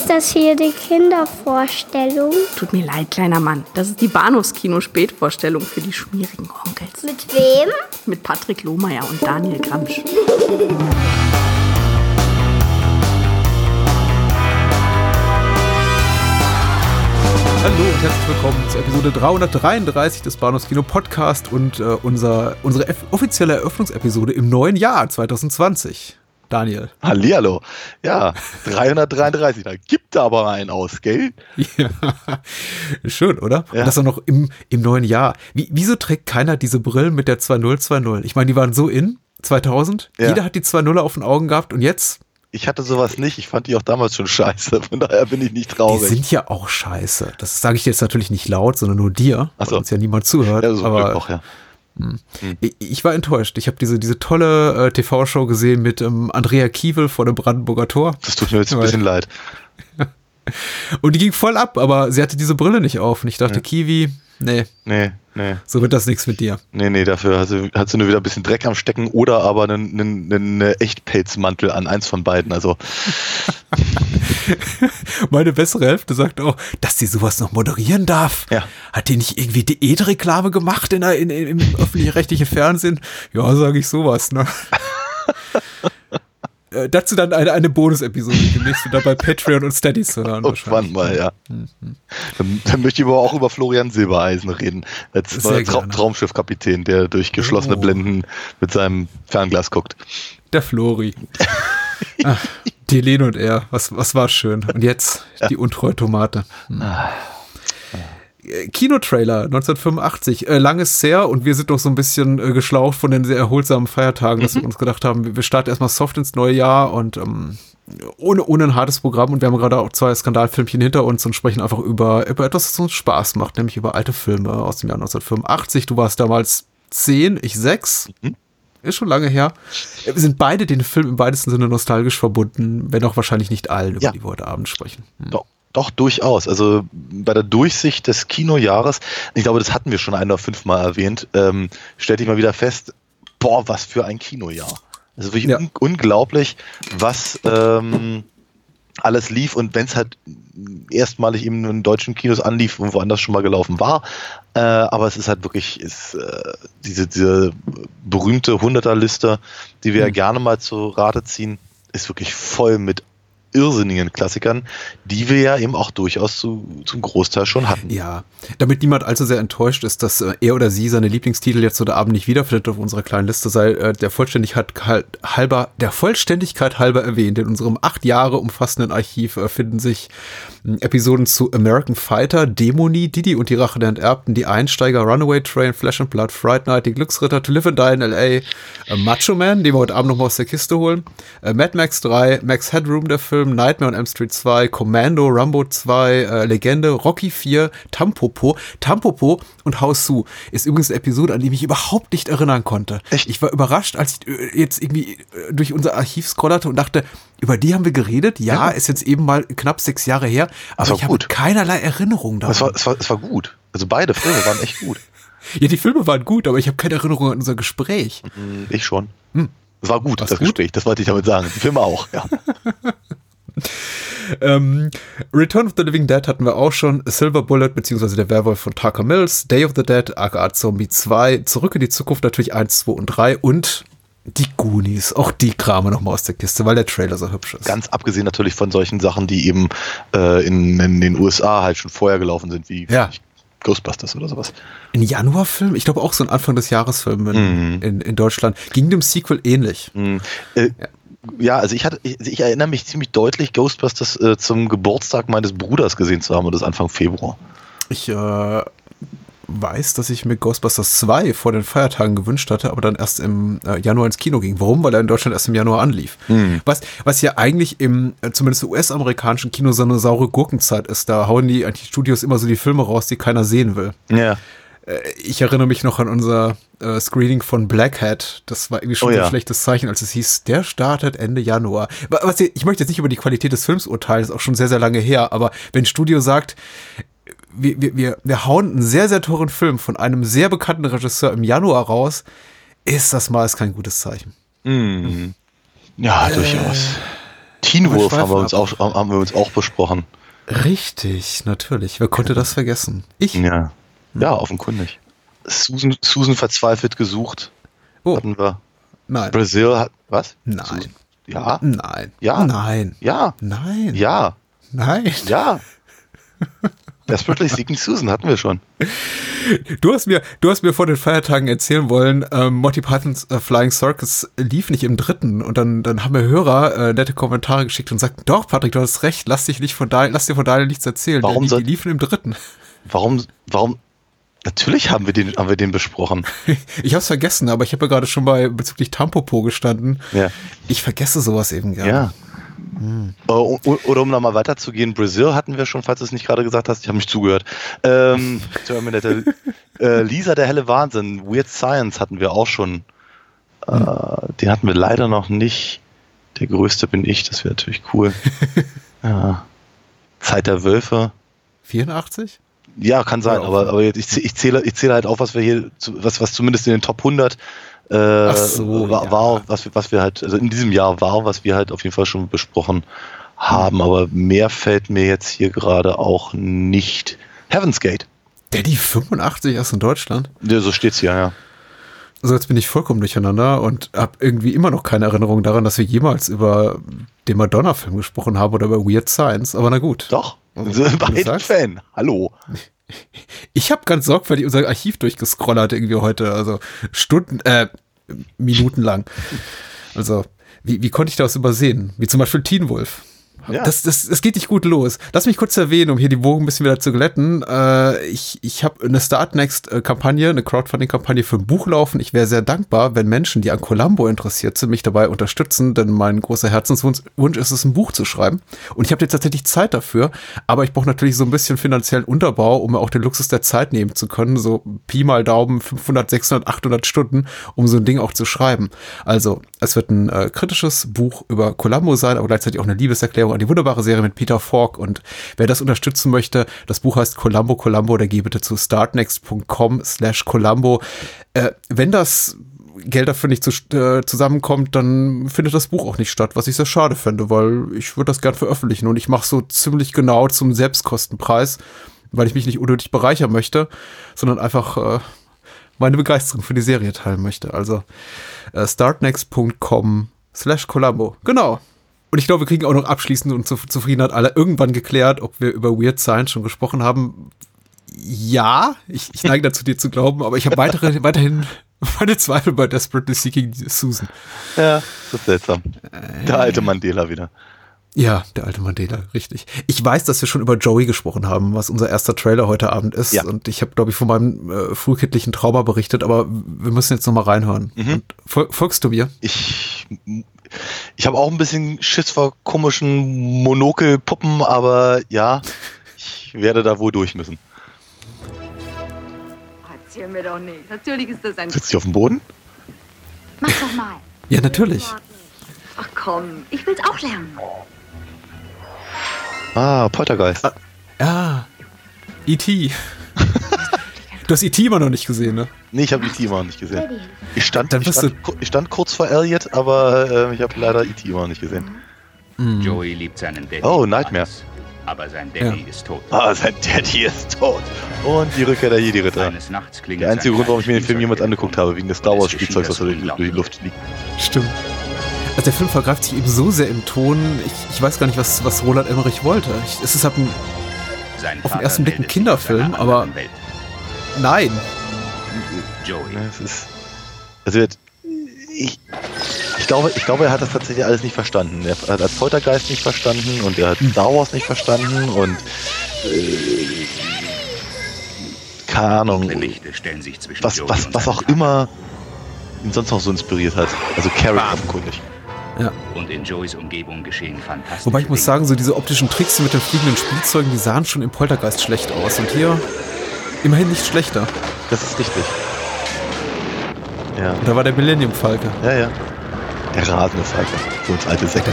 Ist das hier die Kindervorstellung? Tut mir leid, kleiner Mann. Das ist die Bahnhofskino-Spätvorstellung für die schmierigen Onkels. Mit wem? Mit Patrick Lohmeier und Daniel Gramsch. Hallo und herzlich willkommen zur Episode 333 des Bahnhofskino Podcast und äh, unser, unsere offizielle Eröffnungsepisode im neuen Jahr 2020. Daniel. Hallihallo. Ja, 333. Da gibt da aber einen aus, gell? Ja, schön, oder? Ja. Und das auch noch im, im neuen Jahr. Wie, wieso trägt keiner diese Brillen mit der 2020? Ich meine, die waren so in 2000. Ja. Jeder hat die 2.0 auf den Augen gehabt und jetzt ich hatte sowas nicht. Ich fand die auch damals schon scheiße. Von daher bin ich nicht traurig. Die sind ja auch scheiße. Das sage ich jetzt natürlich nicht laut, sondern nur dir, Ach so. weil uns ja niemand zuhört. Ja, so aber auch, ja. Hm. Ich, ich war enttäuscht. Ich habe diese, diese tolle äh, TV-Show gesehen mit ähm, Andrea Kiewel vor dem Brandenburger Tor. Das tut mir jetzt ein bisschen leid. Und die ging voll ab, aber sie hatte diese Brille nicht auf. Und ich dachte, ja. Kiwi, nee. Nee, nee. So wird das nichts mit dir. Nee, nee, dafür hat sie, hat sie nur wieder ein bisschen Dreck am Stecken oder aber einen, einen, einen Echtpelzmantel an, eins von beiden. Also. Meine bessere Hälfte sagt auch, dass sie sowas noch moderieren darf. Ja. Hat die nicht irgendwie Diätreklame gemacht in, in, in, im öffentlich-rechtlichen Fernsehen? Ja, sage ich sowas, ne? Äh, dazu dann eine, eine Bonus-Episode demnächst wieder bei Patreon und Steady zu hören. Irgendwann mal, ja. Mhm. Dann, dann, möchte ich aber auch über Florian Silbereisen reden, als neuer Tra Traumschiffkapitän, der durch geschlossene oh. Blenden mit seinem Fernglas guckt. Der Flori. Ach, die Lene und er, was, was war schön. Und jetzt ja. die untreue Tomate. Hm. Ah. Kinotrailer 1985, äh, langes her und wir sind doch so ein bisschen äh, geschlaucht von den sehr erholsamen Feiertagen, dass mhm. wir uns gedacht haben, wir starten erstmal soft ins neue Jahr und ähm, ohne, ohne ein hartes Programm und wir haben gerade auch zwei Skandalfilmchen hinter uns und sprechen einfach über, über etwas, das uns Spaß macht, nämlich über alte Filme aus dem Jahr 1985. Du warst damals zehn, ich sechs. Mhm. Ist schon lange her. Wir sind beide den Film im weitesten Sinne nostalgisch verbunden, wenn auch wahrscheinlich nicht allen, über ja. die wir heute Abend sprechen. Hm. Doch. Doch, durchaus. Also bei der Durchsicht des Kinojahres, ich glaube, das hatten wir schon ein oder fünfmal erwähnt, ähm, stellte ich mal wieder fest, boah, was für ein Kinojahr. Also wirklich ja. un unglaublich, was ähm, alles lief und wenn es halt erstmalig eben in deutschen Kinos anlief und woanders schon mal gelaufen war, äh, aber es ist halt wirklich ist, äh, diese, diese berühmte Hunderterliste, die wir mhm. ja gerne mal zu Rate ziehen, ist wirklich voll mit irrsinnigen Klassikern, die wir ja eben auch durchaus zu, zum Großteil schon hatten. Ja, damit niemand allzu sehr enttäuscht ist, dass äh, er oder sie seine Lieblingstitel jetzt heute Abend nicht wiederfindet auf unserer kleinen Liste, sei äh, der Vollständigkeit halber, der Vollständigkeit halber erwähnt. In unserem acht Jahre umfassenden Archiv äh, finden sich äh, Episoden zu American Fighter, Dämonie, Didi und die Rache der Enterbten, die Einsteiger, Runaway Train, Flash and Blood, Fright Night, die Glücksritter, To Live and Die in L.A., Macho Man, den wir heute Abend noch mal aus der Kiste holen, Mad Max 3, Max Headroom, der Film, Film, Nightmare on Elm Street 2, Commando, Rumbo 2, äh, Legende, Rocky 4, Tampopo, Tampopo und House Su ist übrigens eine Episode, an die ich mich überhaupt nicht erinnern konnte. Echt? Ich war überrascht, als ich äh, jetzt irgendwie äh, durch unser Archiv scrollerte und dachte, über die haben wir geredet. Ja, ja. ist jetzt eben mal knapp sechs Jahre her, aber ich gut. habe keinerlei Erinnerung daran. Es war, es, war, es war gut. Also beide Filme waren echt gut. Ja, die Filme waren gut, aber ich habe keine Erinnerung an unser Gespräch. Ich schon. Hm. Es war gut, War's das gut? Gespräch, das wollte ich damit sagen. Die Filme auch, ja. ähm, Return of the Living Dead hatten wir auch schon. Silver Bullet, beziehungsweise der Werwolf von Tucker Mills. Day of the Dead, aka Zombie 2. Zurück in die Zukunft natürlich 1, 2 und 3. Und die Goonies, auch die kramen nochmal aus der Kiste, weil der Trailer so hübsch ist. Ganz abgesehen natürlich von solchen Sachen, die eben äh, in, in, den USA halt schon vorher gelaufen sind, wie ja. Ghostbusters oder sowas. Ein Januarfilm? Ich glaube auch so ein Anfang des Jahres Film in, mhm. in, in, Deutschland. Ging dem Sequel ähnlich. Mhm. Äh, ja ja, also ich hatte, ich, ich, erinnere mich ziemlich deutlich, Ghostbusters äh, zum Geburtstag meines Bruders gesehen zu haben und das Anfang Februar. Ich äh, weiß, dass ich mir Ghostbusters 2 vor den Feiertagen gewünscht hatte, aber dann erst im äh, Januar ins Kino ging. Warum? Weil er in Deutschland erst im Januar anlief. Mhm. Was, was ja eigentlich im, äh, zumindest US-amerikanischen Kino so eine saure Gurkenzeit ist. Da hauen die, die Studios immer so die Filme raus, die keiner sehen will. Ja. Äh, ich erinnere mich noch an unser äh, Screening von Black Hat. Das war irgendwie schon oh, ja. ein schlechtes Zeichen, als es hieß, der startet Ende Januar. Was, ich möchte jetzt nicht über die Qualität des Films urteilen, ist auch schon sehr, sehr lange her, aber wenn Studio sagt, wir, wir, wir, wir hauen einen sehr, sehr teuren Film von einem sehr bekannten Regisseur im Januar raus, ist das mal kein gutes Zeichen. Mm. Ja, äh, durchaus. Teen Wolf haben wir, uns ab. auch, haben wir uns auch besprochen. Richtig, natürlich. Wer konnte das vergessen? Ich. Ja. Ja, offenkundig. Susan, Susan verzweifelt gesucht. Oh, Hatten wir. nein. Brazil hat. Was? Nein. Susan. Ja. Nein. Ja. Nein. Ja. Nein. Ja. Nein. Ja. Desperately Seeking Susan hatten wir schon. Du hast mir, du hast mir vor den Feiertagen erzählen wollen, ähm, Monty Pythons äh, Flying Circus lief nicht im dritten und dann, dann haben mir Hörer äh, nette Kommentare geschickt und sagten, doch, Patrick, du hast recht, lass dich nicht von Daniel, lass dir von Daniel nichts erzählen. Warum die, soll- die liefen im dritten. Warum, warum? Natürlich haben wir den, haben wir den besprochen. Ich hab's vergessen, aber ich habe ja gerade schon bei bezüglich Tampopo gestanden. Ja. Ich vergesse sowas eben gerne. Ja. O- Oder um nochmal weiterzugehen, Brazil hatten wir schon, falls du es nicht gerade gesagt hast, ich habe nicht zugehört. Ähm, Terminator, äh, Lisa, der helle Wahnsinn, Weird Science hatten wir auch schon. Äh, den hatten wir leider noch nicht. Der größte bin ich, das wäre natürlich cool. ja. Zeit der Wölfe. 84? Ja, kann sein, Ja, aber, aber ich, ich, zähle, ich zähle halt auf, was wir hier, was, was zumindest in den Top 100 äh, so, war, ja. war, was, wir- was wir halt, also in diesem Jahr war, was wir halt auf jeden Fall schon besprochen haben, aber mehr fällt mir jetzt hier gerade auch nicht. Heaven's Gate. Der die 85 erst in Deutschland? Ja, so steht's hier, ja. Also jetzt bin ich vollkommen durcheinander und habe irgendwie immer noch keine Erinnerung daran, dass wir jemals über den Madonna-Film gesprochen haben oder über Weird Science. Aber na gut. Doch. Also, Also, du beiden sagst. Fan. Hallo. Ich habe ganz sorgfältig unser Archiv durchgescrollert irgendwie heute, also Stunden, äh, Minuten lang. Also, wie, wie konnte ich das übersehen? Wie zum Beispiel Teen Wolf. Ja. Das, das, das geht nicht gut los. Lass mich kurz erwähnen, um hier die Wogen ein bisschen wieder zu glätten. Äh, ich ich habe eine Start Next-Kampagne, eine Crowdfunding-Kampagne für ein Buch laufen. Ich wäre sehr dankbar, wenn Menschen, die an Columbo interessiert sind, mich dabei unterstützen, denn mein großer Herzenswunsch Wunsch ist es, ein Buch zu schreiben. Und ich habe jetzt tatsächlich Zeit dafür, aber ich brauche natürlich so ein bisschen finanziellen Unterbau, um mir auch den Luxus der Zeit nehmen zu können. So Pi mal Daumen 500, 600, 800 Stunden, um so ein Ding auch zu schreiben. Also, es wird ein äh, kritisches Buch über Columbo sein, aber gleichzeitig auch eine Liebeserklärung an die wunderbare Serie mit Peter Falk. Und wer das unterstützen möchte, das Buch heißt Columbo Columbo, da geh bitte zu startnext.com slash Columbo. Äh, wenn das Geld dafür nicht zu, äh, zusammenkommt, dann findet das Buch auch nicht statt, was ich sehr schade fände, weil ich würde das gern veröffentlichen und ich mache so ziemlich genau zum Selbstkostenpreis, weil ich mich nicht unnötig bereichern möchte, sondern einfach äh, meine Begeisterung für die Serie teilen möchte. Also äh, startnext.com slash Columbo. Genau. Und ich glaube, wir kriegen auch noch abschließend und zur Zufriedenheit alle irgendwann geklärt, ob wir über Weird Science schon gesprochen haben. Ja, ich, ich neige dazu, dir zu glauben, aber ich habe weitere, weiterhin meine Zweifel bei Desperately Seeking Susan. Ja, das ist seltsam. Der alte Mandela wieder. Ja, der alte Mandela, richtig. Ich weiß, dass wir schon über Joey gesprochen haben, was unser erster Trailer heute Abend ist. Ja. Und ich habe, glaube ich, von meinem äh, frühkindlichen Trauma berichtet, aber wir müssen jetzt noch mal reinhören. Und fol folgst du mir? Ich, ich habe auch ein bisschen Schiss vor komischen Monokelpuppen, aber ja, ich werde da wohl durch müssen. Erzähl mir doch nicht. Natürlich ist das ein. Sitzt sie auf dem Boden? Mach doch mal. Ja, natürlich. Ach komm, ich will's auch lernen. Ah, Poltergeist. Ja. E.T. du hast E.T. immer noch nicht gesehen, ne? Nee, ich habe E.T. immer noch nicht gesehen. Ich stand, Dann ich, stand, ich stand kurz vor Elliot, aber äh, ich habe leider E.T. immer noch nicht gesehen. Joey liebt seinen Daddy. Oh, Nightmare. Alles. Aber sein Daddy ist tot. Ah, sein Daddy ist tot. Und die Rückkehr der Jedi-Ritter. Der einzige Grund, warum ich mir den Film jemals angeguckt habe, wegen des Star Wars Spielzeugs, was da durch, die Luft fliegt. Stimmt. Also der Film vergreift sich eben so sehr im Ton. Ich, ich weiß gar nicht, was, was Roland Emmerich wollte. Ich, es ist halt ein, auf den ersten Blick ein Kinderfilm, aber- Welt. Nein. Joey. Ja, es ist, also jetzt- ich, ich, glaube, ich glaube, er hat das tatsächlich alles nicht verstanden. Er hat als Poltergeist nicht verstanden und er hat Star Wars nicht verstanden und äh, keine Ahnung, Dunkle Lichter stellen sich zwischen was, was, und was auch immer ihn sonst noch so inspiriert hat. Also Carrie offenkundig. Ja. Und in Joeys Umgebung geschehen fantastische Wobei ich muss sagen, so diese optischen Tricks mit den fliegenden Spielzeugen, die sahen schon im Poltergeist schlecht aus. Und hier immerhin nicht schlechter. Das ist richtig. Ja, Und da war der Millennium Falke. ja, ja. Der rasende Falke. Für uns alte Säcke.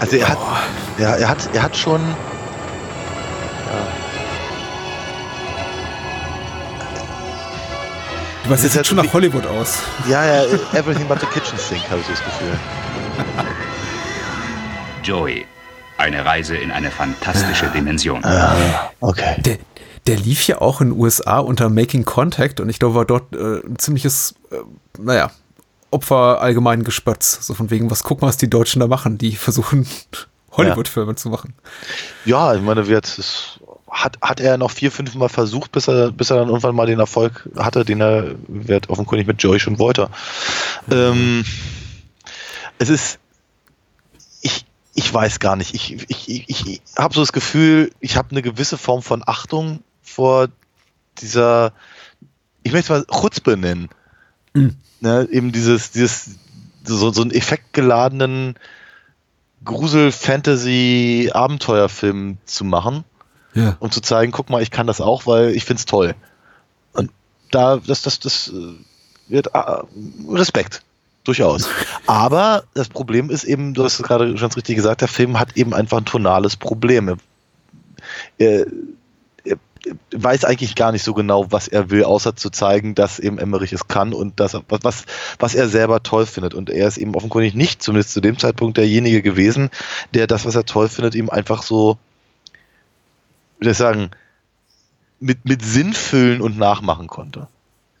Also er hat, ja, er hat, er hat schon. Du weißt, sieht halt schon so nach Hollywood aus. Ja, ja, everything but the kitchen sink, habe ich so das Gefühl. Joey. Eine Reise in eine fantastische Dimension. Okay. Der, der lief ja auch in den USA unter Making Contact und ich glaube, war dort äh, ein ziemliches, äh, naja, Opfer allgemeinen Gespötz. So von wegen, was guck mal, was die Deutschen da machen. Die versuchen, Hollywood-Filme zu machen. Ja, ich meine, wird, es hat, hat er noch vier, fünf Mal versucht, bis er, bis er dann irgendwann mal den Erfolg hatte, den er wird offenkundig mit Joey schon wollte. Ähm, es ist, ich, weiß gar nicht. Ich, ich, ich, ich habe so das Gefühl, ich habe eine gewisse Form von Achtung vor dieser, ich möchte es mal Chutzpe nennen. Ne, eben dieses, dieses, so, so einen effektgeladenen Grusel-Fantasy-Abenteuerfilm zu machen, Ja. um zu zeigen, guck mal, ich kann das auch, weil ich find's toll. Und da, das, das, das äh, wird äh, Respekt. Durchaus. Aber das Problem ist eben, du hast es gerade ganz richtig gesagt, der Film hat eben einfach ein tonales Problem. Er, er, weiß eigentlich gar nicht so genau, was er will, außer zu zeigen, dass eben Emmerich es kann und das, was, was er selber toll findet. Und er ist eben offenkundig nicht, zumindest zu dem Zeitpunkt, derjenige gewesen, der das, was er toll findet, ihm einfach so, wie soll ich sagen, mit, mit Sinn füllen und nachmachen konnte.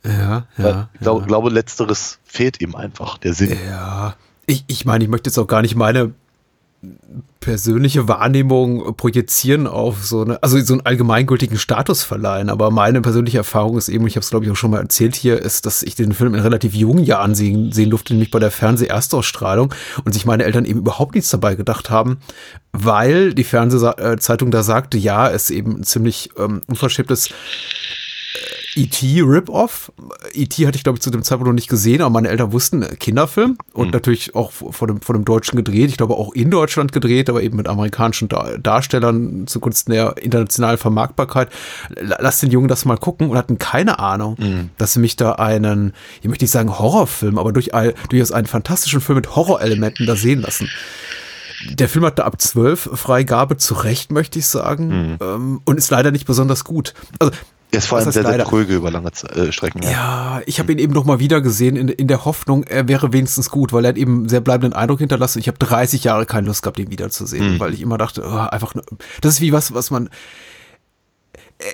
Ja, ja. ich glaub, ja. glaube, letzteres fehlt ihm einfach, der Sinn. Ja, ich, ich meine, ich möchte jetzt auch gar nicht meine persönliche Wahrnehmung projizieren auf so eine, also so einen allgemeingültigen Status verleihen, aber meine persönliche Erfahrung ist eben, ich habe es glaube ich auch schon mal erzählt hier, ist, dass ich den Film in relativ jungen Jahren sehen, sehen durfte, nämlich bei der Fernseh-Erstausstrahlung und sich meine Eltern eben überhaupt nichts dabei gedacht haben, weil die Fernsehzeitung da sagte, ja, es eben ein ziemlich ähm, unverschämtes E.T. Rip-Off. E.T. hatte ich, glaube ich, zu dem Zeitpunkt noch nicht gesehen, aber meine Eltern wussten, äh, Kinderfilm und natürlich auch von dem, von dem Deutschen gedreht. Ich glaube auch in Deutschland gedreht, aber eben mit amerikanischen Dar Darstellern zugunsten der internationalen Vermarktbarkeit. Lass den Jungen das mal gucken und hatten keine Ahnung, dass sie mich da einen, ich möchte nicht sagen Horrorfilm, aber durch all, durchaus einen fantastischen Film mit Horrorelementen da sehen lassen. Der Film hat da ab 12 Freigabe, zu Recht, möchte ich sagen, ähm, und ist leider nicht besonders gut. Also, Er ist vor allem sehr, sehr tröge über lange äh, Strecken. Ja, ich habe ihn eben noch mal wieder gesehen in, in der Hoffnung, er wäre wenigstens gut, weil er hat eben sehr bleibenden Eindruck hinterlassen. Ich habe 30 Jahre keine Lust gehabt, ihn wiederzusehen, weil ich immer dachte, oh, einfach nur, das ist wie was, was man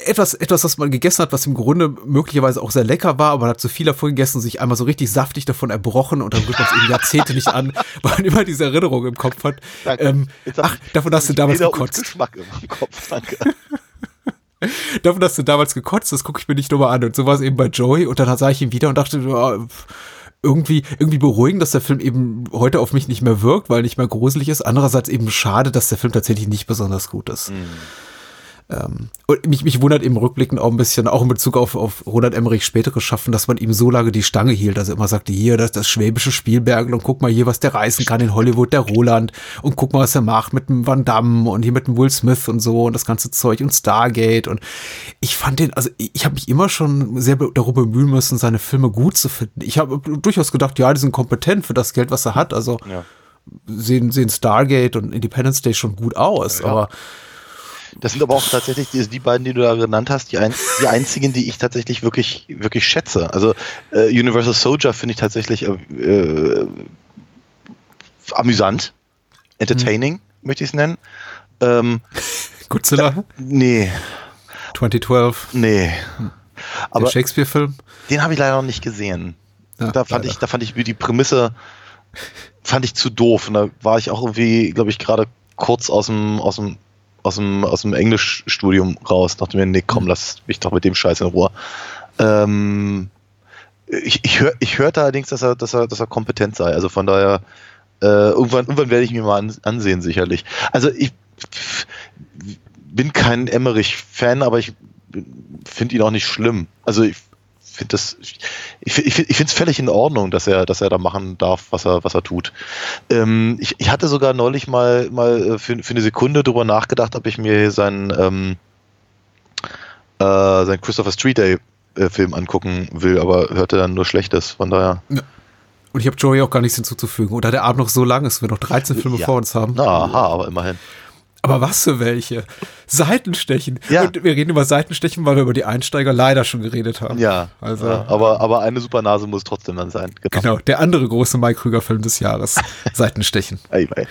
etwas, etwas, was man gegessen hat, was im Grunde möglicherweise auch sehr lecker war, aber man hat zu viel davon gegessen, sich einmal so richtig saftig davon erbrochen und dann rührt man es eben Jahrzehnte nicht an, weil man immer diese Erinnerung im Kopf hat. Danke. Ähm, ach, davon hast du damals gekotzt. Geschmack im Kopf, danke. davon hast du damals gekotzt, das gucke ich mir nicht nochmal an. Und so war es eben bei Joey. Und dann sah ich ihn wieder und dachte, ja, irgendwie, irgendwie beruhigend, dass der Film eben heute auf mich nicht mehr wirkt, weil nicht mehr gruselig ist. Andererseits eben schade, dass der Film tatsächlich nicht besonders gut ist. Ähm, und mich, mich wundert eben rückblickend auch ein bisschen, auch in Bezug auf, auf Roland Emmerich spätere Schaffen, dass man ihm so lange die Stange hielt, dass er immer sagte, hier, das ist das schwäbische Spielberg und guck mal hier, was der reißen kann in Hollywood, der Roland und guck mal, was er macht mit dem Van Damme und hier mit dem Will Smith und so und das ganze Zeug und Stargate und ich fand den, also ich, ich habe mich immer schon sehr darüber bemühen müssen, seine Filme gut zu finden. Ich habe durchaus gedacht, ja, die sind kompetent für das Geld, was er hat, also Ja. sehen, sehen Stargate und Independence Day schon gut aus, Ja. aber Das sind aber auch tatsächlich die, die beiden, die du da genannt hast, die, ein, die einzigen, die ich tatsächlich wirklich, wirklich schätze. Also äh, Universal Soldier finde ich tatsächlich äh, äh, amüsant, entertaining, möchte ich es nennen. Ähm, Godzilla, nee, 2012, nee. Aber der Shakespeare-Film. den habe ich leider noch nicht gesehen. Ja, da fand leider. ich, da fand ich die Prämisse fand ich zu doof. Und da war ich auch irgendwie, glaube ich, gerade kurz aus dem, aus dem, aus dem, aus dem Englischstudium raus. Dachte mir, nee, komm, lass mich doch mit dem Scheiß in Ruhe. Ähm, ich, ich, hör, ich hörte allerdings, dass er, dass er, dass er kompetent sei. Also von daher, äh, irgendwann, irgendwann werde ich mir mal an, ansehen, sicherlich. Also ich bin kein Emmerich-Fan, aber ich finde ihn auch nicht schlimm. Also ich finde das, ich, ich, ich finde es völlig in Ordnung, dass er, dass er da machen darf, was er, was er tut. Ähm, ich, ich hatte sogar neulich mal, mal äh, für, für eine Sekunde drüber nachgedacht, ob ich mir seinen, ähm, äh, seinen Christopher Street Day äh, Film angucken will, aber hörte dann nur Schlechtes. Von daher. Und ich habe Joey auch gar nichts hinzuzufügen. Oder der Abend noch so lang ist, wir noch 13 Filme Ja. vor uns haben. Na, aha, aber immerhin. Aber was für welche? Seitenstechen. Ja. Und wir reden über Seitenstechen, weil wir über die Einsteiger leider schon geredet haben. Ja, Also, ja, aber, aber eine Supernase muss trotzdem dann sein. genau, der andere große Mike Krüger-Film des Jahres. Seitenstechen. Ei, ei.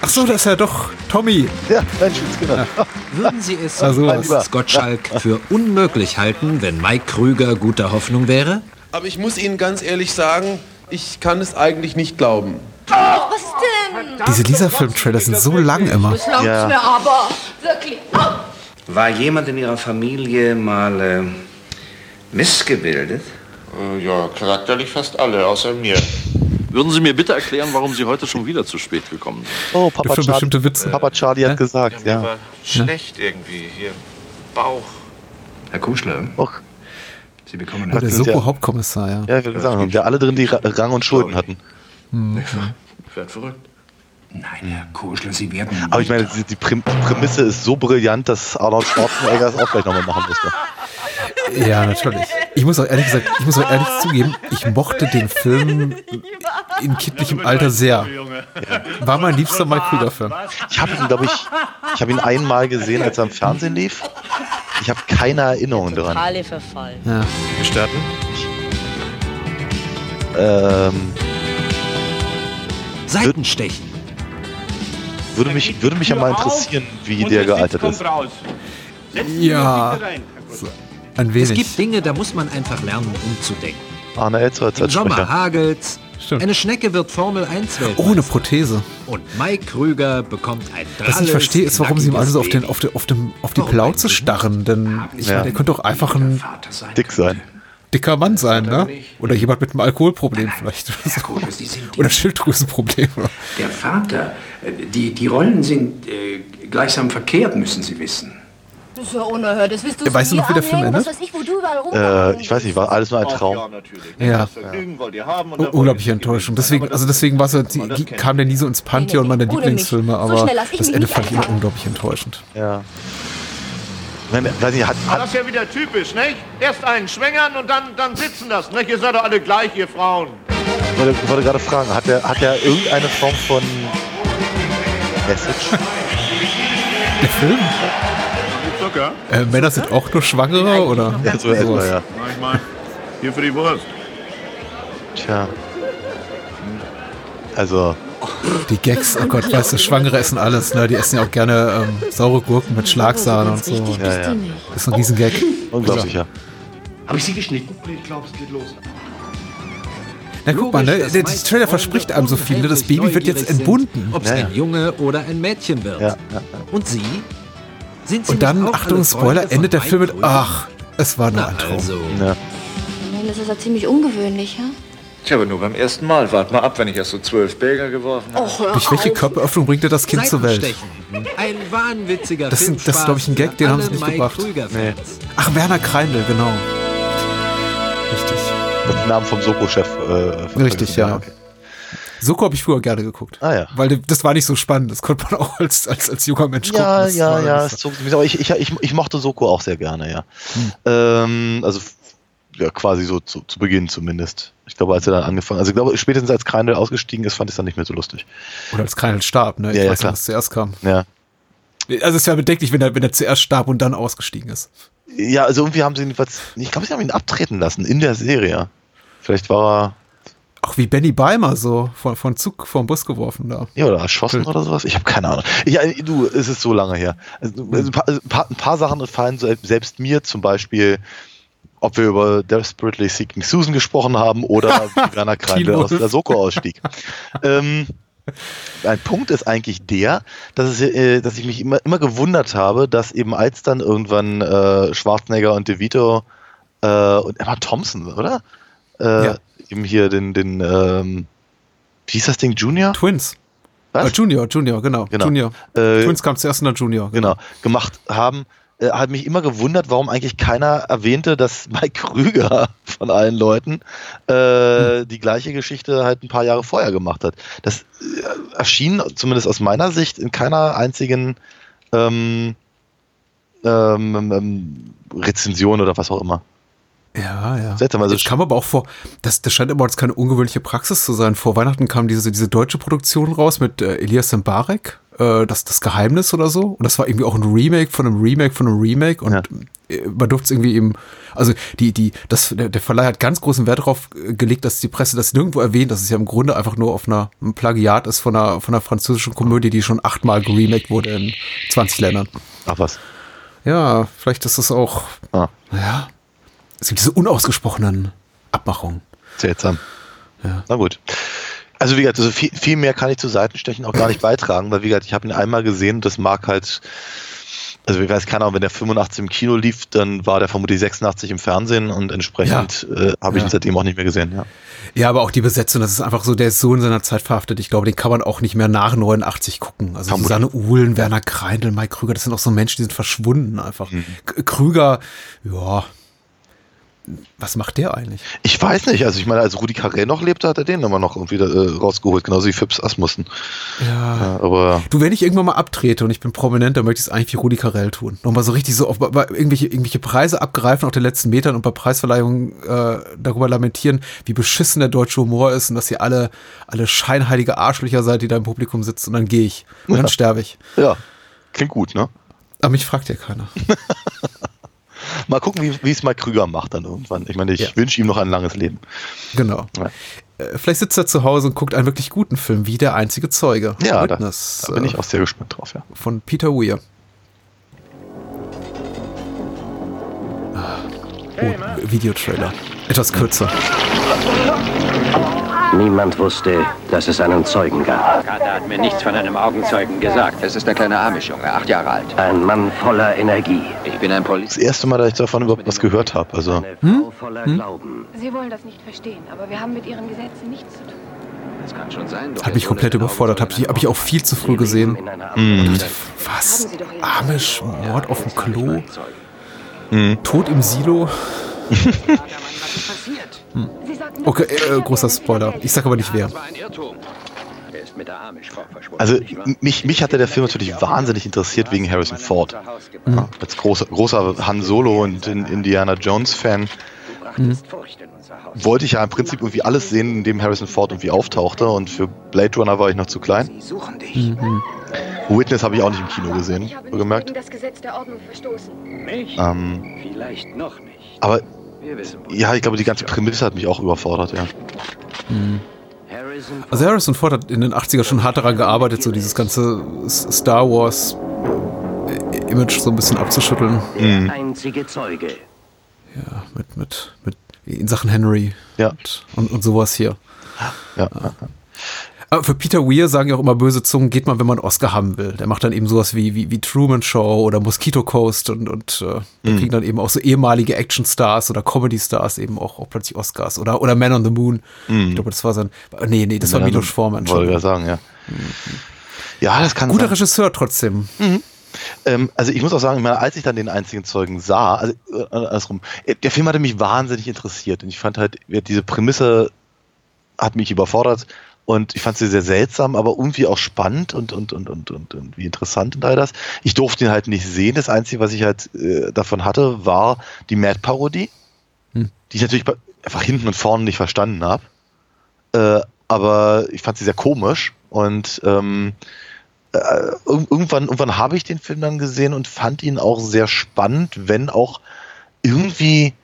Ach so, das ist ja doch Tommy. Ja, Mensch, Skinner. Würden Sie es, Also. Gottschalk, für unmöglich halten, wenn Mike Krüger guter Hoffnung wäre? Aber ich muss Ihnen ganz ehrlich sagen, ich kann es eigentlich nicht glauben. Diese Lisa-Film-Trailer sind so lang immer. Ja. aber. Wirklich. War jemand in Ihrer Familie mal äh, missgebildet? Äh, Ja, charakterlich fast alle, außer mir. Würden Sie mir bitte erklären, warum Sie heute schon wieder zu spät gekommen sind? Oh, Papa Für Charlie, bestimmte Witze. Papa Charlie hat gesagt, Mir ja. war schlecht irgendwie. Hier, Bauch. Herr Kuschler, Och, Sie bekommen Der ja- Soko-Hauptkommissar, ja. ja, ich will sagen, wir alle drin, die Ra- Rang und Schulden hatten. Ich werd verrückt. Nein, Herr Kuschler, Sie werden. Aber ich meine, die, die Präm- die Prämisse ist so brillant, dass Arnold Schwarzenegger es auch gleich nochmal machen musste. Ja, natürlich. Ich muss auch ehrlich gesagt, ich muss auch ehrlich zugeben, ich mochte den Film in kindlichem Alter sehr. War mein liebster Mike Krüger-Film. Ich habe ihn, glaube ich, ich habe ihn einmal gesehen, als er im Fernsehen lief. Ich habe keine Erinnerung daran. Totale Verfall. Ja. Gestatten? Ähm, Seitenstechen. würde mich, würde mich ja mal interessieren, wie der gealtert ist. Ja, ein Es wenig. gibt Dinge, da muss man einfach lernen, umzudenken. Arne Elzer als Im Sommer hagelt's. Stimmt. Eine Schnecke wird Formel 1 Weltmeister. Ohne Prothese. Und Mike Krüger bekommt ein Was ich verstehe, ist, warum sie ihm alle so auf, den, auf, die, auf, dem, auf die Plauze starren. Denn ich Ja. meine, der könnte doch einfach ein Vater sein. Dick sein. Dicker Mann sein, ne? Oder jemand mit einem Alkoholproblem vielleicht. Herr Kuschler, Sie sind Oder Schilddrüsenproblem. der Vater. Äh, Die, die Rollen sind äh, gleichsam verkehrt, müssen Sie wissen. Das ist ja unerhört. Das willst du Ja, weißt du noch, wie der Film endet? Ich, wo du überall Äh, ich weiß nicht, war alles nur ein Ja, Traum. natürlich. Ja. Vergnügen wollt ihr haben. Oh, unglaubliche Enttäuschung. Deswegen, also deswegen war so, die, kam der nie so ins Pantheon meiner. Lieblingsfilme, So aber ich das Ende fand ich immer unglaublich enttäuschend. Ja. Meine, weiß nicht, hat, hat, Das ist ja wieder typisch, nicht? Erst einen schwängern und dann, dann sitzen lassen, nicht? Ihr seid doch alle gleich, ihr Frauen. ich wollte, ich wollte gerade fragen, hat er hat er irgendeine Form von Message? Der Film? Zucker? Äh, Männer sind auch nur Schwangere, oder? Ja, so erstmal, ja. Manchmal. Hier für die Wurst. Tja. Also, Die Gags, oh Gott, weißt du, Schwangere essen alles, ne? Die essen ja auch gerne ähm, saure Gurken mit Schlagsahne und so. ja, ja. Das ist ein Riesengag. Unglaublich, ja. Habe ich Sie geschnitten? Ich glaube, es geht los. Na guck mal, ne? Der, Trailer verspricht einem so viel, ne? Das Baby wird jetzt entbunden. Ob es Ja, ja. ein Junge oder ein Mädchen wird. Ja, ja, Und Sie? Sind Sie Und dann, Achtung, Spoiler, endet der Film mit, ach, es war nur Na ein Traum. also. ja. Das ist ja ziemlich ungewöhnlich, ja? Tja, aber nur beim ersten Mal. Wart mal ab, wenn ich erst so zwölf Bäger geworfen habe. Och, hör Durch welche auf. Körperöffnung bringt er das Kind zur Welt? Ein wahnwitziger Das sind- das ist, Filmspaß glaub ich, ein Gag, den haben sie nicht Mike gebracht. Krüger-Fans. Ach, Werner Kreindl, genau. Richtig. Das ist der Name vom Soko-Chef. Äh, Richtig, ja. Okay. Soko habe ich früher gerne geguckt. Ah, ja. Weil das war nicht so spannend. Das konnte man auch als, als, als junger Mensch gucken. Ja, Das ja, ja. sich, aber ich, ich, ich, ich mochte Soko auch sehr gerne, ja. Ähm, also ja, quasi so zu, zu Beginn zumindest. Ich glaube, als er dann angefangen, also ich glaube, spätestens als Kreindl ausgestiegen ist, fand ich es dann nicht mehr so lustig. Oder als Kreindl starb, ne? Ich Ja, ja, weiß nicht, was zuerst kam. Ja. Also es wäre bedenklich, wenn er, wenn er zuerst starb und dann ausgestiegen ist. Ja, also irgendwie haben sie ihn, ich glaube, sie haben ihn abtreten lassen in der Serie. Vielleicht war Auch wie Benny Beimer so von, von Zug vom Bus geworfen da. er, ja, oder erschossen oder sowas. Ich habe keine Ahnung. Ich, äh, du, es ist so lange her. Also, also ein, paar, ein, paar, ein paar Sachen fallen selbst mir zum Beispiel, ob wir über Desperately Seeking Susan gesprochen haben oder wie Werner Kreindl aus der Soko ausstieg. ähm, ein Punkt ist eigentlich der, dass, es, äh, dass ich mich immer, immer gewundert habe, dass eben als dann irgendwann äh, Schwarzenegger und DeVito äh, und Emma Thompson, oder? Äh, Ja. Eben hier den, den ähm, wie hieß das Ding, Junior? Twins. Was? Äh, Junior, Junior, genau. Genau. Junior. Äh, Twins kam zuerst in der Junior. genau, gemacht haben, äh, hat mich immer gewundert, warum eigentlich keiner erwähnte, dass Mike Krüger von allen Leuten äh, die gleiche Geschichte halt ein paar Jahre vorher gemacht hat. Das äh, erschien zumindest aus meiner Sicht in keiner einzigen ähm, ähm, ähm, Rezension oder was auch immer. Ja, ja. Seltsam, also das kam aber auch vor, das, das scheint aber jetzt keine ungewöhnliche Praxis zu sein. Vor Weihnachten kam diese, diese deutsche Produktion raus mit äh, Elias Mbarek, äh, das, das Geheimnis oder so. Und das war irgendwie auch ein Remake von einem Remake von einem Remake. Und Ja. äh, man durfte es irgendwie eben, also die, die, das, der, der Verleih hat ganz großen Wert darauf äh, gelegt, dass die Presse das nirgendwo erwähnt, dass es ja im Grunde einfach nur auf einer, ein Plagiat ist von einer, von einer französischen Komödie, die schon achtmal geremaked wurde in 20 Ländern. Ach was. Ja, vielleicht ist das auch, Ah, ja, es gibt diese unausgesprochenen Abmachungen. seltsam. Ja. Na gut. Also wie gesagt, also viel, viel mehr kann ich zu Seitenstechen auch gar nicht beitragen, weil wie gesagt, ich habe ihn einmal gesehen das mag halt, also ich weiß keine Ahnung, wenn der 85 im Kino lief, dann war der vermutlich 86 im Fernsehen und entsprechend äh, habe ich Ja. ihn seitdem auch nicht mehr gesehen. Ja. Ja, aber auch die Besetzung, das ist einfach so, der ist so in seiner Zeit verhaftet. Ich glaube, den kann man auch nicht mehr nach 89 gucken. Also Vermutlich. Susanne Uhlen, Werner Kreindl, Mike Krüger, das sind auch so Menschen, die sind verschwunden einfach. Mhm. Krüger, ja, was macht der eigentlich? Ich weiß nicht, also ich meine, als Rudi Carré noch lebte, hat er den immer noch irgendwie äh, rausgeholt, genauso wie Phipps Asmussen. Ja. Ja, aber Du, wenn ich irgendwann mal abtrete und ich bin prominent, dann möchte ich es eigentlich wie Rudi Carell tun. Nochmal so richtig so auf, irgendwelche, irgendwelche Preise abgreifen auf den letzten Metern und bei Preisverleihungen äh, darüber lamentieren, wie beschissen der deutsche Humor ist und dass ihr alle, alle scheinheilige Arschlöcher seid, die da im Publikum sitzen. Und dann gehe ich. Und dann Ja. sterbe ich. ja, klingt gut, ne? Aber mich fragt ja keiner. Mal gucken, wie es mal Krüger macht dann irgendwann. Ich meine, ich Ja. wünsche ihm noch ein langes Leben. Genau. Ja. Äh, Vielleicht sitzt er zu Hause und guckt einen wirklich guten Film, wie Der einzige Zeuge. Ja, da, Witness, da bin ich äh, auch sehr gespannt drauf, ja. Von Peter Weir. Ah, Oh, Videotrailer. Etwas kürzer. Niemand wusste, dass es einen Zeugen gab. Carter hat mir nichts von einem Augenzeugen gesagt. Es ist der kleine Amish-Junge, acht Jahre alt. Ein Mann voller Energie. Ich bin ein Poli Das erste Mal, dass ich davon überhaupt was gehört habe. Also, Eine Frau voller Glauben. Sie wollen das nicht verstehen, aber wir haben mit Ihren Gesetzen nichts zu tun. Das kann schon sein. Hat mich komplett überfordert. Habe ich, hab ich auch viel zu früh gesehen. Mhm. Was? Amish, Mord auf dem Klo, Zeugen. Tod im Silo. Doch, Okay, äh, großer Spoiler. Ich sag aber nicht wer. Er also mich, mich hatte der Film natürlich wahnsinnig interessiert wegen Harrison Ford. Ja, als großer, großer Han Solo und in Indiana Jones Fan Haus. wollte ich ja im Prinzip irgendwie alles sehen, in dem Harrison Ford irgendwie auftauchte und für Blade Runner war ich noch zu klein. Dich. Witness habe ich auch nicht im Kino gesehen, gemerkt. Ähm, Vielleicht noch nicht. aber ja, ich glaube, die ganze Prämisse hat mich auch überfordert, ja. Harrison Also Harrison Ford hat in den 80er schon hart daran gearbeitet, so dieses ganze Star Wars äh, Image so ein bisschen abzuschütteln. der einzige Zeuge. Ja, mit, mit, mit in Sachen Henry Ja. und, und, und sowas hier. ja. Aber für Peter Weir sagen ja auch immer böse Zungen, geht man, wenn man einen Oscar haben will. Der macht dann eben sowas wie, wie, wie Truman Show oder Mosquito Coast und, und äh, da kriegen dann eben auch so ehemalige Actionstars oder Comedy-Stars eben auch, auch plötzlich Oscars. Oder, oder Man on the Moon. Ich glaube, das war sein. Nee, nee, das war Milos Forman. Wollte ich ja sagen, ja. Ja, das kann Guter sein. Regisseur trotzdem. Ähm, also ich muss auch sagen, als ich dann den einzigen Zeugen sah, also äh, andersrum, äh, der Film hatte mich wahnsinnig interessiert und ich fand halt, diese Prämisse hat mich überfordert und ich fand sie sehr seltsam, aber irgendwie auch spannend und und und und und irgendwie interessant und all das. Ich durfte ihn halt nicht sehen. Das Einzige, was ich halt äh, davon hatte, war die Mad-Parodie, Hm. die ich natürlich einfach hinten und vorne nicht verstanden habe. Äh, aber ich fand sie sehr komisch und ähm, äh, ir- irgendwann, irgendwann habe ich den Film dann gesehen und fand ihn auch sehr spannend, wenn auch irgendwie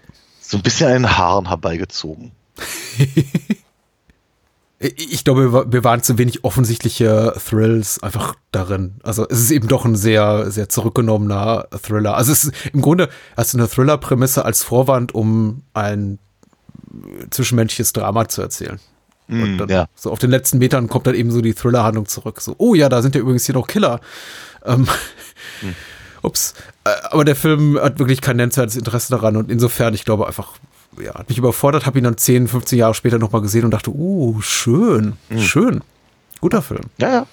so ein bisschen an den Haaren herbeigezogen. Ich glaube, wir wa- wir waren zu wenig offensichtliche Thrills einfach darin. Also es ist eben doch ein sehr, sehr zurückgenommener Thriller. Also es ist im Grunde hast du eine Thriller-Prämisse als Vorwand, um ein zwischenmenschliches Drama zu erzählen. Und dann ja. so auf den letzten Metern kommt dann eben so die Thriller-Handlung zurück. So, oh ja, da sind ja übrigens hier noch Killer. Ähm, Ups. Äh, aber der Film hat wirklich kein nennenswertes Interesse daran und insofern, ich glaube einfach, ja, hat mich überfordert, habe ihn dann 10, 15 Jahre später nochmal gesehen und dachte, uh, schön, schön. Guter Film. Ja, ja.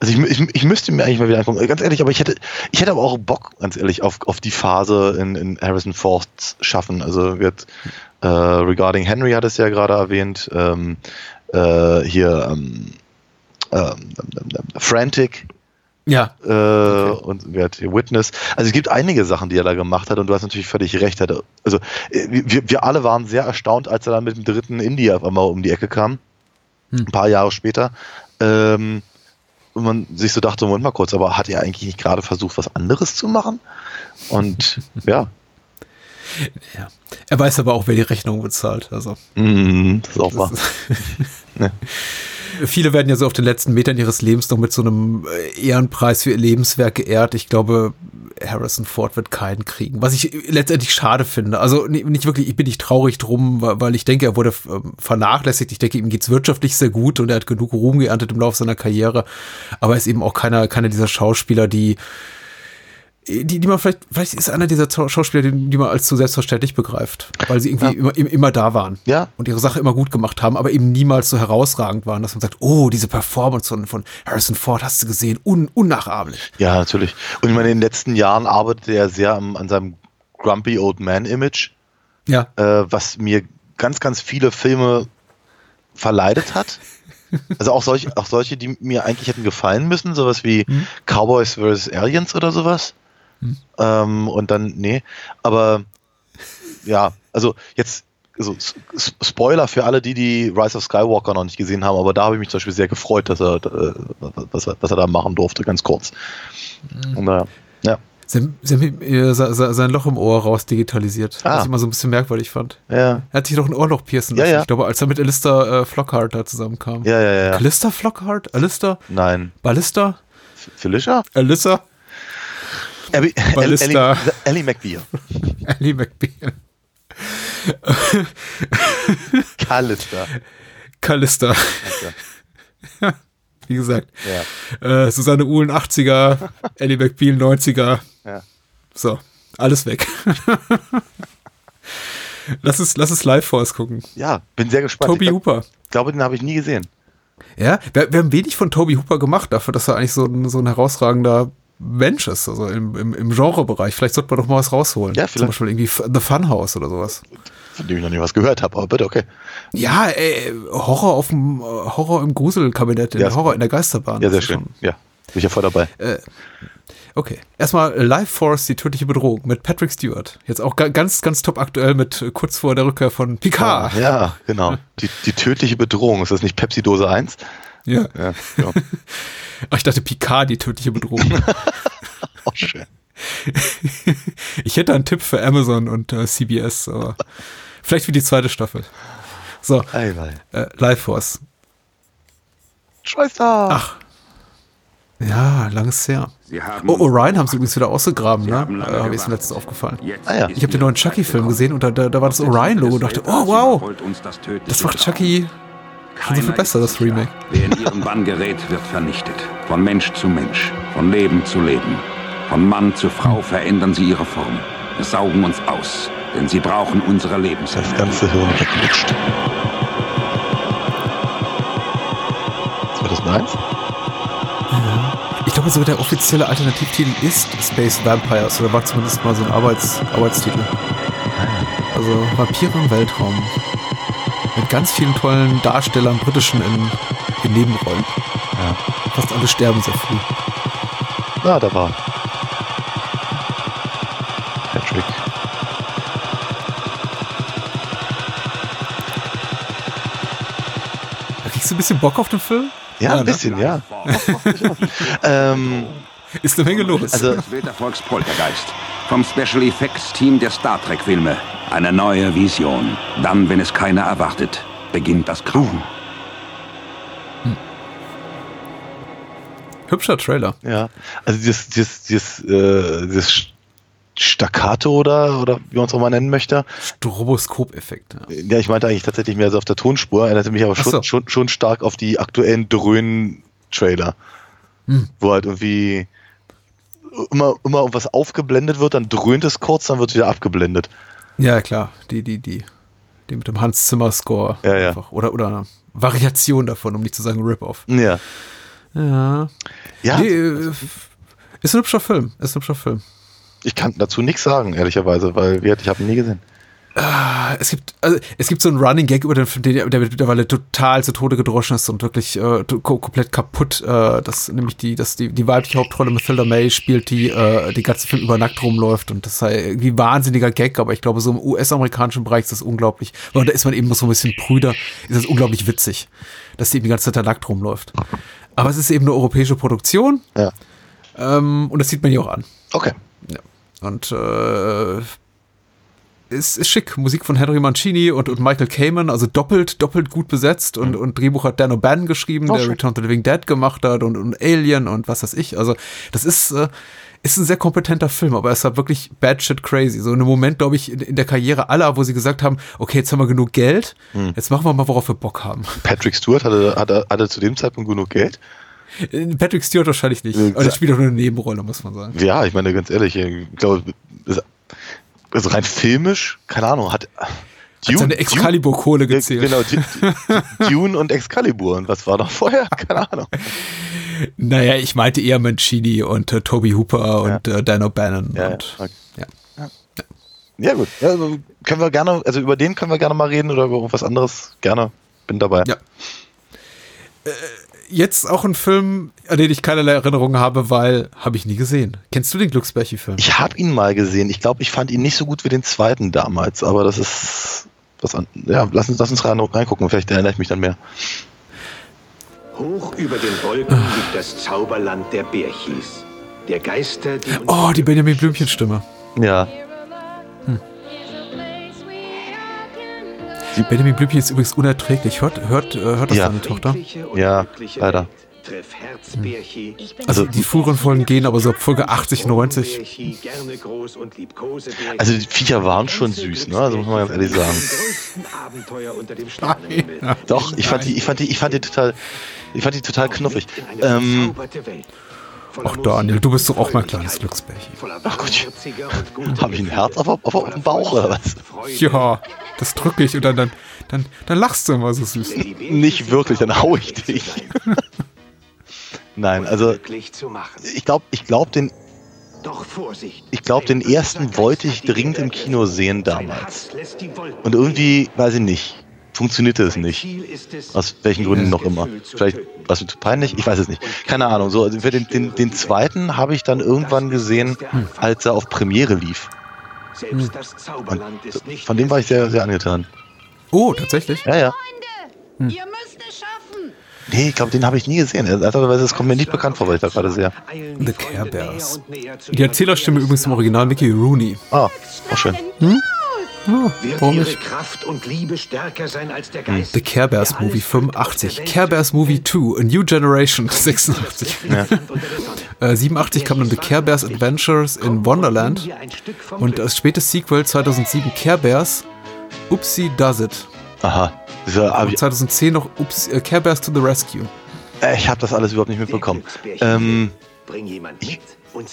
Also ich, ich, ich müsste mir eigentlich mal wieder angucken. Ganz ehrlich, aber ich hätte, ich hätte aber auch Bock, ganz ehrlich, auf, auf die Phase in, in Harrison Fords schaffen. Also wird äh, regarding Henry hat es ja gerade erwähnt. Ähm, äh, hier ähm, ähm, ähm, ähm, Frantic Ja. Äh, okay. Und wer hat Witness? Also es gibt einige Sachen, die er da gemacht hat und du hast natürlich völlig recht. Also äh, wir, wir alle waren sehr erstaunt, als er dann mit dem dritten Indie auf einmal um die Ecke kam. Hm. Ein paar Jahre später. Ähm, und man sich so dachte, Moment mal kurz, aber hat er eigentlich nicht gerade versucht, was anderes zu machen? Und ja. Ja. Er weiß aber auch, wer die Rechnung bezahlt. Also. Mm, das ist auch wahr. ne. Viele werden ja so auf den letzten Metern ihres Lebens noch mit so einem äh, Ehrenpreis für ihr Lebenswerk geehrt. Ich glaube, Harrison Ford wird keinen kriegen, was ich letztendlich schade finde. Also nicht wirklich, ich bin nicht traurig drum, weil ich denke, er wurde ähm, vernachlässigt. Ich denke, ihm geht's wirtschaftlich sehr gut und er hat genug Ruhm geerntet im Laufe seiner Karriere. Aber er ist eben auch keiner, keiner dieser Schauspieler, die die, die man vielleicht, vielleicht ist einer dieser Schauspieler, die, die man als zu selbstverständlich begreift, weil sie irgendwie ja. immer, immer da waren ja. und ihre Sache immer gut gemacht haben, aber eben niemals so herausragend waren, dass man sagt, oh, diese Performance von, von Harrison Ford hast du gesehen, un, unnachahmlich. Ja, natürlich. Und ich meine, in den letzten Jahren arbeitet er sehr an, an seinem Grumpy Old Man Image, ja. Äh, was mir ganz, ganz viele Filme verleidet hat. Also auch solche, auch solche, die mir eigentlich hätten gefallen müssen, sowas wie hm. Cowboys vs. Aliens oder sowas. Hm. Ähm, und dann, nee, aber ja, also jetzt, also Spoiler für alle, die die Rise of Skywalker noch nicht gesehen haben, aber da habe ich mich zum Beispiel sehr gefreut, dass er, äh, was, er was er da machen durfte, ganz kurz. Mhm. Und, äh, ja. Sie, Sie haben äh, sein Loch im Ohr raus digitalisiert, ah. was ich immer so ein bisschen merkwürdig fand. Ja. Er hat sich doch ein Ohrloch piercen lassen. Ja, ja. Ich glaube, als er mit Alistair äh, Flockhart da zusammenkam. Ja, ja, ja. Alistair Flockhart? Alistair? Nein. Ballista? Felicia? Alyssa? Abby, Ballista. Ellie, Ellie McBeal. Ellie McBeal. Callister. Callister. Okay. Wie gesagt. Ja. Äh, Susanne Uhlen 80er, Ellie McBeal 90er. Ja. So, alles weg. lass es, lass es live vor uns gucken. Ja, bin sehr gespannt. Toby ich glaub, Hooper. Ich glaube, den habe ich nie gesehen. Ja, wir, wir, haben wenig von Toby Hooper gemacht, dafür, dass er eigentlich so ein, so ein herausragender Mensch ist, also im, im, im Genrebereich. Vielleicht sollte man doch mal was rausholen. Ja, vielleicht. Zum Beispiel irgendwie The Funhouse oder sowas. Von dem ich noch nie was gehört habe, aber bitte, okay. Ja, ey, Horror auf dem Horror im Gruselkabinett, ja, Horror in der Geisterbahn. Ja, sehr schön. Ja, bin ich ja voll dabei. Äh, okay. Erstmal Life Force, die tödliche Bedrohung mit Patrick Stewart. Jetzt auch ganz, ganz top aktuell mit äh, kurz vor der Rückkehr von Picard. Ah, ja, genau. Die, die tödliche Bedrohung. Ist das nicht Pepsi Dose 1? Ja. ja, ja. Ach, ich dachte Picard, die tödliche Bedrohung. Auch schön. ich hätte einen Tipp für Amazon und äh, CBS, aber vielleicht für die zweite Staffel. So, ei, äh, Life Force. Schwester! Ach. Ja, langes her. oh, Orion haben sie übrigens wieder ausgegraben, ne? Äh, habe ich mir letztens aufgefallen. Ah, ja. Ich habe den neuen Chucky-Film gesehen und da, da, da war das Orion-Logo und dachte, oh wow, das macht Chucky schon so viel besser, das Remake. Wer in ihren Bann gerät, wird vernichtet. Von Mensch zu Mensch, von Leben zu Leben. Von Mann zu Frau verändern sie ihre Form. Sie saugen uns aus, denn sie brauchen unsere Lebensenergie. Das ganze Hirn weglutscht. 2001? Ja. Ich glaube sogar der offizielle Alternativtitel ist Space Vampires oder war zumindest mal so ein Arbeits Arbeitstitel. Also Vampire im Weltraum. Mit ganz vielen tollen Darstellern, britischen in, in Nebenrollen. Ja. Fast alle sterben sehr früh. Na, da war Patrick. Da kriegst du ein bisschen Bock auf den Film? Ja, ein bisschen, ne? ja. ähm, Ist eine Menge los. Also, Das Volkspoltergeist. Vom Special Effects Team der Star Trek Filme. Eine neue Vision. Dann, wenn es keiner erwartet, beginnt das Grauen. Hübscher Trailer. ja, also dieses, dieses, dieses, äh, dieses Staccato oder, oder wie man es auch mal nennen möchte. Stroboskop-Effekt. Ja. Ja, ich meinte eigentlich tatsächlich mehr so auf der Tonspur. Erinnerte mich aber Ach so. schon, schon, schon stark auf die aktuellen Dröhnen-Trailer. Hm. Wo halt irgendwie immer, immer irgendwas aufgeblendet wird, dann dröhnt es kurz, dann wird es wieder abgeblendet. Ja, klar. Die, die, die. Die mit dem Hans Zimmer Score. Ja, ja. Einfach. Oder, oder eine Variation davon, um nicht zu sagen Rip-Off. Ja. Ja. Ja, Nee, äh, ist ein hübscher Film. Ist ein hübscher Film. ich kann dazu nichts sagen, ehrlicherweise, weil ich habe ihn nie gesehen. Ah, es gibt, also, es gibt so einen Running Gag über den Film, der, der mittlerweile total zu Tode gedroschen ist und wirklich äh, komplett kaputt. Äh, das nämlich die, dass die, die weibliche Hauptrolle Mathilda May spielt, die äh, die ganze Film über nackt rumläuft und das sei irgendwie wahnsinniger Gag, aber ich glaube, so im US-amerikanischen Bereich ist das unglaublich. Und da ist man eben noch so ein bisschen prüder, ist das unglaublich witzig, dass die eben die ganze Zeit da nackt rumläuft. Aber es ist eben eine europäische Produktion. Ja. Ähm, und das sieht man hier auch an. Okay. Ja. Und äh, ist, ist schick. Musik von Henry Mancini und, und Michael Kamen, also doppelt, doppelt gut besetzt und, und Drehbuch hat Dan O'Bannon geschrieben, Oh, der schön. Return to the Living Dead gemacht hat und, und Alien und was weiß ich. Also, das ist, äh, ist ein sehr kompetenter Film, aber es war wirklich bad shit crazy. So in einem Moment, glaube ich, in, in der Karriere aller, wo sie gesagt haben, okay, jetzt haben wir genug Geld, Hm. jetzt machen wir mal, worauf wir Bock haben. Patrick Stewart hatte, hatte, hatte zu dem Zeitpunkt genug Geld. Äh, Patrick Stewart wahrscheinlich nicht. Äh, Aber der spielt auch nur eine Nebenrolle, muss man sagen. Ja, ich meine, ganz ehrlich, ich glaube, also rein filmisch, keine Ahnung, hat Hat seine Excalibur-Kohle Dune- gezählt. Genau, Dune und Excalibur. Und was war noch vorher? Keine Ahnung. Naja, ich meinte eher Mancini und äh, Toby Hooper und äh, Dan O'Bannon. Ja, und, ja. ja. Ja, gut. Ja, also können wir gerne, also über den können wir gerne mal reden oder über irgendwas anderes. Gerne. Bin dabei. Ja. Jetzt auch ein Film, an den ich keinerlei Erinnerungen habe, weil habe ich nie gesehen. Kennst du den Glücksbärchi-Film? Ich habe ihn mal gesehen. Ich glaube, ich fand ihn nicht so gut wie den zweiten damals, aber das ist was an. Ja, lass uns, lass uns rein, reingucken. Vielleicht erinnere ich mich dann mehr. Hoch über den Wolken liegt das Zauberland der Bärchis. Der Geister, die Oh, die Benjamin Blümchen-Stimme. Ja. Benjamin Blümchen ist übrigens unerträglich. Hört, hört, äh, hört das Ja. deine Tochter? Ja, leider. Treff Herzbärchi. Also die früheren Folgen gehen aber so ab Folge 80, 90. Bärchi, gerne groß und liebkose Bärchi. Also die Viecher waren schon süß, ne? Also muss man ganz ehrlich sagen. Sternenhimmel. Doch, ich fand die, ich fand die, ich fand die total, ich fand die total knuffig. Ähm, Ach Daniel, du bist doch auch mein kleines Glücksbärchen. ach Gott, habe ich ein Herz auf, auf, auf dem Bauch oder was? Ja, das drücke ich und dann, dann, dann, dann lachst du immer so süß. Nicht wirklich, dann hau ich dich. Nein, also Glücklich zu machen. ich glaube, ich glaube den, Doch Vorsicht. ich glaube den ersten wollte ich dringend im Kino sehen damals. Und irgendwie, weiß ich nicht, funktionierte es nicht. Aus welchen Gründen noch immer. Vielleicht war es mir zu peinlich, ich weiß es nicht. Keine Ahnung. So, also für den, den, den zweiten habe ich dann irgendwann gesehen, als er auf Premiere lief. Selbst das Zauberland ist nicht Von dem war ich sehr, sehr angetan. Oh, tatsächlich? Ja, ja. Ihr müsst es schaffen. Nee, ich glaube, den habe ich nie gesehen. Das kommt mir nicht bekannt vor, weil ich da gerade sehe. The Care Bears. Die Erzählerstimme übrigens im Original Mickey Rooney. Ah, auch schön. Hm? Oh, Wird warum ihre? Kraft und Liebe stärker sein als der Geist? The Care Bears Movie 85. Care Bears Movie 2, A New Generation 86. Äh, 87 kam dann The Care Bears Adventures in Wonderland. Und als spätes Sequel 2007 Care Bears Upsi Does It. Aha. Hab Und ich 2010 noch Upsi, äh, Care Bears to the Rescue. äh, ich habe das alles überhaupt nicht mitbekommen. Ähm, ich,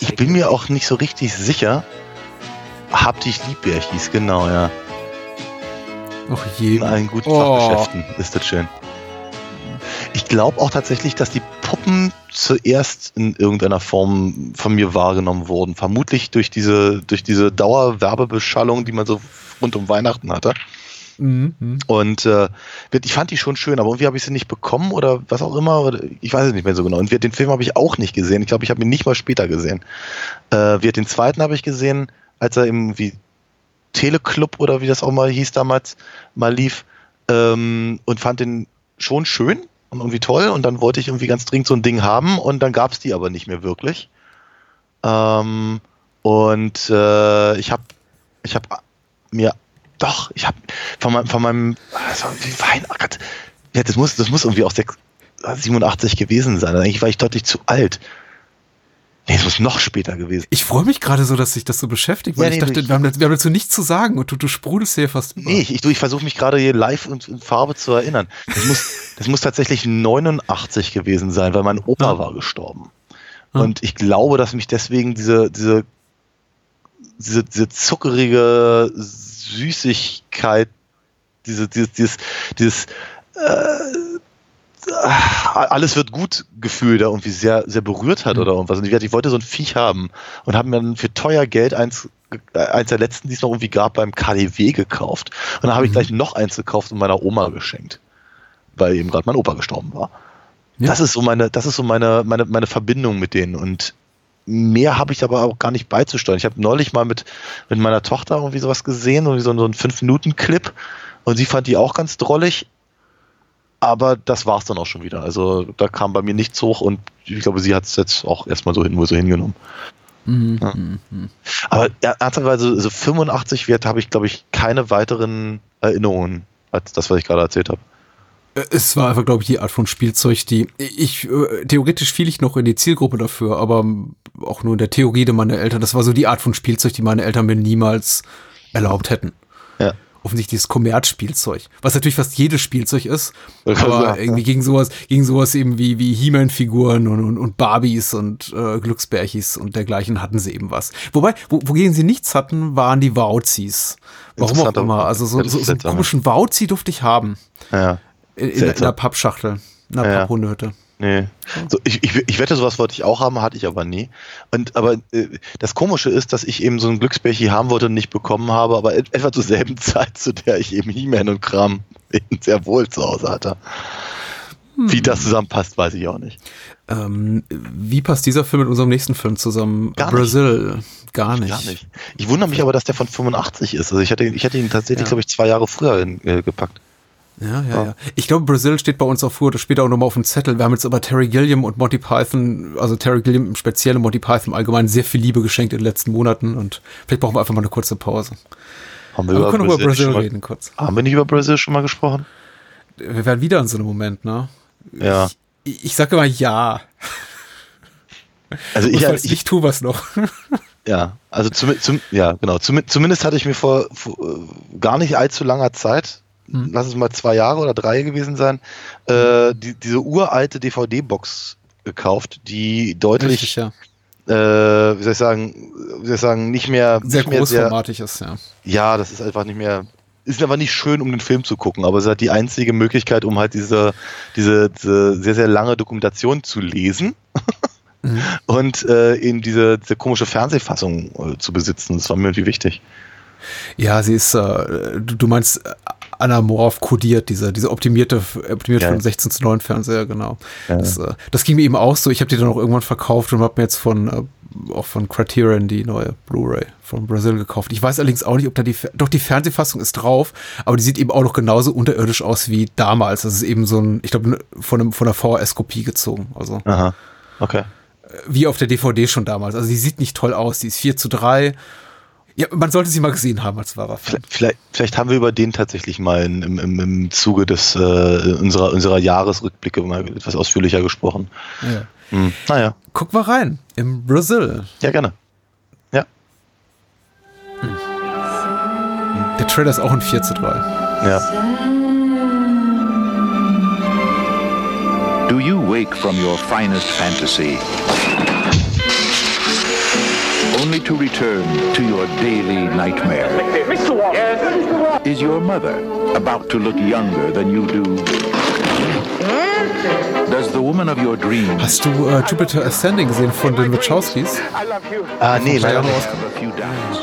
ich bin mir auch nicht so richtig sicher. Hab dich lieb, wer hieß, genau, ja. Ach je. In allen guten Oh. Fachgeschäften ist das schön. Ich glaube auch tatsächlich, dass die Puppen zuerst in irgendeiner Form von mir wahrgenommen wurden. Vermutlich durch diese, durch diese Dauerwerbebeschallung, die man so rund um Weihnachten hatte. Mhm, mhm. Und äh, ich fand die schon schön, aber irgendwie habe ich sie nicht bekommen oder was auch immer. Ich weiß es nicht mehr so genau. Und wir- den Film habe ich auch nicht gesehen. Ich glaube, ich habe ihn nicht mal später gesehen. Äh, wir, den zweiten habe ich gesehen, als er im wie Teleclub oder wie das auch mal hieß damals, mal lief. Ähm, und fand den schon schön und irgendwie toll. Und dann wollte ich irgendwie ganz dringend so ein Ding haben und dann gab es die aber nicht mehr wirklich. Ähm, und äh, ich habe ich habe mir doch, ich habe von meinem, von meinem, also wie Wein, oh Gott, ja, das muss, das muss irgendwie auch 6, 87 gewesen sein. Eigentlich war ich deutlich zu alt. Nee, es muss noch später gewesen. Ich freue mich gerade so, dass sich das so beschäftigt, weil Ja, ich nee, dachte, ich- wir haben, wir haben dazu nichts zu sagen und du, du sprudelst hier fast über. Nee, ich, ich, ich versuche mich gerade hier live und in Farbe zu erinnern. Das muss, das muss tatsächlich 89 gewesen sein, weil mein Opa war gestorben. Und ich glaube, dass mich deswegen diese, diese, diese, diese zuckerige Süßigkeit, diese, dieses, dieses, dieses äh, alles wird gut Gefühl da irgendwie sehr, sehr berührt hat oder irgendwas. Und ich, ich wollte so ein Viech haben und habe mir dann für teuer Geld eins äh, eins der letzten, die es noch irgendwie gab, beim KDW gekauft. Und dann habe ich gleich noch eins gekauft und meiner Oma geschenkt. Weil eben gerade mein Opa gestorben war. Ja. Das ist so meine, das ist so meine, meine, meine Verbindung mit denen. Und mehr habe ich aber auch gar nicht beizusteuern. Ich habe neulich mal mit, mit meiner Tochter irgendwie sowas gesehen, irgendwie so, so einen 5-Minuten-Clip. Und sie fand die auch ganz drollig. Aber das war es dann auch schon wieder. Also da kam bei mir nichts hoch und ich glaube, sie hat es jetzt auch erstmal so hin, nur so hingenommen. Mhm. Ja. Mhm. Aber ja, ernsthaft, so 85 Wert habe ich, glaube ich, keine weiteren Erinnerungen als das, was ich gerade erzählt habe. Äh, Es war einfach, glaube ich, die Art von Spielzeug, die ich äh, theoretisch fiel ich noch in die Zielgruppe dafür, aber auch nur in der Theorie der meiner Eltern. Das war so die Art von Spielzeug, die meine Eltern mir niemals erlaubt hätten. Ja. Offensichtlich dieses Kommerzspielzeug, was natürlich fast jedes Spielzeug ist, wollte aber sagen, irgendwie gegen sowas, gegen sowas eben wie wie He-Man-Figuren und, und, und Barbies und äh, Glücksbärchis und dergleichen hatten sie eben was. Wobei, wo, wogegen sie nichts hatten, waren die Wauzis. Warum auch immer. Also so, ist so, so einen komischen Wauzi durfte ich haben. Ja. In, in, in einer Pappschachtel. In einer Ja. Papphundehütte. Nee. So, ich, ich, ich wette, sowas wollte ich auch haben, hatte ich aber nie. Und aber äh, das Komische ist, dass ich eben so ein Glücksbärchen haben wollte und nicht bekommen habe, aber et- etwa zur selben Zeit, zu der ich eben He-Man und Kram eben sehr wohl zu Hause hatte. Wie das zusammenpasst, weiß ich auch nicht. Ähm, wie passt dieser Film mit unserem nächsten Film zusammen? Gar nicht. Brazil. Gar nicht. Gar nicht. Ich wundere mich aber, dass der von 85 ist. Also ich hatte, ich hatte ihn tatsächlich, Ja. glaube ich, zwei Jahre früher in, äh, gepackt. Ja, ja, ja. Ich glaube, Brazil steht bei uns auch früher oder später auch nochmal auf dem Zettel. Wir haben jetzt aber Terry Gilliam und Monty Python, also Terry Gilliam im Speziellen und Monty Python im Allgemeinen sehr viel Liebe geschenkt in den letzten Monaten und vielleicht brauchen wir einfach mal eine kurze Pause. Haben Aber wir können über Brazil schon mal, reden kurz. Haben wir nicht über Brazil schon mal gesprochen? Wir werden wieder in so einem Moment, ne? Ja. Ich, ich sage immer ja. Also ich, falls ich, nicht, tu was noch. Ja, also zum, zum, ja, genau. Zum, zumindest hatte ich mir vor, vor äh, gar nicht allzu langer Zeit, Hm. lass es mal zwei Jahre oder drei gewesen sein, äh, die, diese uralte DVD-Box gekauft, die deutlich, Richtig, ja. äh, wie soll ich sagen, wie soll ich sagen, nicht mehr Sehr nicht mehr großformatig ist, ja. ja, das ist einfach nicht mehr, ist aber nicht schön, um den Film zu gucken, aber es ist halt die einzige Möglichkeit, um halt diese, diese, diese sehr, sehr lange Dokumentation zu lesen. Mhm. Und äh, eben diese, diese komische Fernsehfassung äh, zu besitzen, das war mir irgendwie wichtig. Ja, sie ist, äh, du, du meinst äh, anamorph kodiert, dieser, dieser optimierte, optimiert Ja. von 16 zu 9 Fernseher, genau. Ja. Das, äh, das ging mir eben auch so. Ich habe die dann auch irgendwann verkauft und habe mir jetzt von, äh, auch von Criterion die neue Blu-ray von Brazil gekauft. Ich weiß allerdings auch nicht, ob da die, doch die Fernsehfassung ist drauf, aber die sieht eben auch noch genauso unterirdisch aus wie damals. Das ist eben so ein, ich glaube, von, einem, von einer VHS-Kopie gezogen. Also Aha, okay. wie auf der DVD schon damals. Also die sieht nicht toll aus, die ist 4 zu 3. Ja, man sollte sie mal gesehen haben als wahrer Fan. Vielleicht, vielleicht, vielleicht haben wir über den tatsächlich mal in, im, im, im Zuge des, äh, unserer, unserer Jahresrückblicke mal etwas ausführlicher gesprochen. Ja. Hm. Naja, Guck mal rein, im Brazil. ja, gerne. Ja. Der Trailer ist auch ein 4 zu 3. Ja. Do you wake from your finest fantasy only to return to your daily nightmare? Mr. Wallace. Yes. Is your mother about to look younger than you do? Hast du äh, Jupiter Ascending gesehen von den Wachowskis? Ah, nee, leider nicht.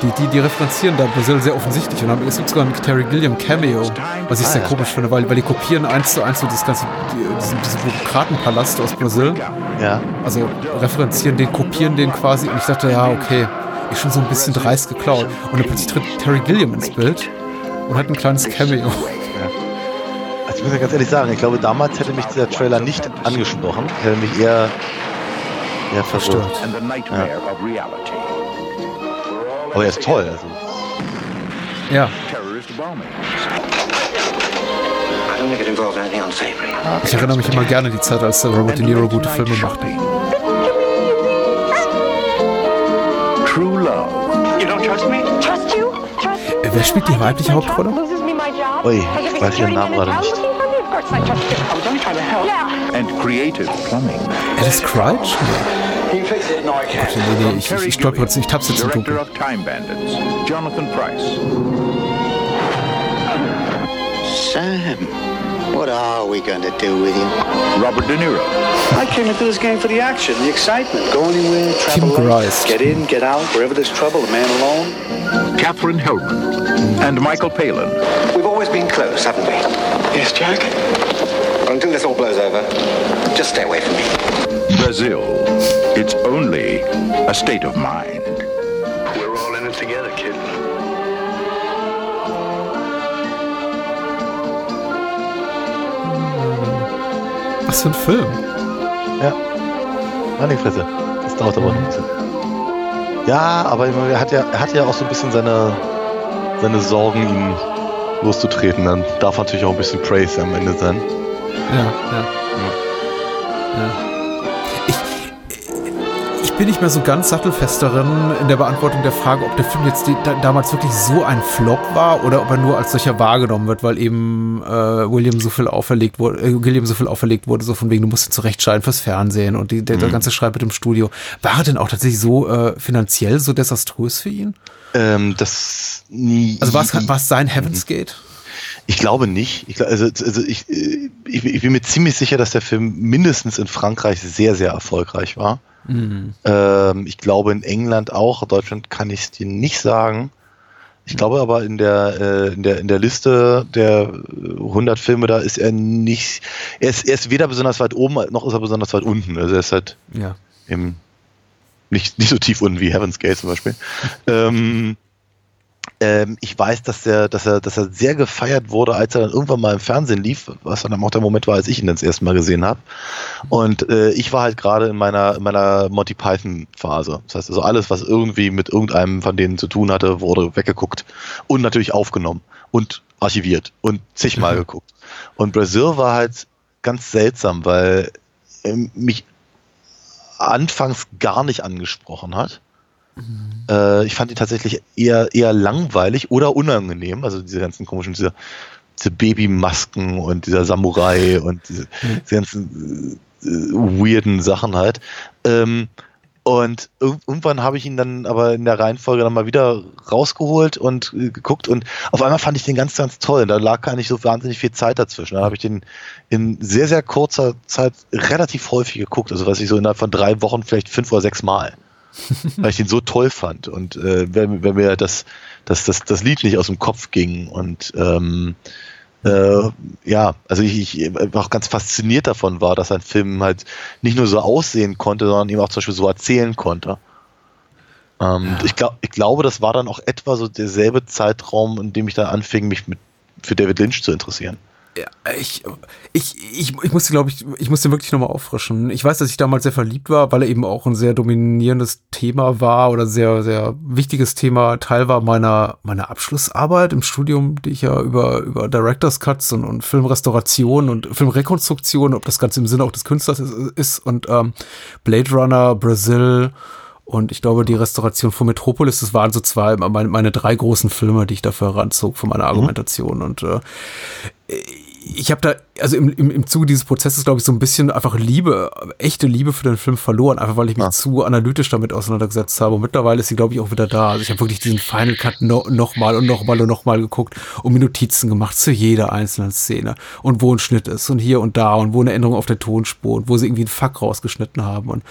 Die, die, die referenzieren da Brazil sehr offensichtlich und haben, es gibt sogar einen Terry Gilliam Cameo, was ich Ah, sehr ja. komisch finde, weil, weil die kopieren eins zu eins so das ganze, die, diesen, diesen Bürokratenpalast aus Brasil. Ja. Also referenzieren den, kopieren den quasi und ich dachte, ja, okay, ist schon so ein bisschen dreist geklaut. Und dann plötzlich tritt Terry Gilliam ins Bild und hat ein kleines Cameo. Also ich muss ja ganz ehrlich sagen, ich glaube, damals hätte mich dieser Trailer nicht angesprochen. Ich hätte mich eher, eher. Verstört. reality? Aber er ist toll. Also. Ja, Terrorist bombings. I don't think it involves anything unsavory. ich erinnere mich immer gerne an die Zeit, als Robert De Niro gute Filme machte. True love. You don't trust me? Trust you? Trust wer spielt die weibliche Hauptrolle? Loses me my job? Ui, I give ich you weiß ihren security Namen men in gerade town nicht. looking for me? Of course I trust you. I was only trying to help. Yeah. and creative plumbing. Alice Crouch? Nee, You fix it, no, I can't. nee, nee ich, ich, ich stolper jetzt, ich tapp's jetzt im Director Dunkeln. of Time Bandits, Jonathan Price. Sam. What are we going to do with him? Robert De Niro. I came into this game for the action, the excitement. Go anywhere, Tim travel light, Grice. get in, get out, wherever there's trouble, a man alone. Catherine Hellman. And Michael Palin. We've been close, haven't we? Yes, Jack? Until this all blows over, just stay away from me. Brazil. It's only a state of mind. We're all in it together, kid. Was für ein Film. Ja. Meine Fresse. Das dauert aber noch ein bisschen. Ja, aber er hat ja, er hat ja auch so ein bisschen seine, seine Sorgen, ihn loszutreten. Dann darf natürlich auch ein bisschen Praise am Ende sein. Ja, ja. Bin nicht mehr so ganz sattelfest darin in der Beantwortung der Frage, ob der Film jetzt die, da, damals wirklich so ein Flop war oder ob er nur als solcher wahrgenommen wird, weil eben äh, William so viel auferlegt wurde, äh, William so viel auferlegt wurde, so von wegen, du musst ihn zurechtschneiden fürs Fernsehen und die, der, der Mhm. ganze Schreib mit dem Studio. War er denn auch tatsächlich so äh, finanziell so desaströs für ihn? Ähm, das nie. Also war es sein Heaven's Gate? Ich glaube nicht. Ich, also, also ich, äh, ich, ich bin mir ziemlich sicher, dass der Film mindestens in Frankreich sehr, sehr erfolgreich war. Mhm. Ähm, ich glaube in England auch. Deutschland kann ich es dir nicht sagen. Ich glaube aber in der, äh, in der, in der Liste der äh, 100 Filme, da ist er nicht, er ist, er ist weder besonders weit oben, noch ist er besonders weit unten. Also er ist halt Ja. im, nicht, nicht so tief unten wie Heaven's Gate zum Beispiel. ähm, ähm, ich weiß, dass er, dass er, dass er sehr gefeiert wurde, als er dann irgendwann mal im Fernsehen lief, was dann auch der Moment war, als ich ihn das erste Mal gesehen habe. Und äh, ich war halt gerade in meiner, in meiner Monty Python Phase. Das heißt also alles, was irgendwie mit irgendeinem von denen zu tun hatte, wurde weggeguckt und natürlich aufgenommen und archiviert und zigmal geguckt. Und Brazil war halt ganz seltsam, weil ähm, mich anfangs gar nicht angesprochen hat. Äh, ich fand ihn tatsächlich eher, eher langweilig oder unangenehm. Also diese ganzen komischen, diese, diese Babymasken und dieser Samurai und diese, diese ganzen äh, weirden Sachen halt. Ähm, und irg- irgendwann habe ich ihn dann aber in der Reihenfolge dann mal wieder rausgeholt und äh, geguckt und auf einmal fand ich den ganz, ganz toll. Da lag gar nicht so wahnsinnig viel Zeit dazwischen. Dann habe ich den in sehr, sehr kurzer Zeit relativ häufig geguckt. Also was ich so innerhalb von drei Wochen vielleicht fünf oder sechs Mal. Weil ich den so toll fand und äh, wenn, wenn mir das, das, das, das Lied nicht aus dem Kopf ging und ähm, äh, ja, also ich, ich auch ganz fasziniert davon war, dass ein Film halt nicht nur so aussehen konnte, sondern eben auch zum Beispiel so erzählen konnte. Ähm, ich, glaub, ich glaube, das war dann auch etwa so derselbe Zeitraum, in dem ich dann anfing, mich mit, für David Lynch zu interessieren. Ja, ich, ich, ich, ich musste, glaube ich, ich musste wirklich nochmal auffrischen. Ich weiß, dass ich damals sehr verliebt war, weil er eben auch ein sehr dominierendes Thema war oder sehr, sehr wichtiges Thema, Teil war meiner, meiner Abschlussarbeit im Studium, die ich ja über, über Director's Cuts und, und Filmrestauration und Filmrekonstruktion, ob das Ganze im Sinne auch des Künstlers ist, ist und ähm, Blade Runner, Brazil, und ich glaube, die Restauration von Metropolis, das waren so zwei, meine, meine drei großen Filme, die ich dafür heranzog von meiner Argumentation. Und äh, ich habe da, also im, im, im Zuge dieses Prozesses, glaube ich, so ein bisschen einfach Liebe, echte Liebe für den Film verloren, einfach weil ich mich zu analytisch damit auseinandergesetzt habe. Und mittlerweile ist sie, glaube ich, auch wieder da. Also ich habe wirklich diesen Final Cut no, noch mal und noch mal und noch mal geguckt und mir Notizen gemacht zu jeder einzelnen Szene und wo ein Schnitt ist und hier und da und wo eine Änderung auf der Tonspur und wo sie irgendwie einen Fuck rausgeschnitten haben. Und,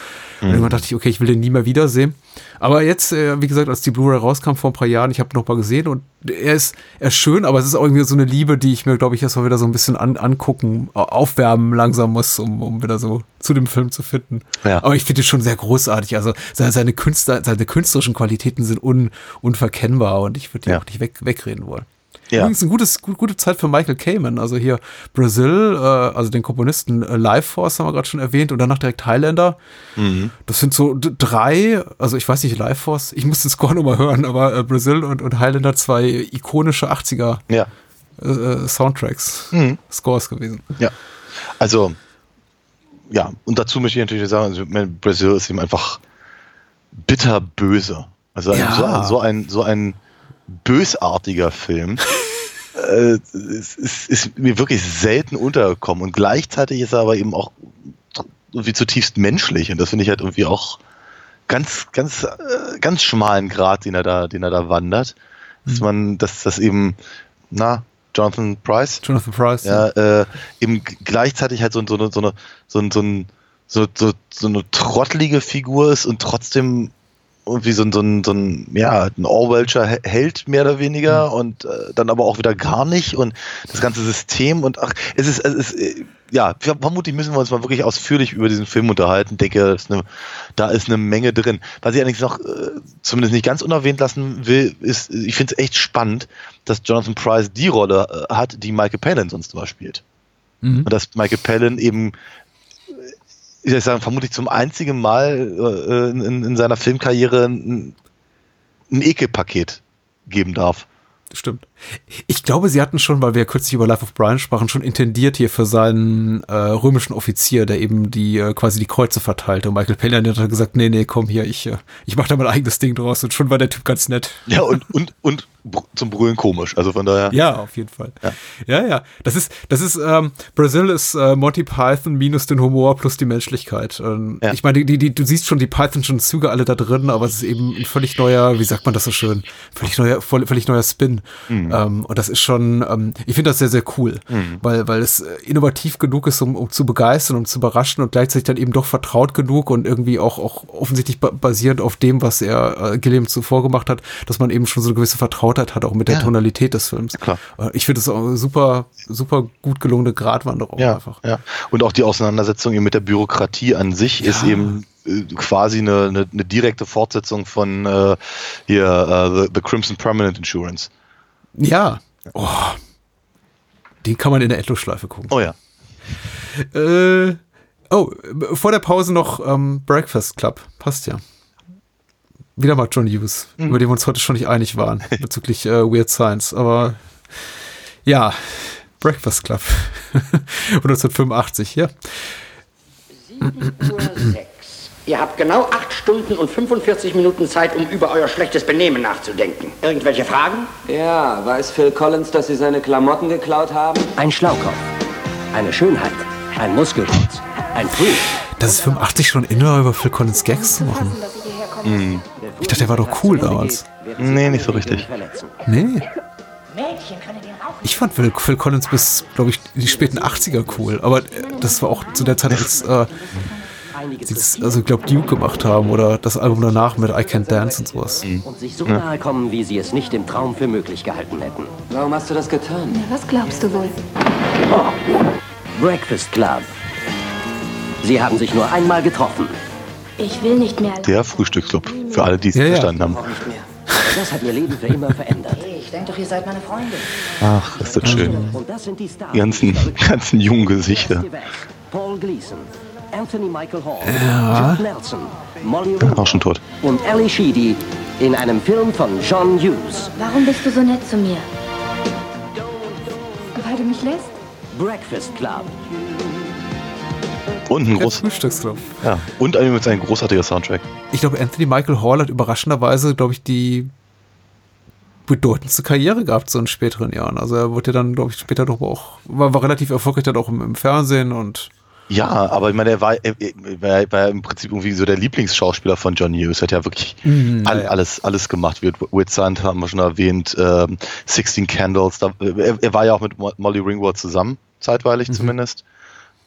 und Mhm. irgendwann dachte ich, okay, ich will den nie mehr wiedersehen. Aber jetzt, äh, wie gesagt, als die Blu-ray rauskam vor ein paar Jahren, ich habe noch mal gesehen und er ist, er ist schön, aber es ist auch irgendwie so eine Liebe, die ich mir, glaube ich, erst mal wieder so ein bisschen an, angucken, au- aufwärmen langsam muss, um, um wieder so zu dem Film zu finden. Ja. Aber ich finde es schon sehr großartig. Also seine, Künstler, seine künstlerischen Qualitäten sind un, unverkennbar und ich würde die Ja. auch nicht weg, wegreden wollen. Ja. Übrigens eine gutes, gut, gute Zeit für Michael Kamen. Also hier Brazil, äh, also den Komponisten äh, Life Force haben wir gerade schon erwähnt und danach direkt Highlander. Mhm. Das sind so drei, also ich weiß nicht, Life Force, ich muss den Score nochmal hören, aber äh, Brazil und, und Highlander zwei ikonische 80er Ja. Äh, Soundtracks, Mhm. Scores gewesen. Ja. Also, ja, und dazu möchte ich natürlich sagen, also, Brazil ist ihm einfach bitterböse. Also Ja. so, ein, so ein so ein bösartiger Film. äh, es ist, ist mir wirklich selten untergekommen. Und gleichzeitig ist er aber eben auch irgendwie zutiefst menschlich. Und das finde ich halt irgendwie auch ganz, ganz, äh, ganz schmalen Grad, den er da, den er da wandert. Dass man, dass das eben, na, Jonathan Price. Jonathan Price. Ja, äh, eben gleichzeitig halt so, so, eine, so, eine, so, ein, so, ein, so, so, so eine trottelige Figur ist und trotzdem irgendwie so ein, so ein, so ein ja, ein Orwellscher Held mehr oder weniger mhm. und äh, dann aber auch wieder gar nicht und das ganze System und ach, es ist, es ist äh, ja, vermutlich müssen wir uns mal wirklich ausführlich über diesen Film unterhalten. Ich denke, ist eine, da ist eine Menge drin. Was ich allerdings noch äh, zumindest nicht ganz unerwähnt lassen will, ist, ich finde es echt spannend, dass Jonathan Price die Rolle äh, hat, die Michael Palin sonst immer spielt. Mhm. Und dass Michael Palin eben ich würde sagen, vermutlich zum einzigen Mal äh, in, in, seiner Filmkarriere ein, ein Ekelpaket geben darf. Stimmt. Ich glaube, sie hatten schon, weil wir ja kürzlich über Life of Brian sprachen, schon intendiert hier für seinen äh, römischen Offizier, der eben die äh, quasi die Kreuze verteilte. Und Michael Palin hat gesagt, nee, nee, komm hier, ich, äh, ich mache da mein eigenes Ding draus. Und schon war der Typ ganz nett. Ja, und, und, und zum Brüllen komisch. Also von daher. Ja, auf jeden Fall. Ja, ja. ja. Das ist, das ist, ähm, Brazil ist äh, Monty Python minus den Humor plus die Menschlichkeit. Ähm, ja. Ich meine, die, die, du siehst schon die Pythonschen Züge alle da drin, aber es ist eben ein völlig neuer, wie sagt man das so schön, völlig neuer, völlig neuer Spin. Mhm. Ähm, und das ist schon, ähm, ich finde das sehr, sehr cool, mhm. weil, weil es äh, innovativ genug ist, um, um zu begeistern, um zu überraschen und gleichzeitig dann eben doch vertraut genug und irgendwie auch, auch offensichtlich basierend auf dem, was er äh, Gilliam zuvor gemacht hat, dass man eben schon so eine gewisse Vertrautheit hat, auch mit der ja. Tonalität des Films. Klar. Äh, ich finde es auch super, super gut gelungene Gratwanderung ja, einfach. Ja. Und auch die Auseinandersetzung eben mit der Bürokratie an sich ja. ist eben äh, quasi eine, eine, eine, direkte Fortsetzung von äh, hier uh, the, the Crimson Permanent Insurance. Ja. Oh. Den kann man in der Endlosschleife gucken. Oh ja. Äh, oh, vor der Pause noch ähm, Breakfast Club. Passt ja. Wieder mal John Hughes, mhm. über den wir uns heute schon nicht einig waren, bezüglich äh, Weird Science. Aber ja, Breakfast Club. 1985, ja. 7 Uhr 6. Ihr habt genau 8 Stunden und 45 Minuten Zeit, um über euer schlechtes Benehmen nachzudenken. Irgendwelche Fragen? Ja, weiß Phil Collins, dass Sie seine Klamotten geklaut haben? Ein Schlaukopf. Eine Schönheit. Ein Muskelschutz. Ein Freak. Das ist 85 schon inner über Phil Collins Gags zu machen. Mhm. Ich dachte, der war doch cool damals. Nee, nicht so richtig. Nee. Ich fand Phil, Phil Collins bis, glaube ich, die späten 80er cool. Aber das war auch zu der Zeit, als äh, sie also ich glaube, Duke gemacht haben oder das Album danach mit I Can't Dance und sowas. Mhm. Und sich so nahe kommen, wie sie es nicht im Traum für möglich gehalten hätten. Warum hast du das getan? was glaubst du wohl? Breakfast Club. Sie haben sich nur einmal getroffen. Ich will nicht mehr. Der Frühstücksclub, für alle, die es ja, verstanden haben. das hat ihr Leben für immer verändert. Ich denke doch, ihr seid meine Freunde. Ach, ist das schön. Und das sind die Stars. Die ganzen, ganzen jungen Gesichter. Paul Gleason, Anthony Michael Hall, ja. Jeff Nelson, Molly Ringwald auch schon tot. und Ali Sheedy in einem Film von John Hughes. Warum bist du so nett zu mir? Weil du mich lässt? Breakfast Club. Und ein großes Frühstücksclub. Ja, und ein, ein großartiger Soundtrack. Ich glaube, Anthony Michael Hall hat überraschenderweise, glaube ich, die bedeutendste Karriere gehabt so in späteren Jahren. Also er wurde ja dann, glaube ich, später doch auch, war, war relativ erfolgreich dann auch im, im Fernsehen und ja, aber ich meine, er war, er, er war im Prinzip irgendwie so der Lieblingsschauspieler von John Hughes. Er hat ja wirklich mhm, all, ja. alles, alles gemacht. With Sand haben wir schon erwähnt, ähm, 16 Candles. Da, er, er, war ja auch mit Molly Ringwald zusammen, zeitweilig mhm. zumindest.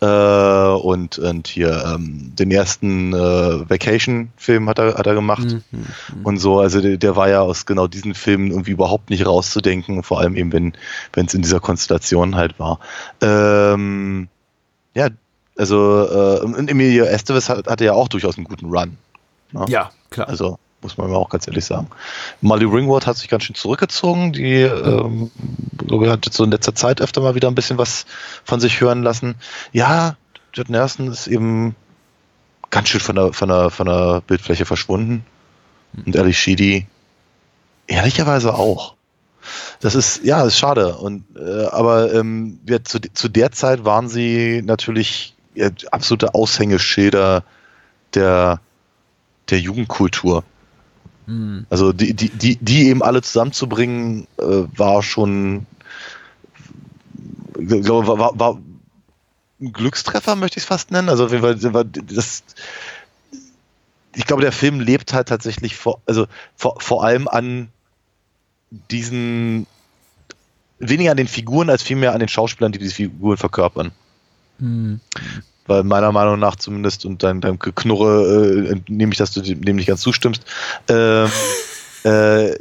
Äh, und, und hier ähm, den ersten äh, Vacation-Film hat er, hat er gemacht mhm, mhm. und so. Also der, der, war ja aus genau diesen Filmen irgendwie überhaupt nicht rauszudenken, vor allem eben, wenn es in dieser Konstellation halt war. Ähm, ja, also äh, Emilio Estevez hat, hatte ja auch durchaus einen guten Run. Ne? Ja, klar. Also muss man mir auch ganz ehrlich sagen. Molly Ringwald hat sich ganz schön zurückgezogen. Die ähm, hat jetzt so in letzter Zeit öfter mal wieder ein bisschen was von sich hören lassen. Ja, Judd Nelson ist eben ganz schön von der, von der, von der Bildfläche verschwunden. Und Ali Sheedy ehrlicherweise auch. Das ist, ja, ist schade. Und, äh, aber ähm, ja, zu, zu der Zeit waren sie natürlich ja, absolute Aushängeschilder der, der Jugendkultur. Mhm. Also die, die, die, die eben alle zusammenzubringen, äh, war schon, ich glaube, war, war, war ein Glückstreffer, möchte ich es fast nennen. Also das, ich glaube, der Film lebt halt tatsächlich vor, also vor, vor allem an diesen weniger an den Figuren als vielmehr an den Schauspielern, die diese Figuren verkörpern. Hm. Weil meiner Meinung nach zumindest, und dein, dein Knurre, äh, nehme ich, dass du dem nicht ganz zustimmst, ähm, äh,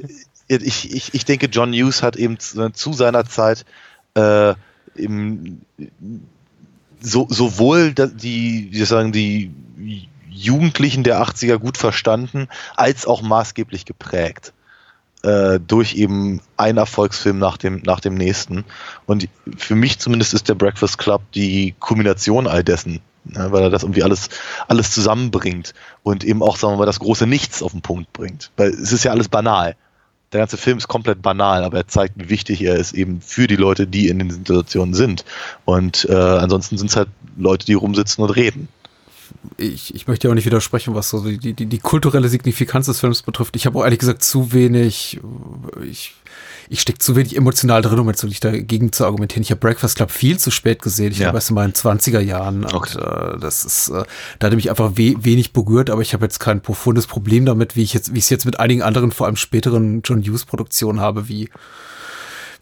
ich, ich, ich denke, John Hughes hat eben zu, zu seiner Zeit äh, im, so, sowohl die, wie sagen, die Jugendlichen der 80er gut verstanden, als auch maßgeblich geprägt äh, durch eben ein Erfolgsfilm nach dem, nach dem nächsten. Und für mich zumindest ist der Breakfast Club die Kulmination all dessen, ne, weil er das irgendwie alles, alles zusammenbringt und eben auch, sagen wir mal, das große Nichts auf den Punkt bringt. Weil es ist ja alles banal. Der ganze Film ist komplett banal, aber er zeigt, wie wichtig er ist eben für die Leute, die in den Situationen sind. Und äh, ansonsten sind es halt Leute, die rumsitzen und reden ich, ich möchte ja auch nicht widersprechen, was so die, die, die kulturelle Signifikanz des Films betrifft. Ich habe auch ehrlich gesagt zu wenig, ich, ich stecke zu wenig emotional drin, um jetzt wirklich dagegen zu argumentieren. Ich habe Breakfast Club viel zu spät gesehen. Ich ja. habe erst in meinen 20er Jahren. Okay. Und äh, das ist, äh, da hat mich einfach we wenig berührt, aber ich habe jetzt kein profundes Problem damit, wie ich jetzt, wie ich es jetzt mit einigen anderen, vor allem späteren John Hughes Produktionen habe, wie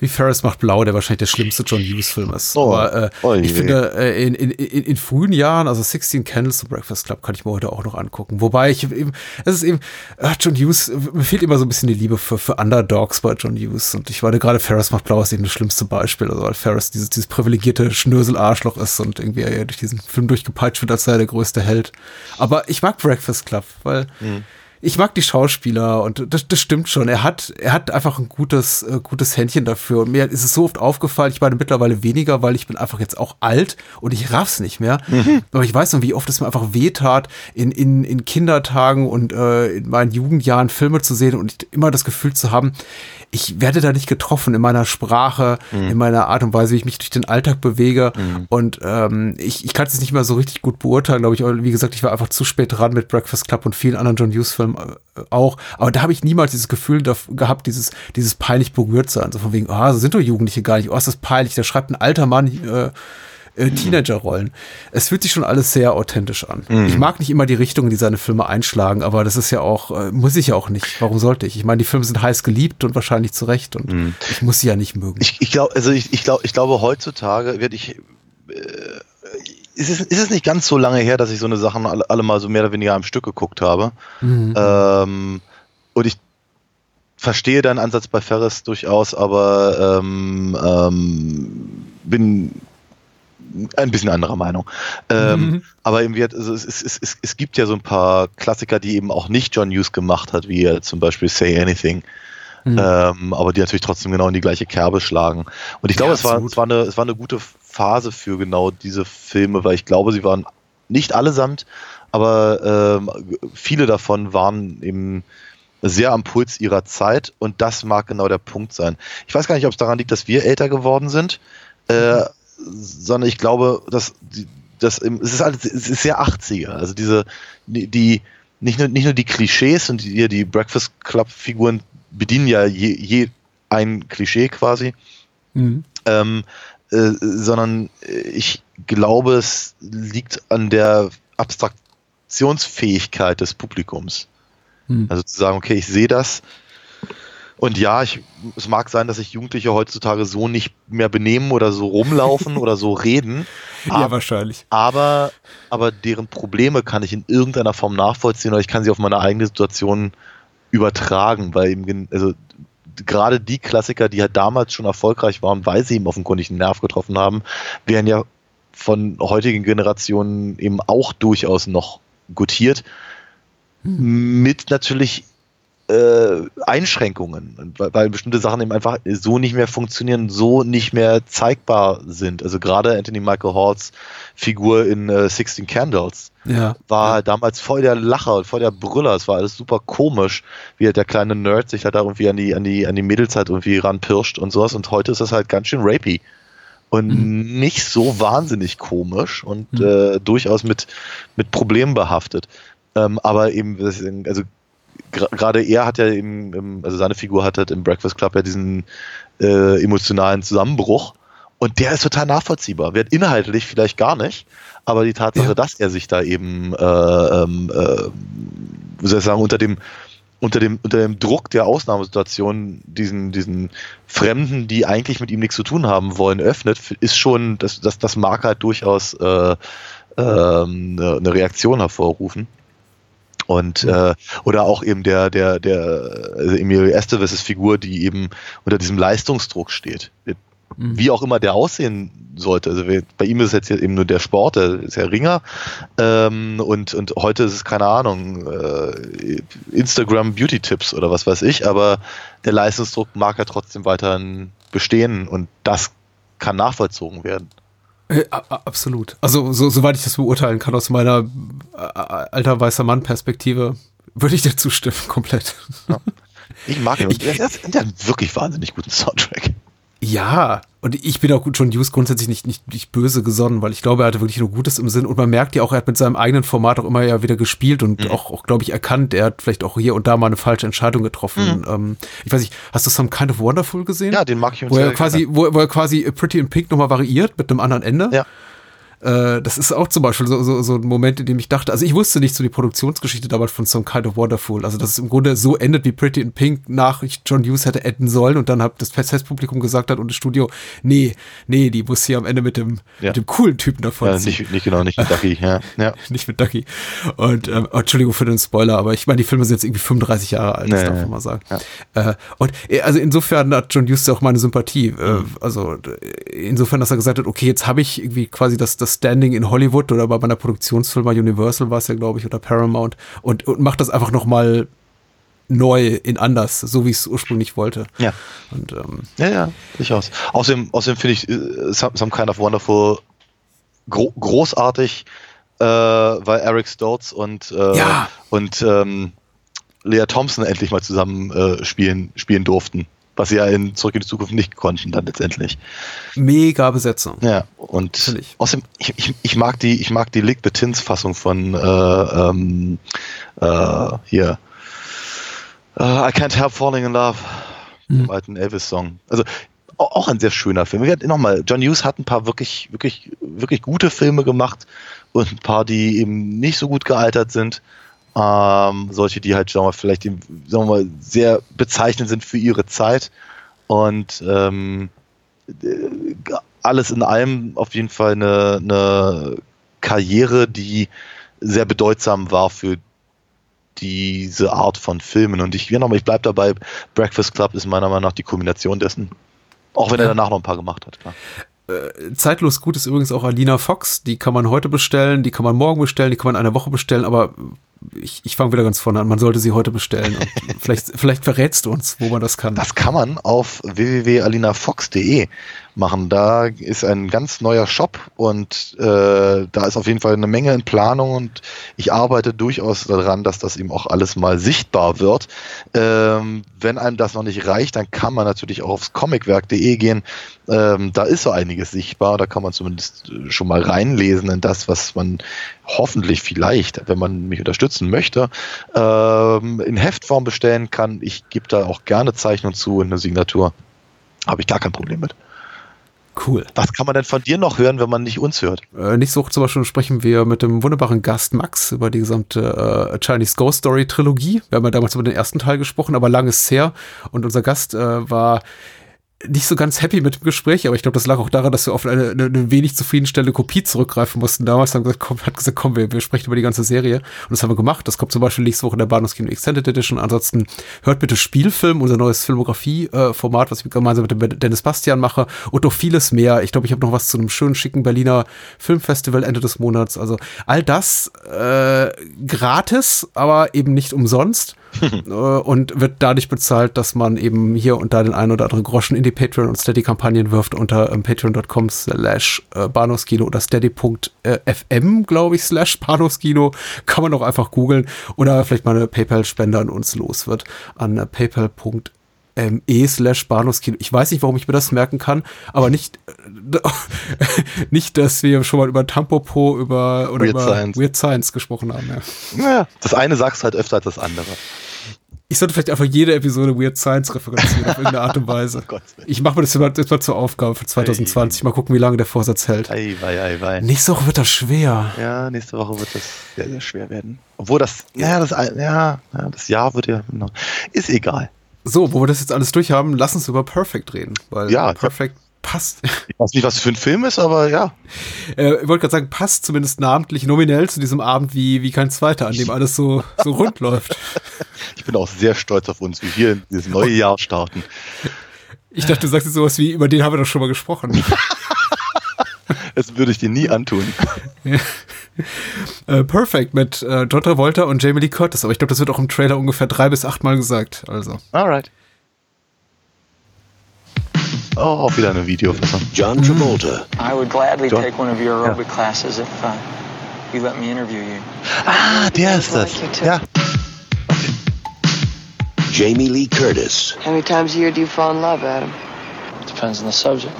wie Ferris macht blau, der wahrscheinlich der schlimmste John Hughes-Film ist. Oh, Aber äh, oh ich finde, äh, in, in, in, in frühen Jahren, also 16 Candles to Breakfast Club, kann ich mir heute auch noch angucken. Wobei ich eben, es ist eben, äh, John Hughes, mir fehlt immer so ein bisschen die Liebe für, für Underdogs bei John Hughes. Und ich war gerade Ferris macht blau ist eben das schlimmste Beispiel. Also weil Ferris dieses, dieses privilegierte Schnösel-Arschloch ist und irgendwie er durch diesen Film durchgepeitscht wird, als sei er der größte Held. Aber ich mag Breakfast Club, weil mhm ich mag die Schauspieler und das, das stimmt schon. Er hat, er hat einfach ein gutes, äh, gutes Händchen dafür. Und mir ist es so oft aufgefallen, ich meine mittlerweile weniger, weil ich bin einfach jetzt auch alt und ich raff's nicht mehr. Mhm. Aber ich weiß noch, wie oft es mir einfach wehtat, in, in, in Kindertagen und äh, in meinen Jugendjahren Filme zu sehen und immer das Gefühl zu haben, ich werde da nicht getroffen in meiner Sprache, mhm. in meiner Art und Weise, wie ich mich durch den Alltag bewege. Mhm. Und ähm, ich, ich kann es nicht mehr so richtig gut beurteilen, glaube ich. Aber wie gesagt, ich war einfach zu spät dran mit Breakfast Club und vielen anderen John Hughes-Filmen äh, auch. Aber da habe ich niemals dieses Gefühl gehabt, dieses, dieses peinlich berührt sein. So von wegen, ah, so sind doch Jugendliche gar nicht. Oh, ist das peinlich. Da schreibt ein alter Mann äh, äh, Teenager-Rollen. Es fühlt sich schon alles sehr authentisch an. Mhm. Ich mag nicht immer die Richtung, die seine Filme einschlagen, aber das ist ja auch, äh, muss ich ja auch nicht. Warum sollte ich? Ich meine, die Filme sind heiß geliebt und wahrscheinlich zu Recht und mhm. ich muss sie ja nicht mögen. Ich, ich glaube, also ich, ich, glaub, ich glaube, heutzutage werde ich, äh, ist es, ist es nicht ganz so lange her, dass ich so eine Sachen alle, alle mal so mehr oder weniger am Stück geguckt habe. Mhm. Ähm, und ich verstehe deinen Ansatz bei Ferris durchaus, aber ähm, ähm, bin ein bisschen anderer Meinung. Ähm, mhm. Aber eben, also es, es, es, es gibt ja so ein paar Klassiker, die eben auch nicht John Hughes gemacht hat, wie zum Beispiel Say Anything. Mhm. Ähm, aber die natürlich trotzdem genau in die gleiche Kerbe schlagen. Und ich glaube, ja, es, war, es, war eine, es war eine gute Phase für genau diese Filme, weil ich glaube, sie waren nicht allesamt, aber ähm, viele davon waren eben sehr am Puls ihrer Zeit und das mag genau der Punkt sein. Ich weiß gar nicht, ob es daran liegt, dass wir älter geworden sind. Äh, sondern ich glaube, dass das es ist alles, es ist sehr 80er. Also diese, die, nicht nur, nicht nur die Klischees und die, die Breakfast Club Figuren bedienen ja je, je ein Klischee quasi, mhm. ähm, äh, sondern ich glaube, es liegt an der Abstraktionsfähigkeit des Publikums. Mhm. Also zu sagen, okay, ich sehe das, und ja, ich, es mag sein, dass sich Jugendliche heutzutage so nicht mehr benehmen oder so rumlaufen oder so reden. ja, wahrscheinlich. Aber, aber deren Probleme kann ich in irgendeiner Form nachvollziehen oder ich kann sie auf meine eigene Situation übertragen, weil eben, also gerade die Klassiker, die halt damals schon erfolgreich waren, weil sie eben offenkundig einen Nerv getroffen haben, werden ja von heutigen Generationen eben auch durchaus noch gutiert. Hm. Mit natürlich äh, Einschränkungen, weil, weil, bestimmte Sachen eben einfach so nicht mehr funktionieren, so nicht mehr zeigbar sind. Also gerade Anthony Michael Halls Figur in äh, Sixteen Candles ja, war ja. damals voll der Lacher, voll der Brüller. Es war alles super komisch, wie halt der kleine Nerd sich halt da irgendwie an die, an die, an die Mädels halt irgendwie ranpirscht und sowas. Und heute ist das halt ganz schön rapey und mhm. nicht so wahnsinnig komisch und mhm. äh, durchaus mit, mit Problemen behaftet. Ähm, aber eben, also gerade er hat ja eben, also seine Figur hat halt im Breakfast Club ja diesen äh, emotionalen Zusammenbruch und der ist total nachvollziehbar. Wird inhaltlich vielleicht gar nicht, aber die Tatsache, ja. dass er sich da eben, äh, ähm, äh, wie soll ich sagen, unter dem unter dem, unter dem Druck der Ausnahmesituation diesen, diesen Fremden, die eigentlich mit ihm nichts zu tun haben wollen, öffnet, ist schon, das, das, das mag halt durchaus äh, eine, eine Reaktion hervorrufen. Und äh, oder auch eben der, der, der also Emilio Esteves' Figur, die eben unter diesem Leistungsdruck steht. Wie auch immer der aussehen sollte. Also bei ihm ist es jetzt eben nur der Sport, der ist ja Ringer. Ähm, und, und heute ist es, keine Ahnung, äh, Instagram Beauty Tipps oder was weiß ich, aber der Leistungsdruck mag ja trotzdem weiterhin bestehen und das kann nachvollzogen werden. Äh, absolut. Also, so, soweit ich das beurteilen kann aus meiner äh, alter weißer Mann-Perspektive, würde ich dir zustimmen, komplett. Ich mag ihn. Der, der hat einen wirklich wahnsinnig guten Soundtrack. Ja, und ich bin auch John Hughes grundsätzlich nicht, nicht, nicht böse gesonnen, weil ich glaube, er hatte wirklich nur Gutes im Sinn und man merkt ja auch, er hat mit seinem eigenen Format auch immer ja wieder gespielt und auch, auch glaube ich, erkannt, er hat vielleicht auch hier und da mal eine falsche Entscheidung getroffen. Ähm, ich weiß nicht, hast du Some Kind of Wonderful gesehen? Ja, den mag ich wo er quasi, wo, wo er quasi Pretty in Pink nochmal variiert mit einem anderen Ende. Ja. Äh, das ist auch zum Beispiel so, so, so ein Moment, in dem ich dachte, also ich wusste nicht so die Produktionsgeschichte damals von Some Kind of Wonderful. Also, dass es im Grunde so endet, wie Pretty in Pink nach John Hughes hätte enden sollen und dann hat das Festpublikum gesagt hat und das Studio, nee, nee, die muss hier am Ende mit dem, Ja. mit dem coolen Typen davon Ja, nicht, nicht genau, nicht mit Ducky. Ja, ja. nicht mit Ducky. Und ähm, Entschuldigung für den Spoiler, aber ich meine, die Filme sind jetzt irgendwie 35 Jahre alt, das Nee, darf man mal sagen. Äh, und äh, also insofern hat John Hughes auch meine Sympathie. Äh, also äh, insofern, dass er gesagt hat, okay, jetzt habe ich irgendwie quasi das, das Standing in Hollywood oder bei meiner Produktionsfirma Universal war es ja, glaube ich, oder Paramount und, und macht das einfach nochmal neu in anders, so wie ich es ursprünglich wollte. Ja. Und ähm, Ja, ja, durchaus. Außerdem, außerdem finde ich äh, Some, Some Kind of Wonderful gro großartig, äh, weil Eric Stoltz und, äh, Ja. und ähm, Lea Thompson endlich mal zusammen äh, spielen, spielen durften. Was sie ja in Zurück in die Zukunft nicht konnten, dann letztendlich. mega Besetzung. Ja, und außerdem, ich, ich, ich mag die, ich mag die Lick the Tins Fassung von äh, ähm, äh, hier. Äh, I Can't Help Falling in Love, dem alten Elvis-Song. Also au- auch ein sehr schöner Film. Nochmal, John Hughes hat ein paar wirklich, wirklich, wirklich gute Filme gemacht und ein paar, die eben nicht so gut gealtert sind. Ähm, solche, die halt, sagen wir mal, vielleicht sagen wir mal, sehr bezeichnend sind für ihre Zeit. Und ähm, äh, alles in allem auf jeden Fall eine, eine Karriere, die sehr bedeutsam war für diese Art von Filmen. Und ich, ja, nochmal, ich bleibe dabei, Breakfast Club ist meiner Meinung nach die Kombination dessen. Auch wenn er danach noch ein paar gemacht hat, klar. Äh, zeitlos gut ist übrigens auch Alina Fox. Die kann man heute bestellen, die kann man morgen bestellen, die kann man in einer Woche bestellen, aber ich, ich fange wieder ganz vorne an. Man sollte sie heute bestellen. Vielleicht, vielleicht verrätst du uns, wo man das kann. Das kann man auf www.alinafox.de machen. Da ist ein ganz neuer Shop und äh, da ist auf jeden Fall eine Menge in Planung und ich arbeite durchaus daran, dass das eben auch alles mal sichtbar wird. Ähm, wenn einem das noch nicht reicht, dann kann man natürlich auch aufs comicwerk.de gehen. Ähm, da ist so einiges sichtbar. Da kann man zumindest äh, schon mal reinlesen in das, was man hoffentlich vielleicht, wenn man mich unterstützen möchte, ähm, in Heftform bestellen kann. Ich gebe da auch gerne Zeichnung zu und eine Signatur. Habe ich gar kein Problem mit. Cool. Was kann man denn von dir noch hören, wenn man nicht uns hört? Äh, nächste Woche zum Beispiel sprechen wir mit dem wunderbaren Gast Max über die gesamte äh, Chinese Ghost Story Trilogie. Wir haben ja damals über den ersten Teil gesprochen, aber lang ist es her. Und unser Gast äh, war nicht so ganz happy mit dem Gespräch, aber ich glaube, das lag auch daran, dass wir auf eine, eine, eine wenig zufriedenstellende Kopie zurückgreifen mussten. Damals haben gesagt, komm, hat gesagt, komm, wir, wir sprechen über die ganze Serie. Und das haben wir gemacht. Das kommt zum Beispiel nächste Woche in der Bahnhofskino Extended Edition. Ansonsten hört bitte Spielfilm, unser neues Filmografie-Format, was ich gemeinsam mit dem Dennis Bastian mache und noch vieles mehr. Ich glaube, ich habe noch was zu einem schönen, schicken Berliner Filmfestival Ende des Monats. Also all das äh, gratis, aber eben nicht umsonst. Äh, und wird dadurch bezahlt, dass man eben hier und da den einen oder anderen Groschen in die Patreon- und Steady-Kampagnen wirft unter ähm, patreon.com slash äh, Bahnhofskino oder steady.fm, glaube ich, slash Bahnhofskino. Kann man auch einfach googeln oder vielleicht mal eine PayPal-Spende an uns los wird an äh, paypal.me e slash Bahnhofskino. Ich weiß nicht, warum ich mir das merken kann, aber nicht, nicht, dass wir schon mal über Tampopo über, oder Weird über Science. Weird Science gesprochen haben. Ja. Naja, das eine sagst du halt öfter als das andere. Ich sollte vielleicht einfach jede Episode Weird Science referenzieren auf irgendeine Art und Weise. Oh ich mache mir das jetzt mal zur Aufgabe für 2020. Mal gucken, wie lange der Vorsatz hält. Ei, ei, ei. Nächste Woche wird das schwer. Ja, nächste Woche wird das sehr, sehr schwer werden. Obwohl das, ja, das, ja, ja, das Jahr wird ja, noch- ist egal. So, wo wir das jetzt alles durch haben, lass uns über Perfect reden. Weil Ja, Perfect passt. Ich weiß nicht, was für ein Film ist, aber ja. Äh, ich wollte gerade sagen, passt zumindest namentlich nominell zu diesem Abend wie, wie kein zweiter, an dem alles so, so rund läuft. Ich bin auch sehr stolz auf uns, wie wir in dieses neue Jahr starten. Ich dachte, du sagst jetzt sowas wie, über den haben wir doch schon mal gesprochen. Das würde ich dir nie antun. äh, Perfect mit äh, John Travolta und Jamie Lee Curtis, aber ich glaube, das wird auch im Trailer ungefähr drei bis acht Mal gesagt. Also. Alright. Oh, auch wieder eine Videofassung. John Travolta. I would gladly John? take one of your aerobic classes if uh, you let me interview you. Ah, der ist das. Ja. Jamie Lee Curtis. How many times a year do you fall in love, Adam? Depends on the subject.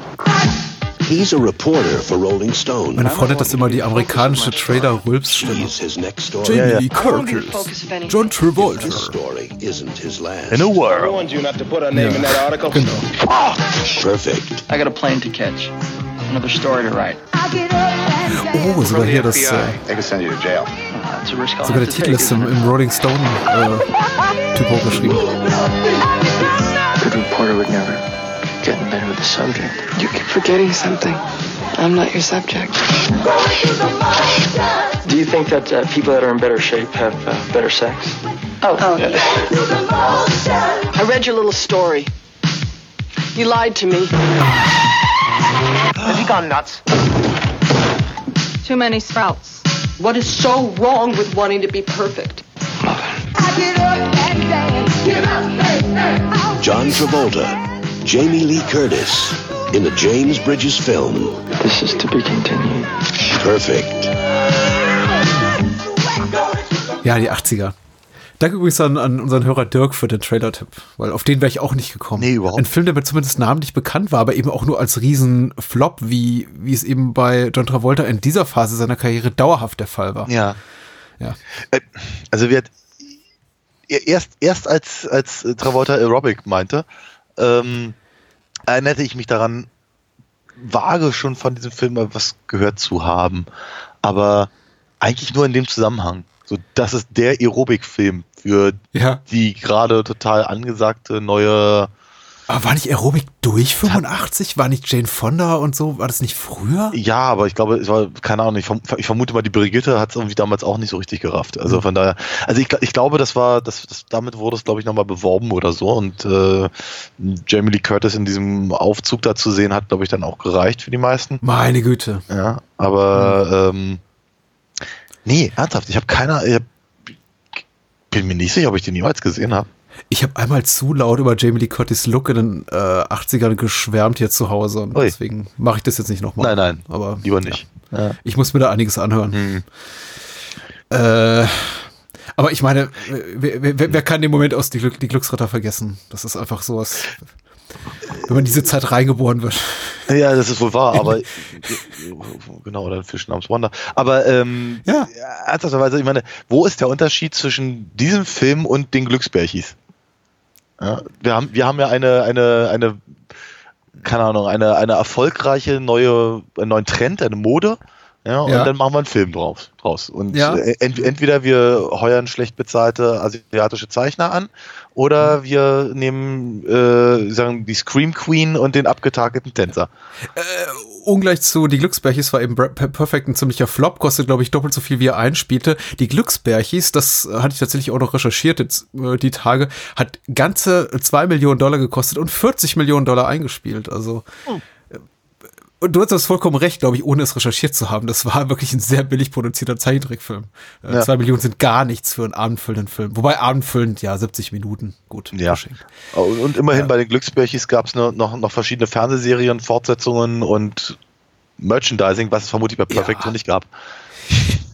Meine Frau nennt das immer die amerikanische Trailer-Rülps-Stimme. He's his next door. Jamie Lee Curtis. John Travolta. This story isn't his last. In a world. I warned you not to put our name in that article. Genau. Perfect. I got a plane to catch. Another story to write. Oh, sogar hier das, äh, They can send you to jail. That's a risk I'll sogar have der to Titel take, ist im, isn't it? im Rolling Stone äh, Typ hochgeschrieben. Good reporter would never get in bed with the subject. You keep forgetting something. I'm not your subject. Do you think that uh, people that are in better shape have uh, better sex? Oh. yeah. I read your little story. You lied to me. Has he gone nuts? Too many sprouts. What is so wrong with wanting to be perfect? John Travolta. Jamie Lee Curtis. In a James Bridges film. This is to be continued. Perfect. Ja, die 80er. Danke übrigens an, an unseren Hörer Dirk für den Trailer-Tipp, weil auf den wäre ich auch nicht gekommen. Nee, überhaupt Ein Film, der mir zumindest namentlich bekannt war, aber eben auch nur als Riesen-Flop, wie, wie es eben bei John Travolta in dieser Phase seiner Karriere dauerhaft der Fall war. Ja. Ja. Äh, Also wir erst, erst als, als Travolta Aerobic meinte, ähm, erinnerte ich mich daran, vage schon von diesem Film mal was gehört zu haben. Aber eigentlich nur in dem Zusammenhang. So, das ist der Aerobic-Film für Ja. die gerade total angesagte neue. Aber war nicht Aerobic durch 85? War nicht Jane Fonda und so? War das nicht früher? Ja, aber ich glaube, es war, keine Ahnung, ich, verm ich vermute mal, die Brigitte hat es irgendwie damals auch nicht so richtig gerafft. Also von daher, also ich, ich glaube, das war, das, das, damit wurde es, glaube ich, nochmal beworben oder so. Und äh, Jamie Lee Curtis in diesem Aufzug da zu sehen, hat, glaube ich, dann auch gereicht für die meisten. Meine Güte. Ja, aber ähm, nee, ernsthaft, ich habe keiner, ich hab, bin mir nicht sicher, ob ich den jemals gesehen habe. Ich habe einmal zu laut über Jamie Lee Curtis Look in den äh, 80ern geschwärmt hier zu Hause und Ui. deswegen mache ich das jetzt nicht nochmal. Nein, nein, aber lieber nicht. Ja. Ich muss mir da einiges anhören. Hm. Äh, aber ich meine, wer, wer, wer kann den Moment aus die, Glück, die Glücksritter vergessen? Das ist einfach sowas, wenn man in diese Zeit reingeboren wird. Ja, das ist wohl wahr, aber genau, oder ein Fisch namens Wonder. Aber ähm, Ja. ernsthafterweise, ich meine, wo ist der Unterschied zwischen diesem Film und den Glücksbärchis? Ja, wir haben, wir haben ja eine, eine, eine, keine Ahnung, eine, eine erfolgreiche neue, einen neuen Trend, eine Mode. Ja, und Ja. dann machen wir einen Film drauf, draus. Und Ja. äh, ent, entweder wir heuern schlecht bezahlte asiatische Zeichner an oder wir nehmen äh, sagen die Scream Queen und den abgetakelten Tänzer. Ungleich zu Die Glücksbärchis war eben Perfect ein ziemlicher Flop, kostet glaube ich doppelt so viel, wie er einspielte. Die Glücksbärchis, das äh, hatte ich tatsächlich auch noch recherchiert jetzt, äh, die Tage, hat ganze zwei Millionen Dollar gekostet und 40 Millionen Dollar eingespielt. Also äh, und du hast das vollkommen recht, glaube ich, ohne es recherchiert zu haben. Das war wirklich ein sehr billig produzierter Zeichentrickfilm. Äh, Ja. Zwei Millionen sind gar nichts für einen abendfüllenden Film. Wobei abendfüllend, ja, 70 Minuten. Gut. Ja. Und, und immerhin bei den Glücksbärchis gab es noch, noch, verschiedene Fernsehserien, Fortsetzungen und Merchandising, was es vermutlich bei Perfect so nicht gab.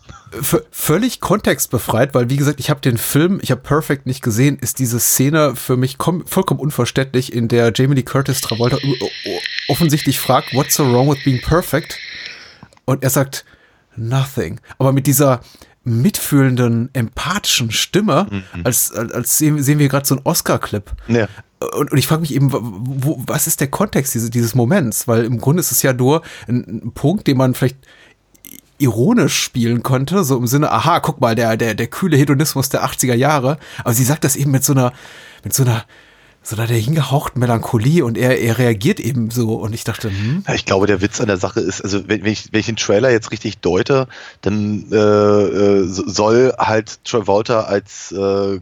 Völlig kontextbefreit, weil wie gesagt, ich habe den Film, ich habe Perfect nicht gesehen, ist diese Szene für mich kom- vollkommen unverständlich, in der Jamie Lee Curtis Travolta offensichtlich fragt, what's so wrong with being perfect? Und er sagt, nothing. Aber mit dieser, mitfühlenden, empathischen Stimme, Mhm. als, als, sehen, sehen wir gerade so einen Oscar-Clip. Ja. Und, und ich frage mich eben, wo, wo, was ist der Kontext dieses, dieses Moments? Weil im Grunde ist es ja nur ein, ein Punkt, den man vielleicht ironisch spielen konnte, so im Sinne, aha, guck mal, der, der, der kühle Hedonismus der 80er Jahre. Aber sie sagt das eben mit so einer, mit so einer, so einer der hingehauchten Melancholie und er, er reagiert eben so. Und ich dachte, hm, Ja, ich glaube, der Witz an der Sache ist, also wenn, wenn, ich, wenn ich den Trailer jetzt richtig deute, dann äh, äh, so- soll halt Travolta als äh, äh,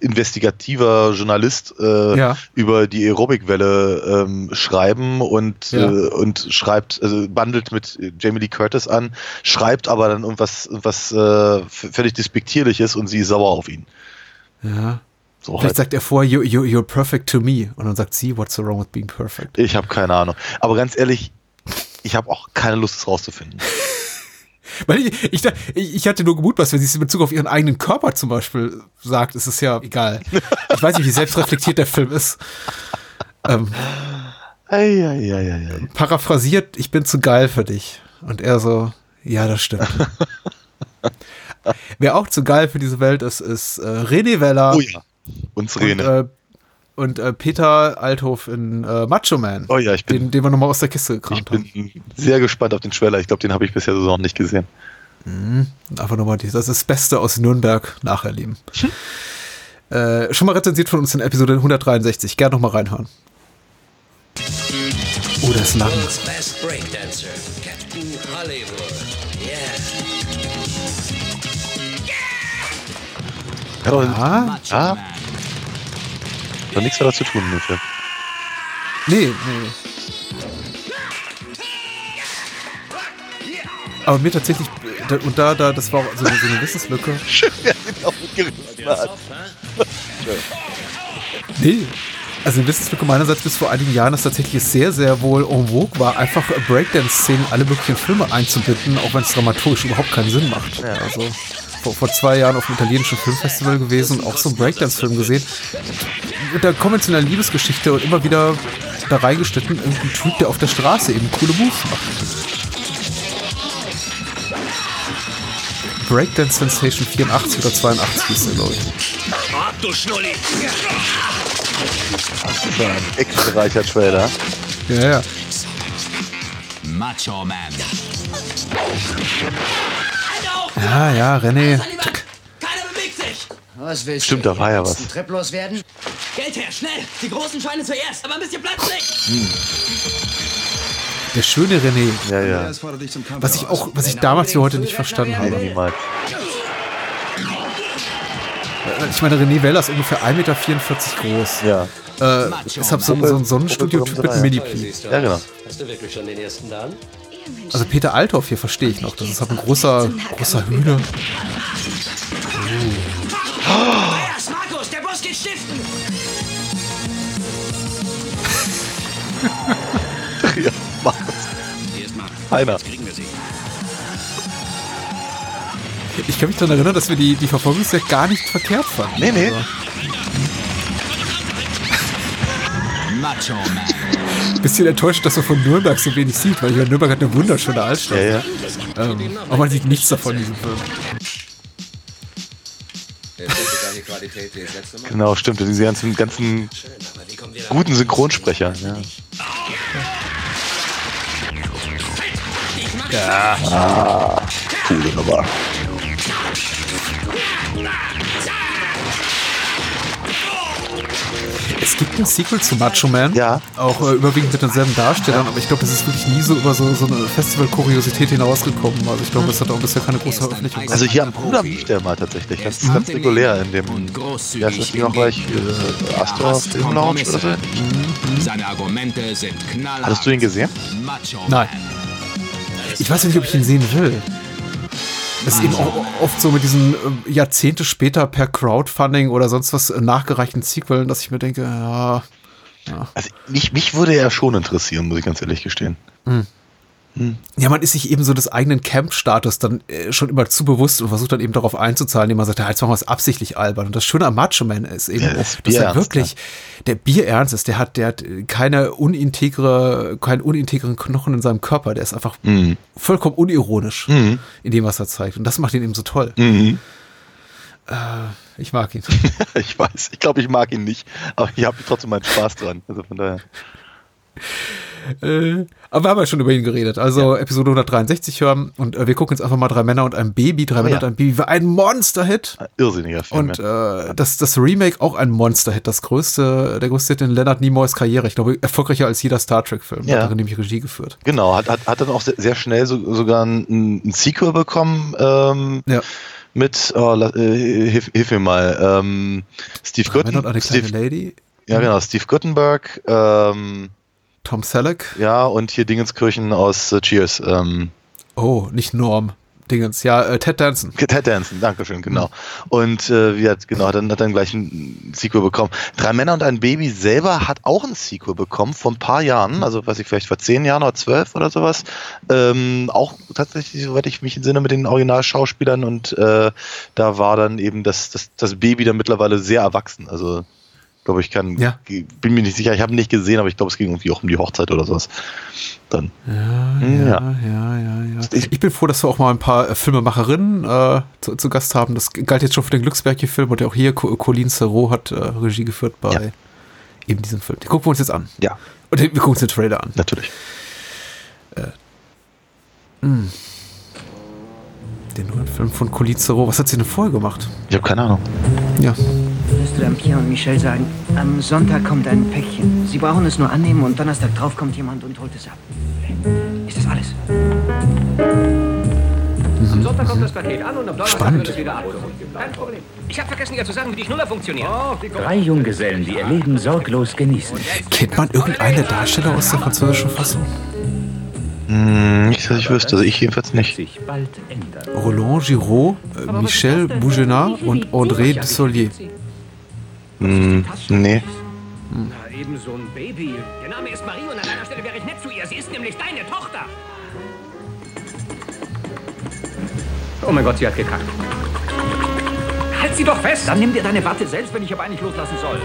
investigativer Journalist äh, Ja. über die Aerobic-Welle ähm, schreiben und, Ja. äh, und schreibt, also bandelt mit Jamie Lee Curtis an, schreibt aber dann irgendwas, irgendwas äh, völlig Despektierliches und sie ist sauer auf ihn. ja. So Vielleicht halt. sagt er vor, you, you, you're perfect to me. Und dann sagt sie, what's so wrong with being perfect? Ich habe keine Ahnung. Aber ganz ehrlich, ich habe auch keine Lust, es rauszufinden. Weil ich, ich, ich hatte nur gemutmaßt, wenn sie es in Bezug auf ihren eigenen Körper zum Beispiel sagt, ist es ja egal. Ich weiß nicht, wie selbstreflektiert der Film ist. Ähm, Eieieiei. paraphrasiert, ich bin zu geil für dich. Und er so, ja, das stimmt. Wer auch zu geil für diese Welt ist, ist äh, René Weller. Oh ja, Und, Rene. äh, und äh, Peter Althoff in äh, Macho Man. Oh ja, ich bin- Den, den wir nochmal aus der Kiste gekramt haben. Sehr gespannt auf den Trailer. Ich glaube, den habe ich bisher so noch nicht gesehen. Mhm. Einfach nochmal, das ist das Beste aus Nürnberg nacherleben. Äh, schon mal rezensiert von uns in Episode 163. Gerne nochmal reinhören. Oh, das ist lang. World's best breakdancer, Captain Hollywood. Yeah. Ja. ah, doch nichts weiter zu tun dem Film. Nee, nee. Aber mir tatsächlich, da- und da, da, das war so, eine- so eine Wissenslücke. Schön, wer den aufgerissen hat. Nee. Also eine Wissenslücke meinerseits bis vor einigen Jahren, dass tatsächlich es sehr, sehr wohl en vogue war, einfach Breakdance-Szenen alle möglichen Filme einzubinden, auch wenn es dramaturgisch überhaupt keinen Sinn macht. Also vor, vor zwei Jahren auf dem italienischen Filmfestival gewesen und auch so einen Breakdance-Film gesehen. Mit der konventionellen Liebesgeschichte und immer wieder da reingeschnitten, irgendein Typ, der auf der Straße eben coole Moves macht. Breakdance Sensation 84 oder 82 hieß der, glaube ich. Ab, du Schnulli! Extra Trailer. Ja, ja. Macho Man. Ja, ja, René. Was willst Stimmt, du? da war ja was. ein Trip loswerden? Geld her, schnell! Die großen Schweine zuerst, aber ein bisschen Platz nicht! Hm. Der schöne René. Ja, ja. Was ich auch, was ich damals wie heute nicht verstanden habe. Niemals. Ich meine, René Weller ist ungefähr 1,44 Meter groß. Ja. Äh, deshalb so, ein- so ein Sonnenstudio-Typ mit einem Mini-Pli. Ja, genau. Hast du wirklich schon den ersten Dan? Also Peter Althoff hier verstehe ich noch. Das ist halt ein großer, großer Hühner. Andreas, Markus, der geht stiften! ja, mach Einer. Kriegen wir sie. Ich kann mich daran erinnern, dass wir die, die Verfolgungsjagd gar nicht verkehrt fanden. Nee, nee. Also, Macho Man. Bisschen enttäuscht, dass man von Nürnberg so wenig sieht, weil ich meine, Nürnberg hat eine wunderschöne Altstadt. Ja, ja. Ähm, aber man sieht nichts davon in diesem Film. Genau, stimmt. Diese ganzen, ganzen guten Synchronsprecher. Ja. Ja. Ah, coole Nummer. Gibt ein Sequel zu Macho Man. Ja. Auch äh, überwiegend mit denselben Darstellern, aber ich glaube, das ist wirklich nie so über so, so eine Festival-Kuriosität hinausgekommen. Also ich glaube, es hat auch bisher keine große Veröffentlichung. Also hier am Bruder lief der mal tatsächlich. Ganz, ganz regulär in dem. Wie heißt das noch gleich? Äh, Astor Film Lounge oder so? Seine Argumente sind knallhart. Hattest du ihn gesehen? Nein. Ich weiß nicht, ob ich ihn sehen will. Das ist eben auch oft so mit diesen äh, Jahrzehnte später per Crowdfunding oder sonst was äh, nachgereichten Sequeln, dass ich mir denke, ja, Also mich, mich würde er schon interessieren, muss ich ganz ehrlich gestehen. Hm. Ja, man ist sich eben so des eigenen Camp-Status dann äh, schon immer zu bewusst und versucht dann eben darauf einzuzahlen, indem man sagt, ja, jetzt machen wir es absichtlich albern. Und das Schöne am Macho Man ist eben, Ja, das dass er wirklich der Bierernst ist. Der hat, der hat keine unintegre, keinen unintegren Knochen in seinem Körper. Der ist einfach Mhm. vollkommen unironisch Mhm. in dem, was er zeigt. Und das macht ihn eben so toll. Mhm. Äh, ich mag ihn. ich weiß, ich glaube, ich mag ihn nicht, aber ich habe trotzdem meinen Spaß dran. Also von daher. Äh, aber wir haben ja schon über ihn geredet. Also Episode 163 hören und äh, wir gucken jetzt einfach mal drei Männer und ein Baby. Drei Oh Männer ja. und ein Baby war ein Monster-Hit. Irrsinniger Film. Und äh, das, das Remake auch ein Monster-Hit. Das größte, der größte Hit in Leonard Nimoys Karriere. Ich glaube, erfolgreicher als jeder Star Trek-Film. Ja. Hat darin nämlich Regie geführt. Genau, hat, hat, hat dann auch sehr, sehr schnell so, sogar ein, ein Sequel bekommen. Ähm, Ja. Mit, oh, äh, hilf, hilf mir mal, ähm, Steve Drei Männer und eine Gutten, kleine Steve, Lady. ja genau, Steve Guttenberg, ähm, Tom Selleck. ja, und hier Dingenskirchen aus äh, Cheers, ähm, Oh, nicht Norm. Dingens. Ja, äh, Ted Danson. Ted Danson, Dankeschön, genau. Und äh, wie hat, genau, dann hat dann gleich ein Sequel bekommen. Drei Männer und ein Baby selber hat auch ein Sequel bekommen vor ein paar Jahren, also weiß ich, vielleicht vor zehn Jahren oder zwölf oder sowas. Ähm, auch tatsächlich, soweit ich mich entsinne, mit den Originalschauspielern und äh, da war dann eben das, das, das Baby dann mittlerweile sehr erwachsen. Also glaube ich kann, Ja. bin mir nicht sicher, ich habe ihn nicht gesehen, aber ich glaube, es ging irgendwie auch um die Hochzeit oder sowas. Dann. Ja, Hm, ja, ja. ja, ja, ja. Ich bin froh, dass wir auch mal ein paar äh, Filmemacherinnen äh, zu, zu Gast haben. Das galt jetzt schon für den Glücksberg-Film und auch hier Co- Colin Serrault hat äh, Regie geführt bei Ja. eben diesem Film. Den gucken wir uns jetzt an. Ja, Und wir gucken uns den Trailer an. natürlich. Mm. Den neuen Film von Colin Serrault. Was hat sie denn vorher gemacht? Ich habe keine Ahnung. Ja. Du dann Pierre und Michel sagen, am Sonntag kommt ein Päckchen. Sie brauchen es nur annehmen und Donnerstag drauf kommt jemand und holt es ab. Ist das alles? Am Sonntag kommt das Paket an und am Donnerstag Spannend. wird es wieder abgeholt. Kein Problem. Ich habe vergessen, ihr zu sagen, wie die Schnuller funktionieren. Oh, Drei Junggesellen, die ihr Leben sorglos genießen. Kennt man irgendeine Darsteller aus der französischen Fassung? Hm, nicht, dass ich wüsste, also ich jedenfalls nicht. Roland Giraud, äh, Michel Bougenat und André Dussolier. Hm, nee. Na, eben so ein Baby. Ihr Name ist Marie und an deiner Stelle wäre ich nett zu ihr. Sie ist nämlich deine Tochter. Oh mein Gott, sie hat gekackt. Halt sie doch fest! Dann nimm dir deine Watte selbst, wenn ich aber eigentlich loslassen soll.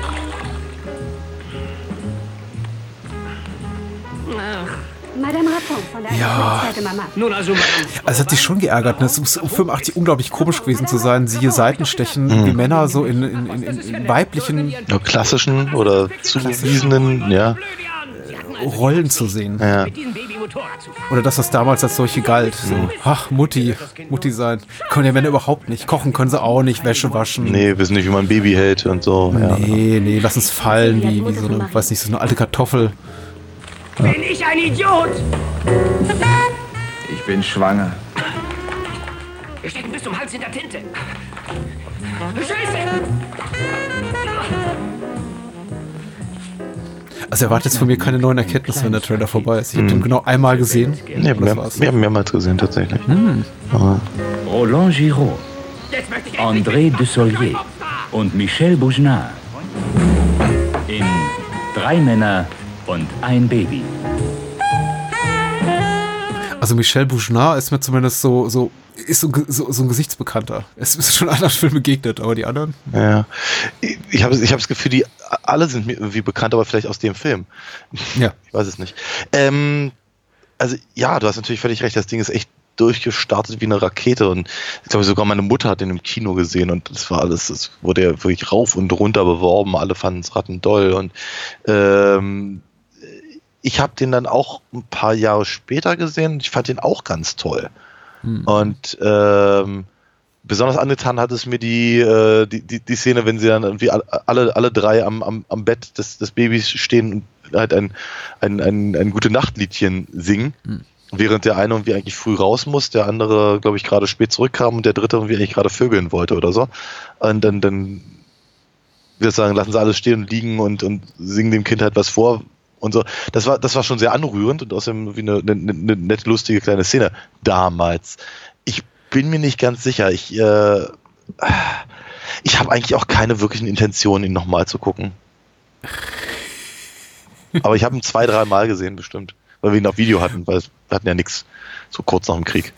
Der Ja. Seite Mama. Nun also. Also es hat sich schon geärgert. ne? Es muss um 85 unglaublich komisch gewesen zu sein. Siehe Seitenstechen, Mhm. wie Männer so in, in, in, in, in weiblichen Ja, klassischen oder zugewiesenen, ja. Rollen zu sehen. ja. Oder dass das damals als solche galt. So, ach, Mutti, Mutti sein. Können ja Männer überhaupt nicht. Kochen können sie auch nicht, Wäsche waschen. Nee, wissen nicht, wie man ein Baby hält und so. Ja. Nee, nee, lass uns fallen, wie, wie so eine, weiß nicht, so eine alte Kartoffel. Bin ich ein Idiot? Ich bin schwanger. Wir stecken bis zum Hals in der Tinte. Scheiße! Also erwartet jetzt von mir keine neuen Erkenntnisse, wenn der Trailer vorbei ist. Ich habe den genau einmal gesehen. Nee, Das wir, wir haben mehrmals gesehen, tatsächlich. Hm. Aber Roland Giraud, André Dussolier und Michel Bougenat. In Drei Männer und ein Baby. Also Michel Bougenat ist mir zumindest so, so ist so, so, so ein Gesichtsbekannter. Es ist schon anderen Filmen begegnet, aber die anderen. Ja. Ich- habe ich hab das Gefühl, die alle sind mir irgendwie bekannt, aber vielleicht aus dem Film. Ja. Ich weiß es nicht. Ähm, also ja, du hast natürlich völlig recht, das Ding ist echt durchgestartet wie eine Rakete und ich glaube sogar meine Mutter hat den im Kino gesehen und das war alles, das wurde ja wirklich rauf und runter beworben, alle fanden es rattendoll und ähm, ich habe den dann auch ein paar Jahre später gesehen und ich fand den auch ganz toll. Und ähm, besonders angetan hat es mir die, äh, die, die, die Szene, wenn sie dann irgendwie alle, alle drei am, am, am Bett des, des Babys stehen und halt ein, ein, ein, ein gute Nachtliedchen singen. Während der eine irgendwie eigentlich früh raus muss, der andere, glaube ich, gerade spät zurückkam und der dritte irgendwie eigentlich gerade vögeln wollte oder so. Und dann, dann würde ich sagen, lassen sie alles stehen und liegen und, und singen dem Kind halt was vor und so. Das war, das war schon sehr anrührend und außerdem wie eine, eine, eine nette, lustige kleine Szene damals. Ich bin mir nicht ganz sicher. Ich, äh, ich habe eigentlich auch keine wirklichen Intentionen, ihn nochmal zu gucken. Aber ich habe ihn zwei, drei Mal gesehen, bestimmt. weil wir ihn auf Video hatten, weil wir hatten ja nichts so kurz nach dem Krieg.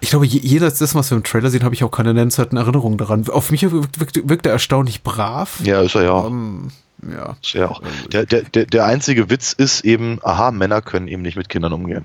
Ich glaube, je- jeder das, was wir im Trailer sehen, habe ich auch keine nennenswerten Erinnerungen daran. Auf mich wirkt, wirkt, wirkt er erstaunlich brav. Ja, ist er ja. Ähm, ja. Auch. Der, der, der, der einzige Witz ist eben, aha, Männer können eben nicht mit Kindern umgehen.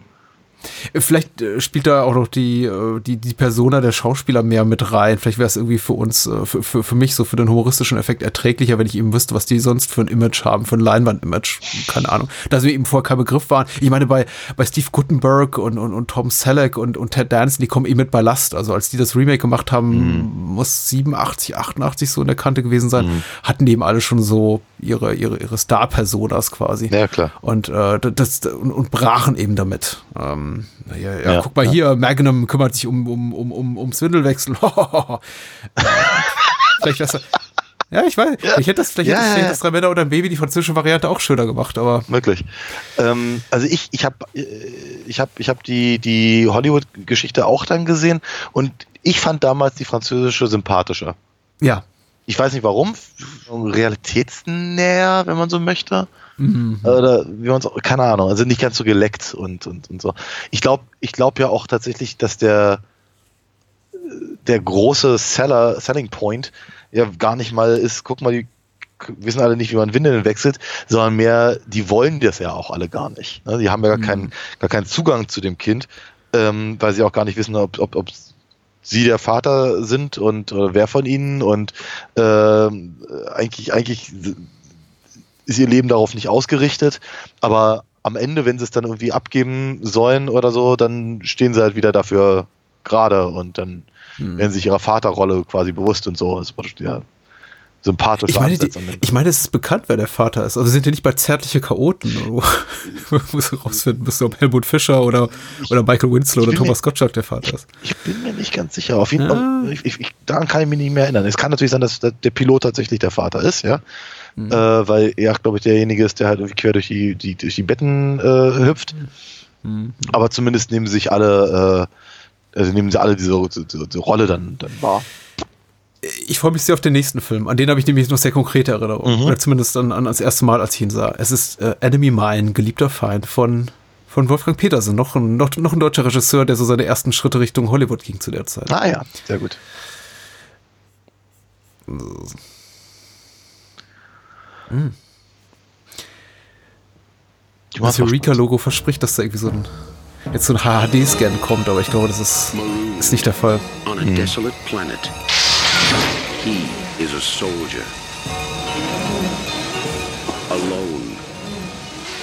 Vielleicht äh, spielt da auch noch die, äh, die, die Persona der Schauspieler mehr mit rein. Vielleicht wäre es irgendwie für uns, äh, für, für, für mich so für den humoristischen Effekt erträglicher, wenn ich eben wüsste, was die sonst für ein Image haben, für ein Leinwand-Image. Keine Ahnung. Dass wir eben vorher kein Begriff waren. Ich meine, bei, bei Steve Guttenberg und, und, und Tom Selleck und, und Ted Danson, die kommen eben mit Ballast. Also als die das Remake gemacht haben, muss 87, 88 so in der Kante gewesen sein, hatten die eben alle schon so ihre, ihre, ihre Star-Personas quasi. Ja, klar. Und, äh, das, und, und brachen eben damit. Ähm, ja, ja, Ja, guck mal ja. hier, Magnum kümmert sich um, um, um, um, ums Windelwechsel. vielleicht wär's, ja, ich weiß, ich hätte das, vielleicht Ja, hätte, ja, vielleicht ja. das drei Männer oder ein Baby die französische Variante auch schöner gemacht, aber Wirklich. Ähm, also ich, ich habe ich hab, ich hab die, die Hollywood-Geschichte auch dann gesehen und ich fand damals die französische sympathischer. ja. Ich weiß nicht warum, realitätsnäher, wenn man so möchte. Mhm. Oder wie man es keine Ahnung, also nicht ganz so geleckt und, und, und so. Ich glaube ich glaub ja auch tatsächlich, dass der, der große Seller, Selling Point ja gar nicht mal ist, guck mal, die wissen alle nicht, wie man Windeln wechselt, sondern mehr, die wollen das ja auch alle gar nicht. Ne? Die haben ja gar, keinen, gar keinen Zugang zu dem Kind, ähm, weil sie auch gar nicht wissen, ob, ob, ob sie der Vater sind und oder wer von ihnen und ähm, eigentlich, eigentlich ist ihr Leben darauf nicht ausgerichtet, aber am Ende, wenn sie es dann irgendwie abgeben sollen oder so, dann stehen sie halt wieder dafür gerade und dann werden sie sich ihrer Vaterrolle quasi bewusst und so. Das war ja sympathisch. Ich meine, die, ich meine, es ist bekannt, wer der Vater ist. Also sind die nicht bei zärtliche Chaoten, wo muss rausfinden, bist du ob Helmut Fischer oder, oder Michael Winslow oder mir- Thomas Gottschalk der Vater ist. Ich bin mir nicht ganz sicher. Auf jeden Fall, ich, ich, ich, daran kann ich mich nicht mehr erinnern. Es kann natürlich sein, dass der Pilot tatsächlich der Vater ist, ja. Äh, weil er, glaube ich, derjenige ist, der halt irgendwie quer durch die, die, durch die Betten äh, hüpft. Aber zumindest nehmen sie sich alle, äh, also nehmen sie alle diese, diese, diese Rolle dann, dann wahr. Ich freue mich sehr auf den nächsten Film. An den habe ich nämlich noch sehr konkrete Erinnerungen. Mhm. Oder zumindest an, an das erste Mal, als ich ihn sah. Es ist äh, Enemy Mine, geliebter Feind von, von Wolfgang Petersen. Noch ein, noch, noch ein deutscher Regisseur, der so seine ersten Schritte Richtung Hollywood ging zu der Zeit. Ah ja, sehr gut. Hm. Das Eureka-Logo verspricht, dass da irgendwie so ein jetzt so ein HD-Scan kommt, aber ich glaube, das ist, ist nicht der Fall. Soldier. Alone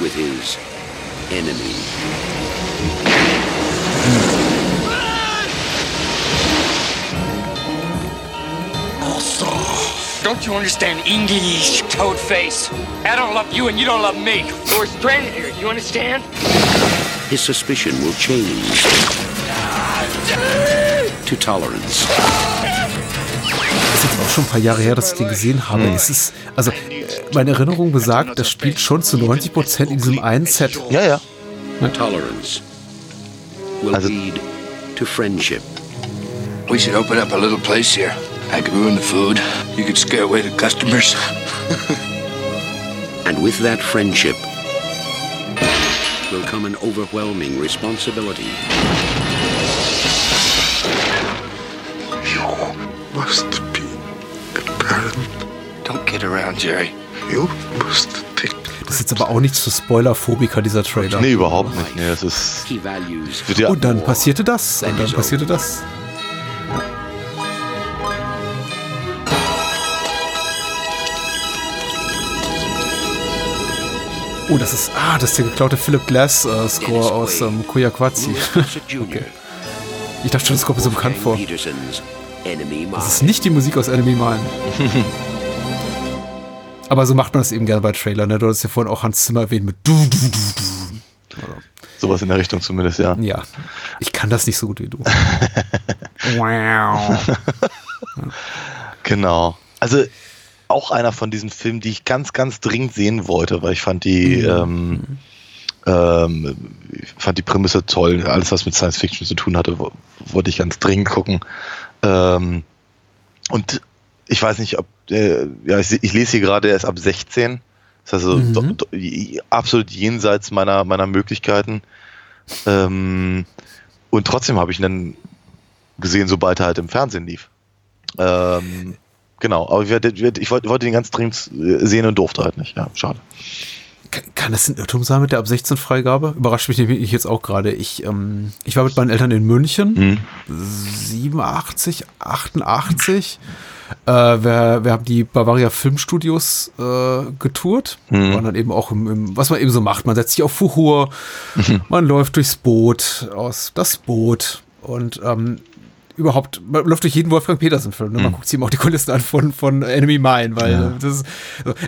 with his enemy. Don't you understand English, toad face? I don't love you and you don't love me. We're stranded here, you understand? His suspicion will change to tolerance. Das ist jetzt auch schon ein paar Jahre her, dass ich den gesehen habe. Es ist, also, meine Erinnerung besagt, das spielt schon zu 90 Prozent in diesem einen Set. Ja, ja. Tolerance will lead to friendship. We should open up a little place here. I could ruin the food. You could scare away the customers. And with that friendship will come an overwhelming responsibility. You Must be a parent. Don't kid around, Jerry. You must think. Das ist jetzt aber auch nichts für Spoilerphobiker, dieser Trailer. Nee, überhaupt nicht. Nee, das ist. He values Wird ja, Und dann passierte das. Und dann passierte das. Oh, das ist, ah, das ist der geklaute Philip Glass äh, Score aus ähm, Koyaquazi. okay. Ich dachte schon, das kommt mir so bekannt vor. Das ist nicht die Musik aus Enemy Mine. Aber so macht man es eben gerne bei Trailern. Ne? Du hast ja vorhin auch Hans Zimmer erwähnt mit du, du, du, du. sowas in der Richtung zumindest, ja. Ja, ich kann das nicht so gut wie du. wow. Genau. Also auch einer von diesen Filmen, die ich ganz, ganz dringend sehen wollte, weil ich fand die, ähm, ähm, ich fand die Prämisse toll. Alles, was mit Science Fiction zu tun hatte, wo- wollte ich ganz dringend gucken. Ähm, und ich weiß nicht, ob, äh, ja, ich, ich lese hier gerade, er ist ab 16. Das ist also mhm. do, do, absolut jenseits meiner, meiner Möglichkeiten. Ähm, und trotzdem habe ich ihn dann gesehen, sobald er halt im Fernsehen lief. Ähm, genau, aber ich, wollte, ihn ganz dringend sehen und durfte halt nicht. Ja, schade. Kann das ein Irrtum sein mit der ab 16 Freigabe? Überrascht mich nämlich jetzt auch gerade. Ich, ähm, ich war mit meinen Eltern in München, mhm. 87, 88. Äh, wir, wir haben die Bavaria Filmstudios äh, getourt. Mhm. Waren dann eben auch im, im, was man eben so macht. Man setzt sich auf Fuhur, mhm. man läuft durchs Boot, aus das Boot. Und ähm, überhaupt, man läuft durch jeden Wolfgang Petersen-Film. Ne? Man mhm. guckt sich eben auch die Kulissen an von, von Enemy Mine, weil ja. das ist,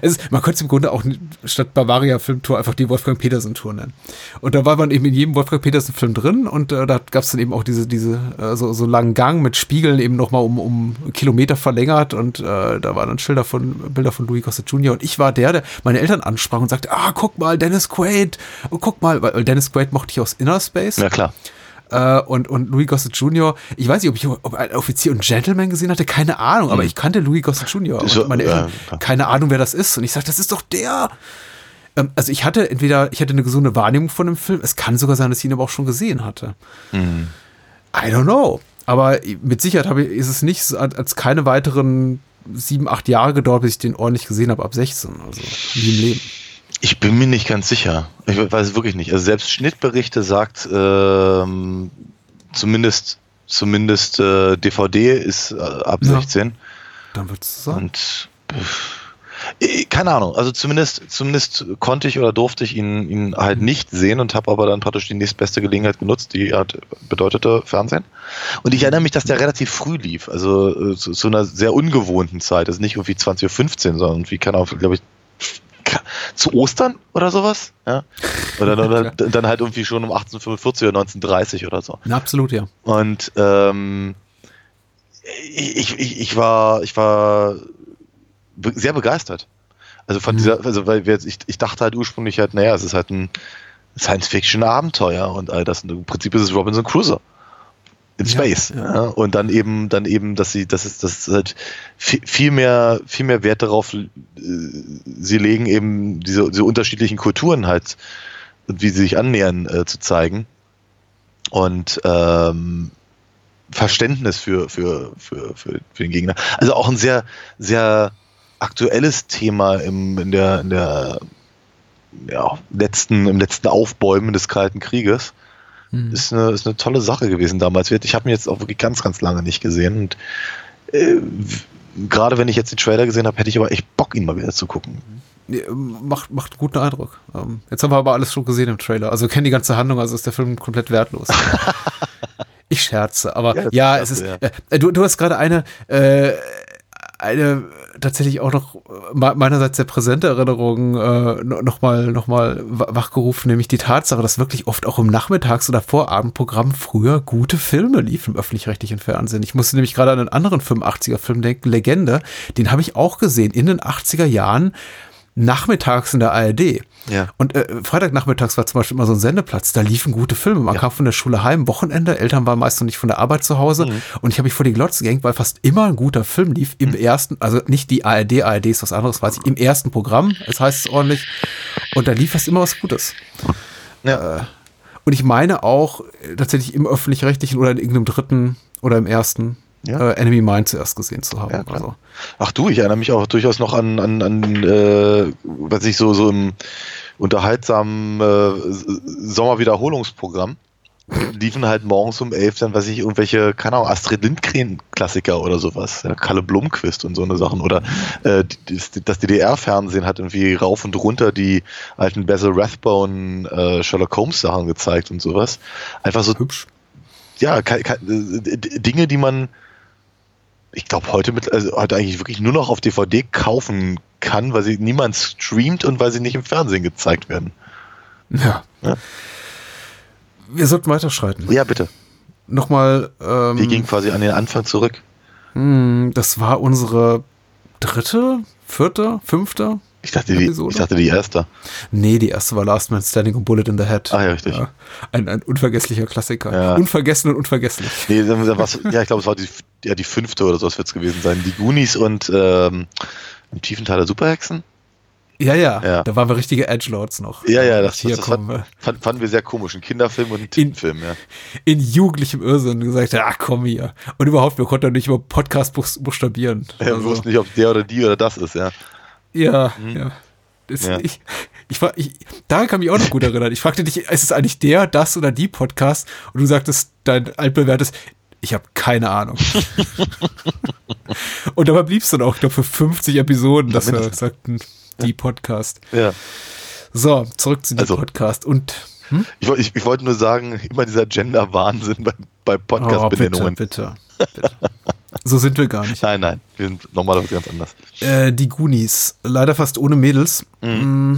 ist, man könnte es im Grunde auch statt Bavaria Filmtour einfach die Wolfgang Petersen-Tour nennen. Und da war man eben in jedem Wolfgang Petersen-Film drin und äh, da gab es dann eben auch diese, diese äh, so, so langen Gang mit Spiegeln eben nochmal um, um Kilometer verlängert und äh, da waren dann Schilder von, Bilder von Louis Gossett Jr. und ich war der, der meine Eltern ansprach und sagte, ah, guck mal, Dennis Quaid, oh, guck mal, weil Dennis Quaid mochte ich aus Inner Space. Ja, klar. Äh, und, und Louis Gossett Jr., ich weiß nicht, ob ich ob ein Offizier und Gentleman gesehen hatte, keine Ahnung, aber hm. ich kannte Louis Gossett Jr. So, und meine Eltern, keine Ahnung, wer das ist. Und ich sagte, das ist doch der. Ähm, also ich hatte entweder, ich hatte eine gesunde Wahrnehmung von dem Film, es kann sogar sein, dass ich ihn aber auch schon gesehen hatte. Mhm. I don't know. Aber mit Sicherheit habe ich, ist es nicht als keine weiteren sieben, acht Jahre gedauert, bis ich den ordentlich gesehen habe, ab 16. Also nie im Leben. Ich bin mir nicht ganz sicher. Ich weiß es wirklich nicht. Also selbst Schnittberichte sagt, ähm, zumindest, zumindest äh, DVD ist äh, ab ja. 16. Dann wird es sein. Und äh, keine Ahnung. Also zumindest, zumindest konnte ich oder durfte ich ihn, ihn halt nicht sehen und habe aber dann praktisch die nächstbeste Gelegenheit genutzt, die halt bedeutete Fernsehen. Und ich erinnere mich, dass der relativ früh lief. Also äh, zu, zu einer sehr ungewohnten Zeit. Also nicht irgendwie 20.15 Uhr, sondern irgendwie, keine Ahnung, glaube ich, zu Ostern oder sowas. Ja? Oder dann, dann halt irgendwie schon um 1845 oder 1930 oder so. Absolut, ja. Und ähm, ich, ich, ich, war, ich war sehr begeistert. Also von mhm. dieser, also weil wir, ich, ich dachte halt ursprünglich halt, naja, es ist halt ein Science-Fiction-Abenteuer und all das. Und Im Prinzip ist es Robinson Crusoe in Space. Ja, ja. Und dann eben, dann eben, dass sie, das ist, das halt viel mehr, viel mehr Wert darauf, äh, sie legen eben diese, diese unterschiedlichen Kulturen halt und wie sie sich annähern äh, zu zeigen. Und ähm, Verständnis für, für, für, für, für den Gegner. Also auch ein sehr, sehr aktuelles Thema im, in der, in der ja, letzten, im letzten Aufbäumen des Kalten Krieges. Mhm. Ist, eine, ist eine tolle Sache gewesen damals. Ich habe ihn jetzt auch wirklich ganz, ganz lange nicht gesehen. Und äh, gerade wenn ich jetzt den Trailer gesehen habe, hätte ich aber echt Bock, ihn mal wieder zu gucken. Macht, macht guten Eindruck. Ähm, jetzt haben wir aber alles schon gesehen im Trailer. Also kennen die ganze Handlung, also ist der Film komplett wertlos. ich scherze, aber ja, ja es ist. Ja. Äh, du, du hast gerade eine, äh, eine tatsächlich auch noch meinerseits sehr präsente Erinnerung äh, nochmal noch mal wachgerufen, nämlich die Tatsache, dass wirklich oft auch im Nachmittags- oder Vorabendprogramm früher gute Filme liefen im öffentlich-rechtlichen Fernsehen. Ich musste nämlich gerade an einen anderen 85er-Film denken, Legende, den habe ich auch gesehen in den 80er Jahren nachmittags in der ARD. Ja. Und äh, Freitagnachmittags war zum Beispiel immer so ein Sendeplatz, da liefen gute Filme. Man ja. kam von der Schule heim, Wochenende, Eltern waren meist noch nicht von der Arbeit zu Hause mhm. und ich habe mich vor die Glotze gehängt, weil fast immer ein guter Film lief im mhm. ersten, also nicht die ARD, ARD ist was anderes, weiß ich, im ersten Programm, es heißt es ordentlich, und da lief fast immer was Gutes. Ja. Äh, und ich meine auch äh, tatsächlich im öffentlich-rechtlichen oder in irgendeinem dritten oder im ersten ja. äh, Enemy Mine zuerst gesehen zu haben. Ja, also. Ach du, ich erinnere mich auch durchaus noch an, an, an äh, was ich so, so im unterhaltsamen äh, Sommerwiederholungsprogramm liefen halt morgens um elf dann, weiß ich, irgendwelche, keine Ahnung, Astrid Lindgren-Klassiker oder sowas. Ja, Kalle Blumquist und so eine Sachen. Oder äh, das, DDR-Fernsehen hat irgendwie rauf und runter die alten Basil Rathbone, äh, Sherlock Holmes-Sachen gezeigt und sowas. Einfach so. Hübsch. Ja, Dinge, die man ich glaube, heute mit, also heute eigentlich wirklich nur noch auf DVD kaufen kann, weil sie niemand streamt und weil sie nicht im Fernsehen gezeigt werden. Ja. ja. Wir sollten weiterschreiten. Ja, bitte. Nochmal. Ähm, Wir gingen quasi an den Anfang zurück. Hm, das war unsere dritte, vierte, fünfte ich dachte, die, ich dachte die erste. Nee, die erste war Last Man Standing und Bullet in the Head. Ah ja, richtig. Ja, ein, ein unvergesslicher Klassiker. Ja. Unvergessen und unvergesslich. Nee, dann ja, ich glaube, es war die, ja, die fünfte oder so wird es gewesen sein. Die Goonies und ähm, im tiefen Teil der Superhexen. Ja, ja, Ja. da waren wir richtige Edgelords noch. Ja, ja, das, hier das, das kommen fand, fand, fanden wir sehr komisch. Ein Kinderfilm und ein Teenfilm, ja. In jugendlichem Irrsinn gesagt, ach komm hier. Und überhaupt, wir konnten nicht über Podcast buchs- buchstabieren. Ja, Wir Also, wussten nicht, ob der oder die oder das ist, ja. ja, ja. Das, Ja. Ich, ich, war, ich, daran kann mich auch noch gut erinnern. Ich fragte dich, ist es eigentlich der, das oder die Podcast? Und du sagtest, dein altbewährtes, ich habe keine Ahnung. Und dabei blieb es dann auch, ich glaube, für 50 Episoden, dass wir sagten, die Podcast. Ja. So, zurück zu dem Also- Podcast. Und Ich, woll- ich, ich wollte nur sagen, immer dieser Gender-Wahnsinn bei, bei oh, bitte, Podcast-Benennungen. bitte, bitte. So sind wir gar nicht. Nein, nein, wir sind normalerweise ganz anders. Äh, die Goonies. Leider fast ohne Mädels. Mm,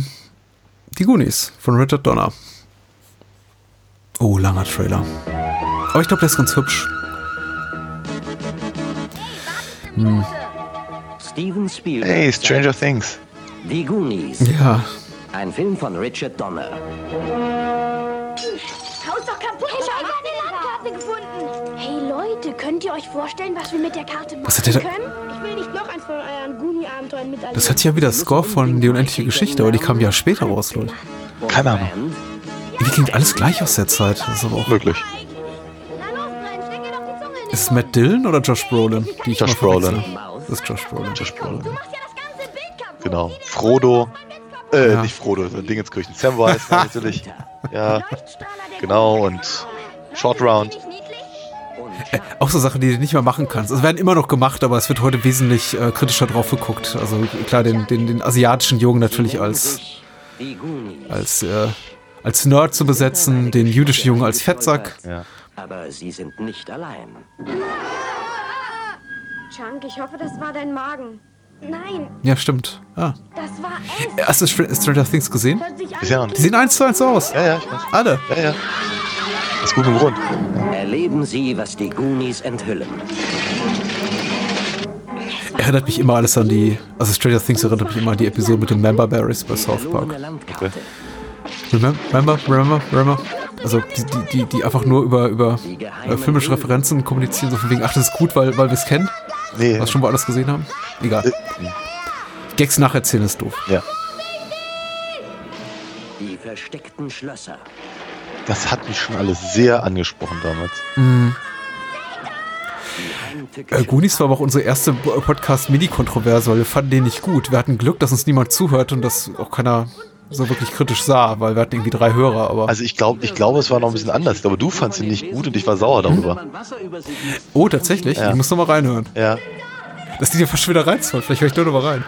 Die Goonies von Richard Donner. Oh, langer Trailer. Aber ich glaube, der ist ganz hübsch. Hm. Steven Spielberg. Hey, Stranger Things. Die Goonies. Ja. Ein Film von Richard Donner. Haus doch kaputt. Hey, schau mal, eine Landkarte gefunden. Hey Leute, könnt ihr euch vorstellen, was wir mit der Karte machen Was hat der da- können? Ich will nicht noch eins von euren Goonie-Abenteuern miterleben. Das hat ja wieder Score von Die unendliche Geschichte, aber die kam ja später raus, Leute. Keine Ahnung. Die klingt alles gleich aus der Zeit. Das ist aber auch. Möglich. Ist es Matt Dillon oder Josh Brolin? Josh? Brolin. Das ist Josh Brolin. Josh Brolin. Genau. Frodo. Äh, nicht Frodo, Dingenskirchen. Samwise natürlich. Ja. Genau, und Short Round. Äh, auch so Sachen, die du nicht mehr machen kannst. Es werden immer noch gemacht, aber es wird heute wesentlich äh, kritischer drauf geguckt. Also klar, den, den, den asiatischen Jungen natürlich als, als, äh, als Nerd zu besetzen, den jüdischen Jungen als Fettsack. Ja. Aber sie sind nicht allein. Chunk, ich hoffe, das war dein Magen. Nein, Ja, stimmt. Ah. das war es. Hast du Str- Stranger Things gesehen? Noch Die sehen eins zu eins aus. Ja, ja, ich weiß. Alle. Ja, ja. Aus gutem Grund. Erleben Sie, was die Goonies enthüllen. Erinnert mich immer alles an die. Also Stranger Things erinnert mich immer an die Episode mit den Member Berries bei South Park. Remember, remember, remember, remember? Also die, die, die, die einfach nur über, über äh, filmische Referenzen kommunizieren, so von wegen, ach, das ist gut, weil, weil wir es kennen. Nee. Was schon woanders gesehen haben. Egal. Äh, Gags nacherzählen ist doof. Ja. Die versteckten Schlösser. Das hat mich schon alles sehr angesprochen damals. Mhm. Äh, Goonies war aber auch unsere erste Podcast-Mini-Kontroverse, weil wir fanden den nicht gut. Wir hatten Glück, dass uns niemand zuhört und dass auch keiner so wirklich kritisch sah, weil wir hatten irgendwie drei Hörer, aber. Also ich glaube, ich glaube, es war noch ein bisschen anders. Aber du fandst ihn nicht gut und ich war sauer darüber. oh, tatsächlich? Ja. Ich muss noch mal reinhören. Ja. Das sieht ja fast schon wieder reizvoll. Vielleicht höre ich doch noch mal rein.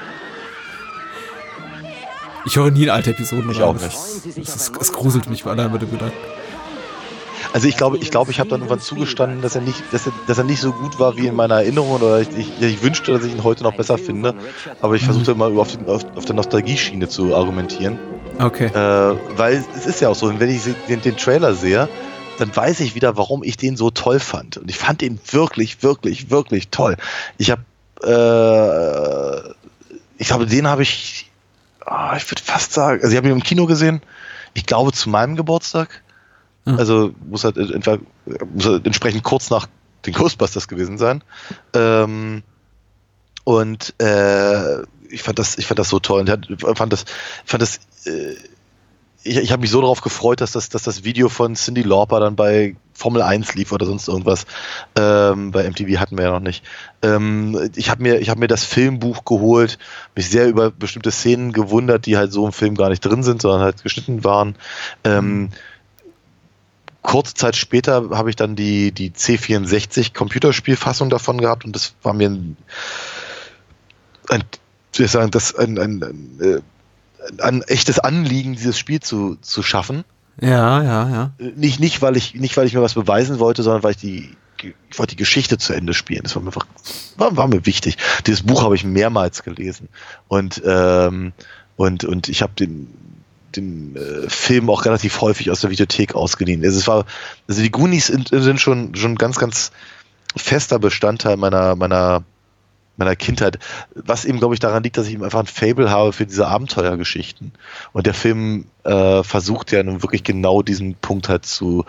Ich höre nie in alte Episoden Ich rein. auch Das, das, ist- es gruselt mich allein mit dem Gedanken. Also ich glaube, ich glaube, ich habe dann irgendwann zugestanden, dass er nicht, dass er, dass er nicht so gut war wie in meiner Erinnerung oder ich, ich, ich wünschte, dass ich ihn heute noch besser finde. Aber ich versuchte immer auf, den, auf, auf der Nostalgie-Schiene zu argumentieren. Okay. Äh, weil es ist ja auch so, wenn ich den, den Trailer sehe, dann weiß ich wieder, warum ich den so toll fand. Und ich fand ihn wirklich, wirklich, wirklich toll. Ich habe, äh, ich glaube, den habe ich, ah, ich würde fast sagen, also ich habe ihn im Kino gesehen. Ich glaube zu meinem Geburtstag. Also muss halt muss halt entsprechend kurz nach den Ghostbusters gewesen sein. Ähm, und äh, ich fand das, ich fand das so toll. Und fand das, fand das, äh, ich, ich habe mich so darauf gefreut, dass das, dass das Video von Cindy Lauper dann bei Formel 1 lief oder sonst irgendwas. Ähm, bei MTV hatten wir ja noch nicht. Ähm, ich habe mir, ich habe mir das Filmbuch geholt, mich sehr über bestimmte Szenen gewundert, die halt so im Film gar nicht drin sind, sondern halt geschnitten waren. Ähm, kurze Zeit später habe ich dann die, die C64 Computerspielfassung davon gehabt und das war mir ein, ein, sagen, das ein, ein, ein, äh, ein echtes Anliegen, dieses Spiel zu, zu schaffen. Ja, ja, ja. Nicht, nicht, weil ich, nicht, weil ich mir was beweisen wollte, sondern weil ich die, ich wollte die Geschichte zu Ende spielen. Das war mir einfach, war, war mir wichtig. Dieses Buch habe ich mehrmals gelesen. Und, ähm, und, und ich habe den, den äh, Film auch relativ häufig aus der Videothek ausgeliehen. Also es war, also die Goonies sind, sind schon, schon ganz, ganz fester Bestandteil meiner, meiner meiner Kindheit, was eben, glaube ich, daran liegt, dass ich eben einfach ein Fable habe für diese Abenteuergeschichten. Und der Film äh, versucht ja nun wirklich genau diesen Punkt halt zu,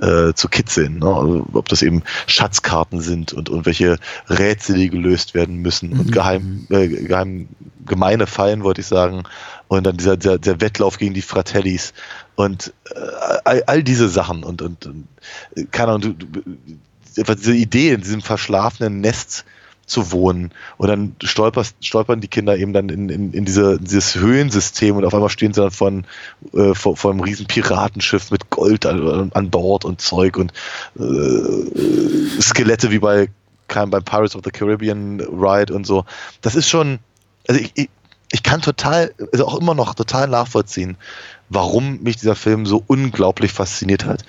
äh, zu kitzeln. Ne? Also, ob das eben Schatzkarten sind und irgendwelche Rätsel, die gelöst werden müssen und Mhm. geheim, äh, geheim, gemeine Fallen, wollte ich sagen. Und dann dieser, dieser, der Wettlauf gegen die Fratellis und äh, all, all diese Sachen und, und, und äh, keine Ahnung, du, du, diese Idee in diesem verschlafenen Nest zu wohnen und dann stolperst, stolpern die Kinder eben dann in, in, in diese, dieses Höhlensystem und auf einmal stehen sie dann von, äh, vor, vor einem riesen Piratenschiff mit Gold an, an Bord und Zeug und äh, Skelette wie bei kein beim Pirates of the Caribbean Ride und so. Das ist schon, also ich, ich, ich kann total, also auch immer noch total nachvollziehen, warum mich dieser Film so unglaublich fasziniert hat.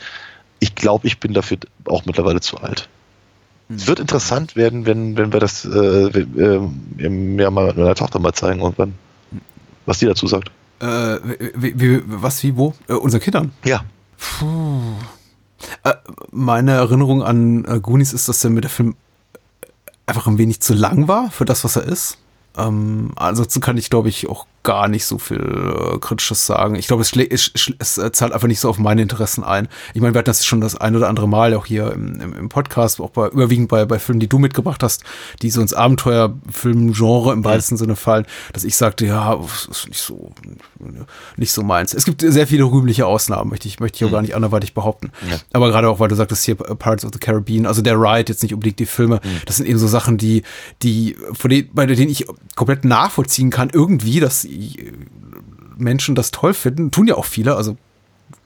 Ich glaube, ich bin dafür auch mittlerweile zu alt. Es wird interessant werden, wenn, wenn wir das äh, äh, mir mal meiner Tochter mal zeigen irgendwann, was die dazu sagt. Äh, wie, wie, was, wie, wo? Äh, unseren Kindern? Ja. Puh. Äh, meine Erinnerung an äh, Goonies ist, dass der mit der Film einfach ein wenig zu lang war für das, was er ist. Ähm, ansonsten kann ich, glaube ich, auch gar nicht so viel äh, Kritisches sagen. Ich glaube, es, es, es zahlt einfach nicht so auf meine Interessen ein. Ich meine, wir hatten das schon das ein oder andere Mal auch hier im, im, im Podcast, auch bei, überwiegend bei, bei Filmen, die du mitgebracht hast, die so ins Abenteuerfilm-Genre im weitesten Sinne fallen, dass ich sagte, ja, das ist nicht so, nicht so meins. Es gibt sehr viele rühmliche Ausnahmen, möchte ich, möchte ich auch gar nicht anderweitig behaupten. Ja. Aber gerade auch, weil du sagtest hier Pirates of the Caribbean, also der Ride, jetzt nicht unbedingt die Filme, das sind eben so Sachen, die, die, von denen, bei denen ich komplett nachvollziehen kann, irgendwie, dass Menschen das toll finden, tun ja auch viele, also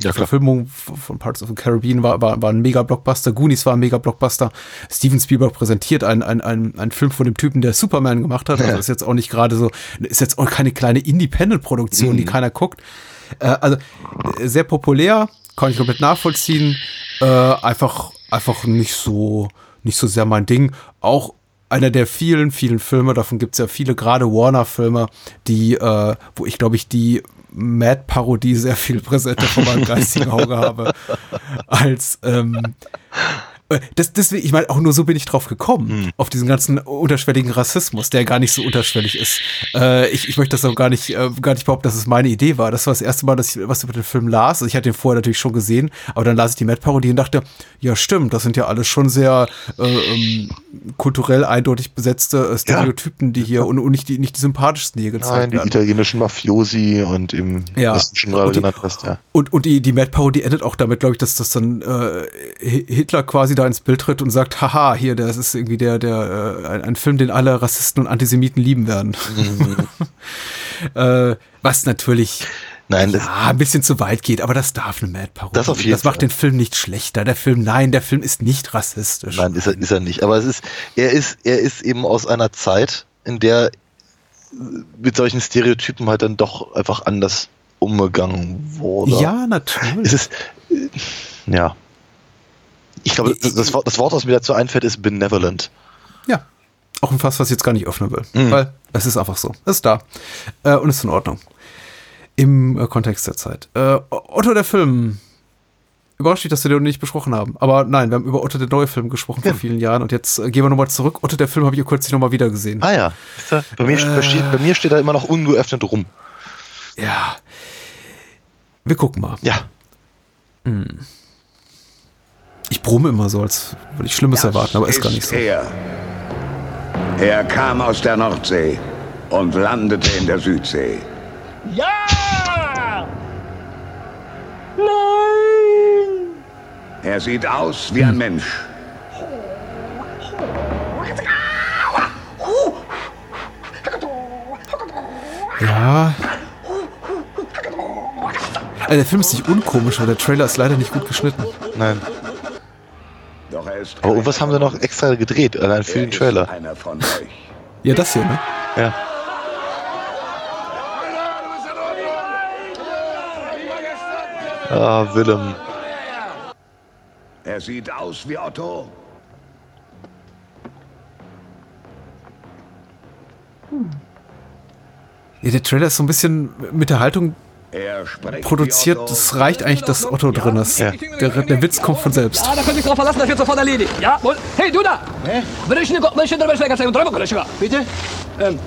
die Verfilmung von Parts of the Caribbean war, war, war ein Mega-Blockbuster, Goonies war ein Mega-Blockbuster. Steven Spielberg präsentiert einen, einen, einen, einen Film von dem Typen, der Superman gemacht hat. Also Ja. ist jetzt auch nicht gerade so, ist jetzt auch keine kleine Independent-Produktion, die Mhm. keiner guckt. Äh, also äh, sehr populär, kann ich komplett nachvollziehen. Äh, einfach, einfach nicht so, nicht so sehr mein Ding. Auch einer der vielen, vielen Filme, davon gibt es ja viele, gerade Warner-Filme, die, äh, wo ich glaube ich die Mad-Parodie sehr viel präsenter vor meinem geistigen Auge habe, als ähm, äh, das, deswegen, ich meine, auch nur so bin ich drauf gekommen, auf diesen ganzen unterschwelligen Rassismus, der gar nicht so unterschwellig ist. Äh, ich, ich möchte das auch gar nicht, äh, gar nicht behaupten, dass es meine Idee war. Das war das erste Mal, dass ich was über den Film las. Also ich hatte den vorher natürlich schon gesehen, aber dann las ich die Mad-Parodie und dachte, ja stimmt, das sind ja alles schon sehr äh, ähm, kulturell eindeutig besetzte äh, Stereotypen, die hier und, und nicht, die, nicht die sympathischsten, hier gezeigt Nein, die werden. italienischen Mafiosi und eben, Ja. schon gerade Und die- genannt hast, ja. Und, und die, die Mad-Parodie endet auch damit, glaube ich, dass das dann äh, Hi- Hitler quasi da ins Bild tritt und sagt, haha, hier, das ist irgendwie der, der, äh, ein, ein Film, den alle Rassisten und Antisemiten lieben werden. äh, was natürlich Nein, ja, ein bisschen zu weit geht, aber das darf eine Mad-Parodie. Das auf jeden das macht Fall. den Film nicht schlechter. Der Film, nein, der Film ist nicht rassistisch. Nein, ist er, ist er nicht. Aber es ist, er ist, er ist eben aus einer Zeit, in der mit solchen Stereotypen halt dann doch einfach anders umgegangen wurde. Ja, natürlich. Es ist, äh, ja. Ich glaube, das, das, Wort, das Wort, was mir dazu einfällt, ist benevolent. Ja. Auch ein Fass, was ich jetzt gar nicht öffnen will. Mhm. Weil es ist einfach so. Es ist da. Äh, und ist in Ordnung. Im äh, Kontext der Zeit. Äh, Otto der Film. Überrascht mich, dass wir den nicht besprochen haben. Aber nein, wir haben über Otto der neue Film gesprochen vor vielen Jahren. Und jetzt äh, gehen wir nochmal zurück. Otto der Film habe ich ja kürzlich nochmal wieder gesehen. Ah ja. Bei mir, steht, bei mir steht da immer noch ungeöffnet rum. Ja. Wir gucken mal. Ja. Hm. Ich brumme immer so, als würde ich Schlimmes erwarten, aber ist gar nicht so. Er. Er kam aus der Nordsee und landete in der Südsee. Ja! Nein! Er sieht aus wie ein Mensch. Ja. Also der Film ist nicht unkomisch, aber der Trailer ist leider nicht gut geschnitten. Nein. Er Aber irgendwas haben sie noch extra gedreht, allein für den Trailer. einer von euch. Ja, das hier, ne? Ja. Ah, Willem. Er sieht aus wie Otto. Ja, der Trailer ist so ein bisschen mit der Haltung produziert, es reicht eigentlich, dass Otto drin ist. Der, der Witz kommt von selbst. Ja, da könnt ihr drauf verlassen, das wird sofort erledigt. Ja, wohl. Hey, du da! Hä? Bitte? Ähm.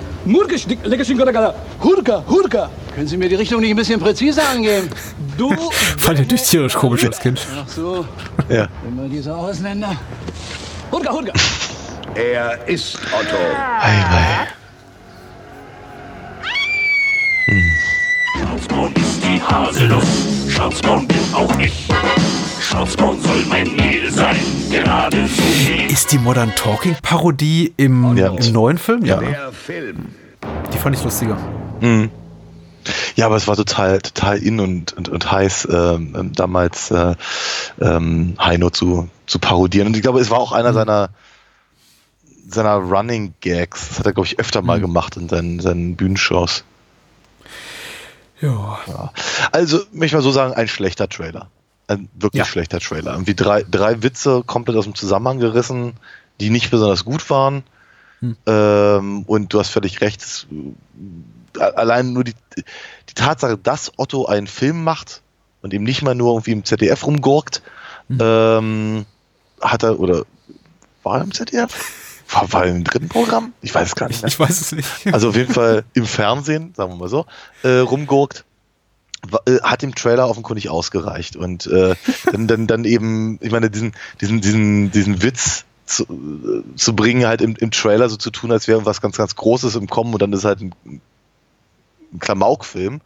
Hurka, Hurka. Können Sie mir die Richtung nicht ein bisschen präziser angeben? Du. Fand ich tierisch komisch als Kind. Ach so. Ja. Immer diese Ausländer. Hurka, Hurka. Er ist Otto. Ei, ei. Ist die Haselnuss, Schwarzbraun bin auch ich. Schwarzbraun soll mein Mädel sein, gerade so wie Ist die Modern Talking Parodie im, im neuen Film? Ja. Der Film. Die fand ich lustiger. Mhm. Ja, aber es war total, total in und, und, und heiß, ähm, ähm, damals äh, ähm, Heino zu, zu parodieren. Und ich glaube, es war auch einer seiner, seiner Running Gags. Das hat er, glaube ich, öfter mal gemacht in seinen, seinen Bühnenshows. Ja. Ja. Also, möchte ich mal so sagen, ein schlechter Trailer. Ein wirklich Ja. schlechter Trailer. Irgendwie drei, drei Witze komplett aus dem Zusammenhang gerissen, die nicht besonders gut waren. Ähm, und du hast völlig recht. Äh, allein nur die, die Tatsache, dass Otto einen Film macht und eben nicht mal nur irgendwie im ZDF rumgurkt, ähm, hat er, oder war er im ZDF? War, war im dritten Programm? Ich weiß es gar nicht mehr. Ich weiß es nicht. Also auf jeden Fall im Fernsehen, sagen wir mal so, äh, rumgurkt. äh, Hat dem Trailer offenkundig ausgereicht und äh, dann, dann, dann eben, ich meine, diesen, diesen, diesen, diesen Witz zu, äh, zu bringen, halt im, im Trailer so zu tun, als wäre was ganz, ganz Großes im Kommen und dann ist halt ein, ein Klamauk-Film.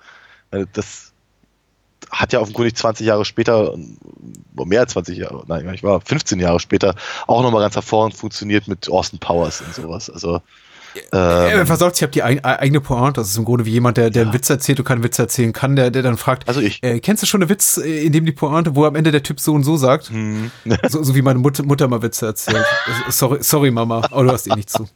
Äh, Das hat ja offenkundig 20 Jahre später, äh, mehr als 20 Jahre, nein, ich war 15 Jahre später, auch nochmal ganz hervorragend funktioniert mit Austin Powers und sowas. Also ähm, versorgt sich, die eig- eigene Pointe. Das ist im Grunde wie jemand, der, der einen Witz erzählt und keinen Witz erzählen kann, der, der dann fragt, also ich. Äh, kennst du schon einen Witz, äh, in dem die Pointe, wo am Ende der Typ so und so sagt? Hm. So, so wie meine Mutter, Mutter mal Witze erzählt. sorry, sorry, Mama, aber du hast eh nicht zu.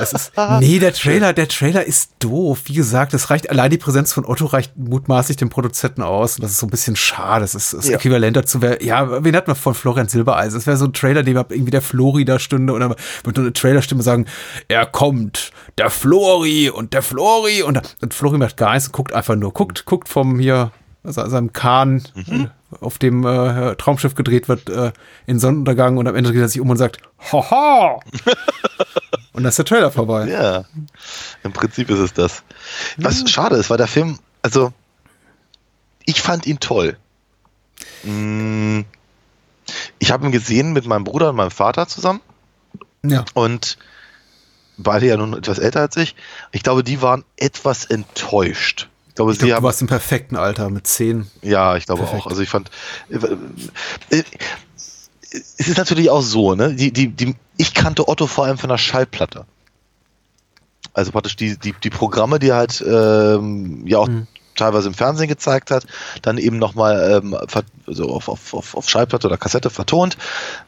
Es ist, nee, der Trailer, der Trailer ist doof. Wie gesagt, es reicht, allein die Präsenz von Otto reicht mutmaßlich dem Produzenten aus. Und das ist so ein bisschen schade. Das ist das Ja. Äquivalent dazu wäre, ja, wen hat man von Florian Silbereisen? Das wäre so ein Trailer, dem irgendwie der Flori da stünde und dann mit einer Trailerstimme sagen, er kommt, der Flori und der Flori und, und Flori macht gar nichts und guckt einfach nur, guckt, guckt vom hier, also seinem Kahn, Mhm. auf dem äh, Traumschiff gedreht wird, äh, in Sonnenuntergang und am Ende dreht er sich um und sagt, haha! und dann ist der Trailer vorbei. Ja, im Prinzip ist es das. Was schade ist, weil der Film, also ich fand ihn toll. Mm, Ich habe ihn gesehen mit meinem Bruder und meinem Vater zusammen Ja. und beide ja nun etwas älter als ich. Ich glaube, die waren etwas enttäuscht. Ich glaube, Ich sie glaub, haben du warst im perfekten Alter mit zehn. Ja, ich glaube Perfekt. auch. Also ich fand, äh, äh, es ist natürlich auch so, ne? Die, die, die, ich kannte Otto vor allem von der Schallplatte. Also praktisch die, die, die Programme, die er halt ähm, ja auch teilweise im Fernsehen gezeigt hat, dann eben nochmal ähm, also auf, auf, auf, auf Schallplatte oder Kassette vertont.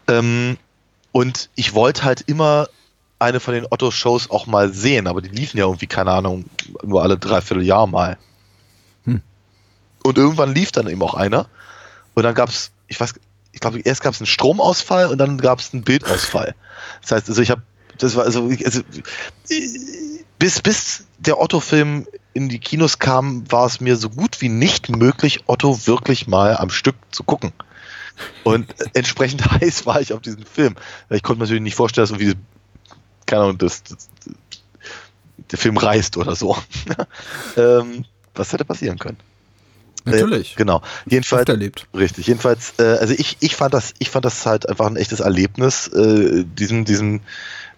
Ähm, und ich wollte halt immer eine von den Otto-Shows auch mal sehen, aber die liefen ja irgendwie, keine Ahnung, nur alle dreiviertel Jahr mal. Und irgendwann lief dann eben auch einer. Und dann gab es, ich weiß, ich glaube, erst gab es einen Stromausfall und dann gab es einen Bildausfall. Das heißt, also ich habe, das war also, also bis, bis der Otto-Film in die Kinos kam, war es mir so gut wie nicht möglich, Otto wirklich mal am Stück zu gucken. Und entsprechend heiß war ich auf diesen Film. Ich konnte mir natürlich nicht vorstellen, dass irgendwie, keine Ahnung, das, das, der Film reißt oder so. ähm, was hätte passieren können? Natürlich. Äh, genau. Jedenfalls. Erlebt. Richtig. Jedenfalls, äh, also ich, ich fand das, ich fand das halt einfach ein echtes Erlebnis, äh, diesen, diesen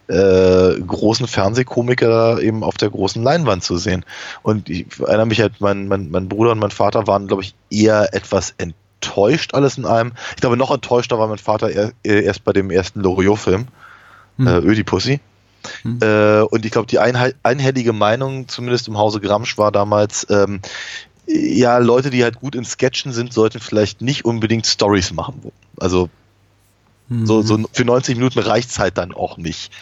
äh, großen Fernsehkomiker eben auf der großen Leinwand zu sehen. Und ich erinnere mich halt, mein, mein, mein Bruder und mein Vater waren, glaube ich, eher etwas enttäuscht alles in einem. Ich glaube, noch enttäuschter war mein Vater er, erst bei dem ersten Loriot-Film, Hm. äh, Ödipussy. Äh, und ich glaube, die einhellige Meinung, zumindest im Hause Gramsch, war damals, ähm, ja, Leute, die halt gut in Sketchen sind, sollten vielleicht nicht unbedingt Stories machen. Also so, so für 90 Minuten reicht's halt dann auch nicht.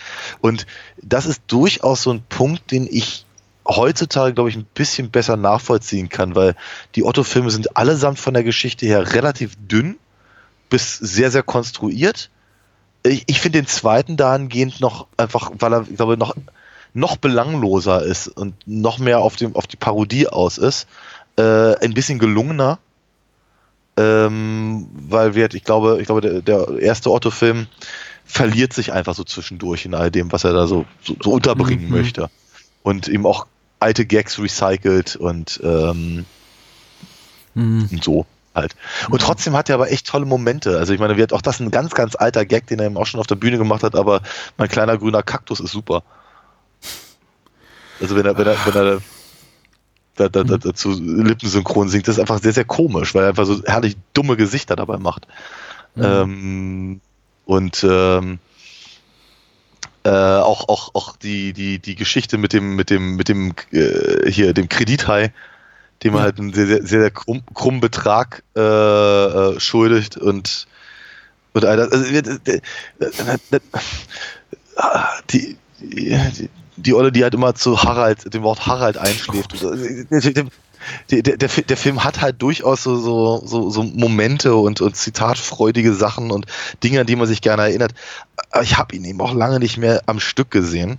Und das ist durchaus so ein Punkt, den ich heutzutage, glaube ich, ein bisschen besser nachvollziehen kann, weil die Otto-Filme sind allesamt von der Geschichte her relativ dünn bis sehr, sehr konstruiert. Ich, ich finde den zweiten dahingehend noch einfach, weil er, ich glaube, noch, noch belangloser ist und noch mehr auf, dem, auf die Parodie aus ist. Äh, ein bisschen gelungener. Ähm, weil wir, ich glaube, ich glaube, der, der erste Otto-Film verliert sich einfach so zwischendurch in all dem, was er da so, so, so unterbringen Mhm. möchte. Und eben auch alte Gags recycelt und, ähm, Mhm. und so halt. Und trotzdem hat er aber echt tolle Momente. Also ich meine, wird auch das ein ganz, ganz alter Gag, den er eben auch schon auf der Bühne gemacht hat, aber mein kleiner grüner Kaktus ist super. Also wenn er, wenn er, wenn er da, da, da, dazu lippensynchron singt, das ist einfach sehr, sehr komisch, weil er einfach so herrlich dumme Gesichter dabei macht. Ähm, und ähm, äh, auch, auch, auch die, die, die Geschichte mit dem, mit dem, mit dem, äh, hier, dem Kredithai, dem er halt einen sehr, sehr, sehr, sehr krumm, krummen Betrag äh, äh, schuldigt und, und all das. Also, äh, äh, die, die, die Olle, die halt immer zu Harald, dem Wort Harald einschläft. und so. Der, der, der, der Film hat halt durchaus so, so, so, so Momente und, und zitatfreudige Sachen und Dinge, an die man sich gerne erinnert. Aber ich habe ihn eben auch lange nicht mehr am Stück gesehen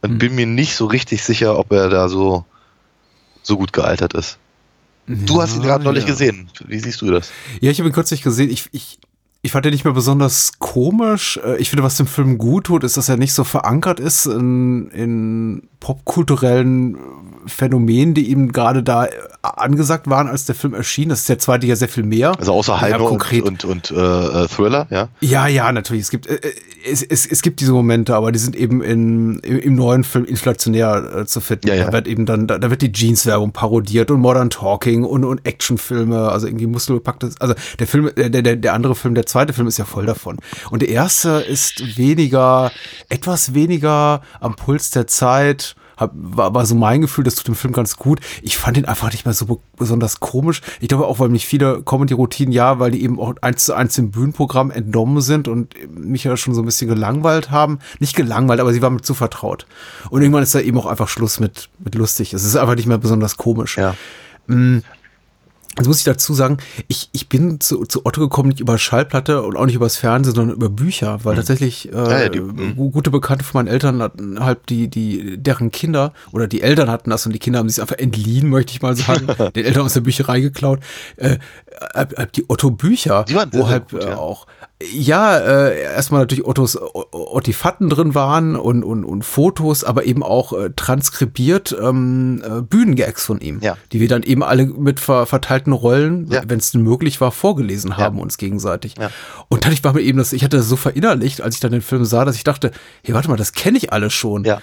und bin mir nicht so richtig sicher, ob er da so, so gut gealtert ist. Du hast ihn gerade neulich ja. gesehen. Wie siehst du das? Ja, ich habe ihn kürzlich gesehen. Ich, ich, ich fand den nicht mehr besonders komisch. Äh, Ich finde, was dem Film gut tut, ist, dass er nicht so verankert ist in, in popkulturellen äh, Phänomenen, die ihm gerade da äh, angesagt waren, als der Film erschien. Das ist der zweite ja sehr viel mehr. Also außer konkret. und, und, und äh, Thriller, ja? Ja, ja, natürlich. Es gibt, äh, es, es, es gibt diese Momente, aber die sind eben in, im, im neuen Film inflationär äh, zu finden. Ja, ja. Da wird eben dann, da, da wird die Jeans-Werbung parodiert und Modern Talking und, und Actionfilme, also irgendwie muskelbepacktes. Also der Film, der, der, der andere Film, der zweite Film ist ja voll davon. Und der erste ist weniger, etwas weniger am Puls der Zeit. Hab, war, war so mein Gefühl, das tut dem Film ganz gut. Ich fand ihn einfach nicht mehr so be besonders komisch. Ich glaube auch, weil mich viele Comedy-Routinen, ja, weil die eben auch eins zu eins dem Bühnenprogramm entnommen sind und mich ja schon so ein bisschen gelangweilt haben. Nicht gelangweilt, aber sie waren mir zu vertraut. Und irgendwann ist da eben auch einfach Schluss mit, mit lustig. Es ist einfach nicht mehr besonders komisch. Ja. Mm. Jetzt muss ich dazu sagen, ich, ich bin zu, zu Otto gekommen, nicht über Schallplatte und auch nicht übers Fernsehen, sondern über Bücher, weil tatsächlich äh, Mhm. Ja, ja, die- mhm. gu- gute Bekannte von meinen Eltern hatten halt die, die, deren Kinder oder die Eltern hatten das und die Kinder haben sich einfach entliehen, möchte ich mal sagen, den Eltern aus der Bücherei geklaut. Äh, äh, äh, die Otto-Bücher, wo halt gut, äh, ja. auch ja, äh, erstmal natürlich Ottos Ottifatten drin waren und, und, und Fotos, aber eben auch äh, transkribiert ähm, äh, Bühnengags von ihm, Ja. die wir dann eben alle mit ver verteilten Rollen, Ja. wenn es denn möglich war, vorgelesen haben uns gegenseitig. Ja. Und dadurch war mir eben das, ich hatte das so verinnerlicht, als ich dann den Film sah, dass ich dachte, hey, warte mal, das kenne ich alles schon. Ja.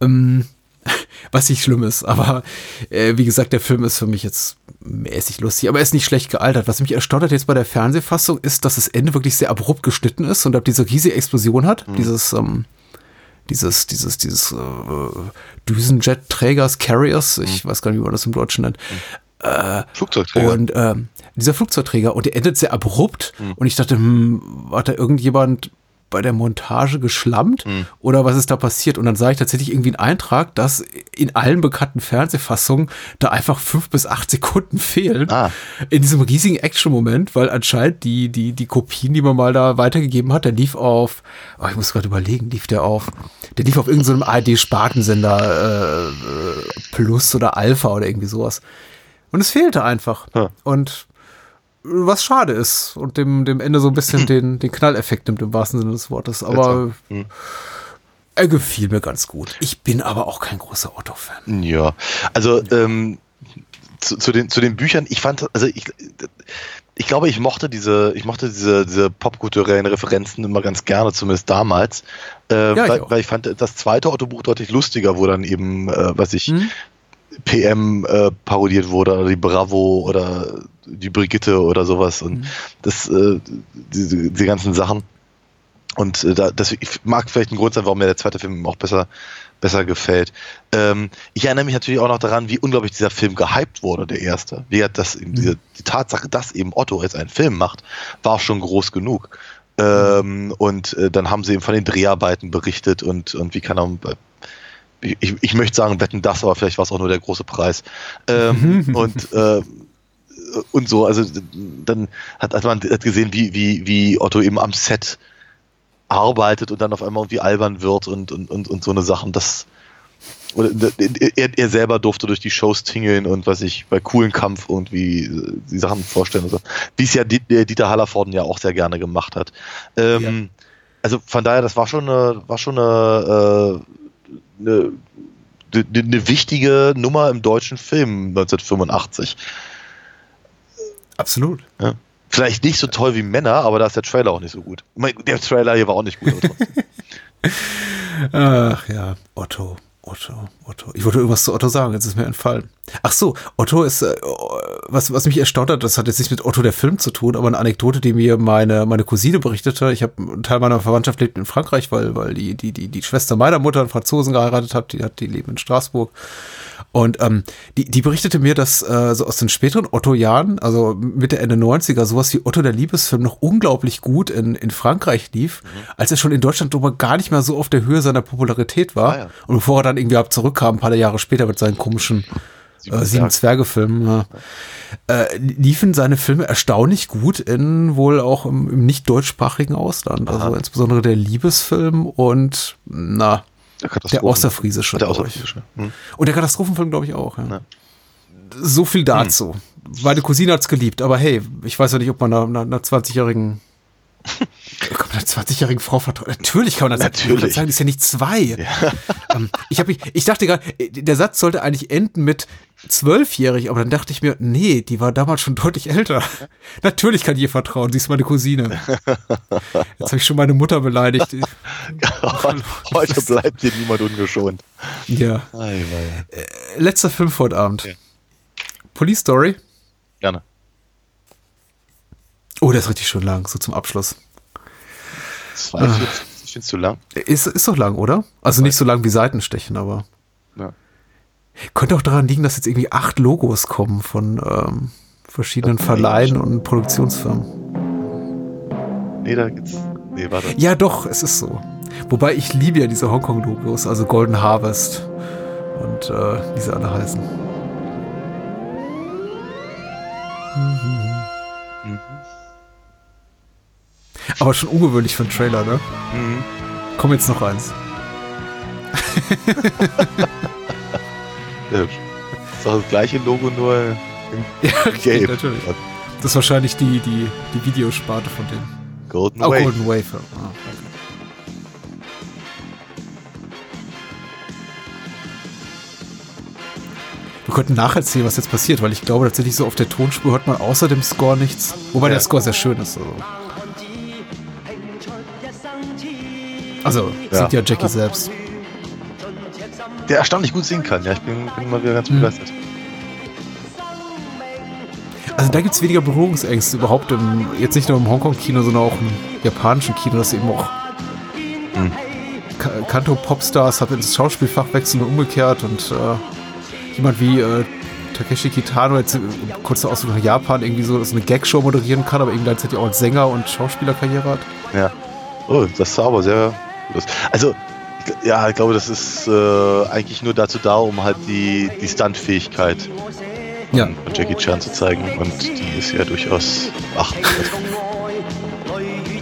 Ähm, was nicht schlimm ist, aber äh, wie gesagt, der Film ist für mich jetzt mäßig lustig, aber er ist nicht schlecht gealtert. Was mich erstaunt hat jetzt bei der Fernsehfassung ist, dass das Ende wirklich sehr abrupt geschnitten ist und ab diese riesige Explosion hat, dieses ähm, dieses dieses dieses äh, Düsenjet-Trägers, Carriers, ich weiß gar nicht, wie man das im Deutschen nennt. Äh, Flugzeugträger. und ähm, dieser Flugzeugträger und der endet sehr abrupt und ich dachte, hm, hat da irgendjemand bei der Montage geschlammt oder was ist da passiert? Und dann sah ich tatsächlich irgendwie einen Eintrag, dass in allen bekannten Fernsehfassungen da einfach fünf bis acht Sekunden fehlen in diesem riesigen Action-Moment, weil anscheinend die, die, die Kopien, die man mal da weitergegeben hat, der lief auf, oh, ich muss gerade überlegen, lief der auf, der lief auf irgendeinem ARD-Spartensender äh, äh, Plus oder Alpha oder irgendwie sowas. Und es fehlte einfach. Und was schade ist und dem, dem Ende so ein bisschen den, den Knalleffekt nimmt im wahrsten Sinne des Wortes. Aber Hm. er gefiel mir ganz gut. Ich bin aber auch kein großer Otto-Fan. Ja, also ähm, zu, zu, den, zu den Büchern, ich fand, also ich, ich glaube, ich mochte diese, ich mochte diese, diese popkulturellen Referenzen immer ganz gerne, zumindest damals. Äh, Ja, ich weil, auch. weil ich fand das zweite Otto-Buch deutlich lustiger, wo dann eben, äh, was ich, Mhm. PM äh, parodiert wurde, oder die Bravo oder die Brigitte oder sowas und das, äh, diese, diese ganzen Sachen. Und äh, da, das ich mag vielleicht ein Grund sein, warum mir der zweite Film auch besser, besser gefällt. Ähm, ich erinnere mich natürlich auch noch daran, wie unglaublich dieser Film gehypt wurde, der erste. Wie hat das eben, diese, die Tatsache, dass eben Otto jetzt einen Film macht, war schon groß genug. Ähm, und äh, dann haben sie eben von den Dreharbeiten berichtet und, und wie kann er, ich, ich, ich möchte sagen, wetten das, aber vielleicht war es auch nur der große Preis. Ähm, und äh, und so, also dann hat, hat man hat gesehen, wie, wie, wie Otto eben am Set arbeitet und dann auf einmal irgendwie albern wird und, und, und, und so eine Sachen. Das, oder er, er selber durfte durch die Shows tingeln und was ich bei coolen Kampf irgendwie äh, die Sachen vorstellen und so. Wie es ja Dieter Hallervorden ja auch sehr gerne gemacht hat. Ähm, ja. Also von daher, das war schon eine, war schon eine, äh, eine, eine wichtige Nummer im deutschen Film 1985. Absolut. Ja. Vielleicht nicht so toll wie Männer, aber da ist der Trailer auch nicht so gut. Der Trailer hier war auch nicht gut. Ach ja, Otto. Otto, Otto. Ich wollte irgendwas zu Otto sagen, jetzt ist mir entfallen. Ach so, Otto ist, äh, was, was mich erstaunt hat, das hat jetzt nicht mit Otto der Film zu tun, aber eine Anekdote, die mir meine, meine Cousine berichtete. Ich habe einen Teil meiner Verwandtschaft lebt in Frankreich, weil, weil die, die, die, die Schwester meiner Mutter einen Franzosen geheiratet hat, die hat, die leben in Straßburg. Und ähm, die, die berichtete mir, dass äh, so aus den späteren Otto-Jahren, also Mitte, Ende 90er, sowas wie Otto der Liebesfilm noch unglaublich gut in, in Frankreich lief, mhm. als er schon in Deutschland aber gar nicht mehr so auf der Höhe seiner Popularität war. Ah, ja. Und bevor er dann irgendwie ab zurückkam, ein paar Jahre später mit seinen komischen äh, Sieben Zwerge-Filmen, ja. äh, liefen seine Filme erstaunlich gut in wohl auch im, im nicht deutschsprachigen Ausland. Also Aha. Also insbesondere der Liebesfilm und na, der, Außerfriesische. Der Außerfriesische. Hm. Und der Katastrophenfilm, glaube ich, auch. Ja. Ja. So viel dazu. Hm. Meine Cousine hat's geliebt, aber hey, ich weiß ja nicht, ob man einer, einer 20-jährigen kann man einer 20-jährigen Frau vertrauen? Natürlich kann man das Natürlich. sagen, ist ja nicht zwei. Ja. Ähm, ich, hab, ich, ich dachte gerade, der Satz sollte eigentlich enden mit zwölfjährig, aber dann dachte ich mir, nee, die war damals schon deutlich älter. Natürlich kann ich ihr vertrauen, sie ist meine Cousine. Jetzt habe ich schon meine Mutter beleidigt. Heute bleibt hier niemand ungeschont. Ja. Äh, letzter Film vor Abend. Ja. Police Story. Gerne. Oh, der ist richtig schön lang, so zum Abschluss. 42, ah. ich finde es zu lang. Ist, ist doch lang, oder? Also nicht so lang wie Seitenstechen, aber. Ja. Könnte auch daran liegen, dass jetzt irgendwie acht Logos kommen von ähm, verschiedenen Verleihen und Produktionsfirmen. Nee, da gibt's. Nee, warte. Ja, doch, es ist so. Wobei ich liebe ja diese Hongkong-Logos, also Golden Harvest und äh, wie sie alle heißen. Mhm. Aber schon ungewöhnlich für einen Trailer, ne? Mhm. Komm jetzt noch eins. ja, ist doch das gleiche Logo, nur in ja, Gelb. natürlich. Das ist wahrscheinlich die, die, die Videosparte von denen. Golden oh, Wave. Golden Wave. Ah, okay. Wir könnten nacherzählen, was jetzt passiert, weil ich glaube tatsächlich so auf der Tonspur hört man außer dem Score nichts. Wobei ja. der Score sehr schön ist. Also. Also, ja. singt ja Jackie selbst. Der erstaunlich gut singen kann, ja. Ich bin, bin mal wieder ganz mhm. begeistert. Also da gibt es weniger Berührungsängste überhaupt im, jetzt nicht nur im Hongkong-Kino, sondern auch im japanischen Kino, das eben auch mhm. Kanto-Popstars hat ins Schauspielfach wechseln und umgekehrt und äh, jemand wie äh, Takeshi Kitano jetzt äh, kurz Ausflug nach Japan irgendwie so so eine Gagshow moderieren kann, aber eben gleichzeitig auch als Sänger und Schauspielerkarriere hat. Ja. Oh, das sah aber sehr also, ja, ich glaube, das ist äh, eigentlich nur dazu da, um halt die, die Stuntfähigkeit ja. von Jackie Chan zu zeigen. Und die ist ja durchaus achtenswert.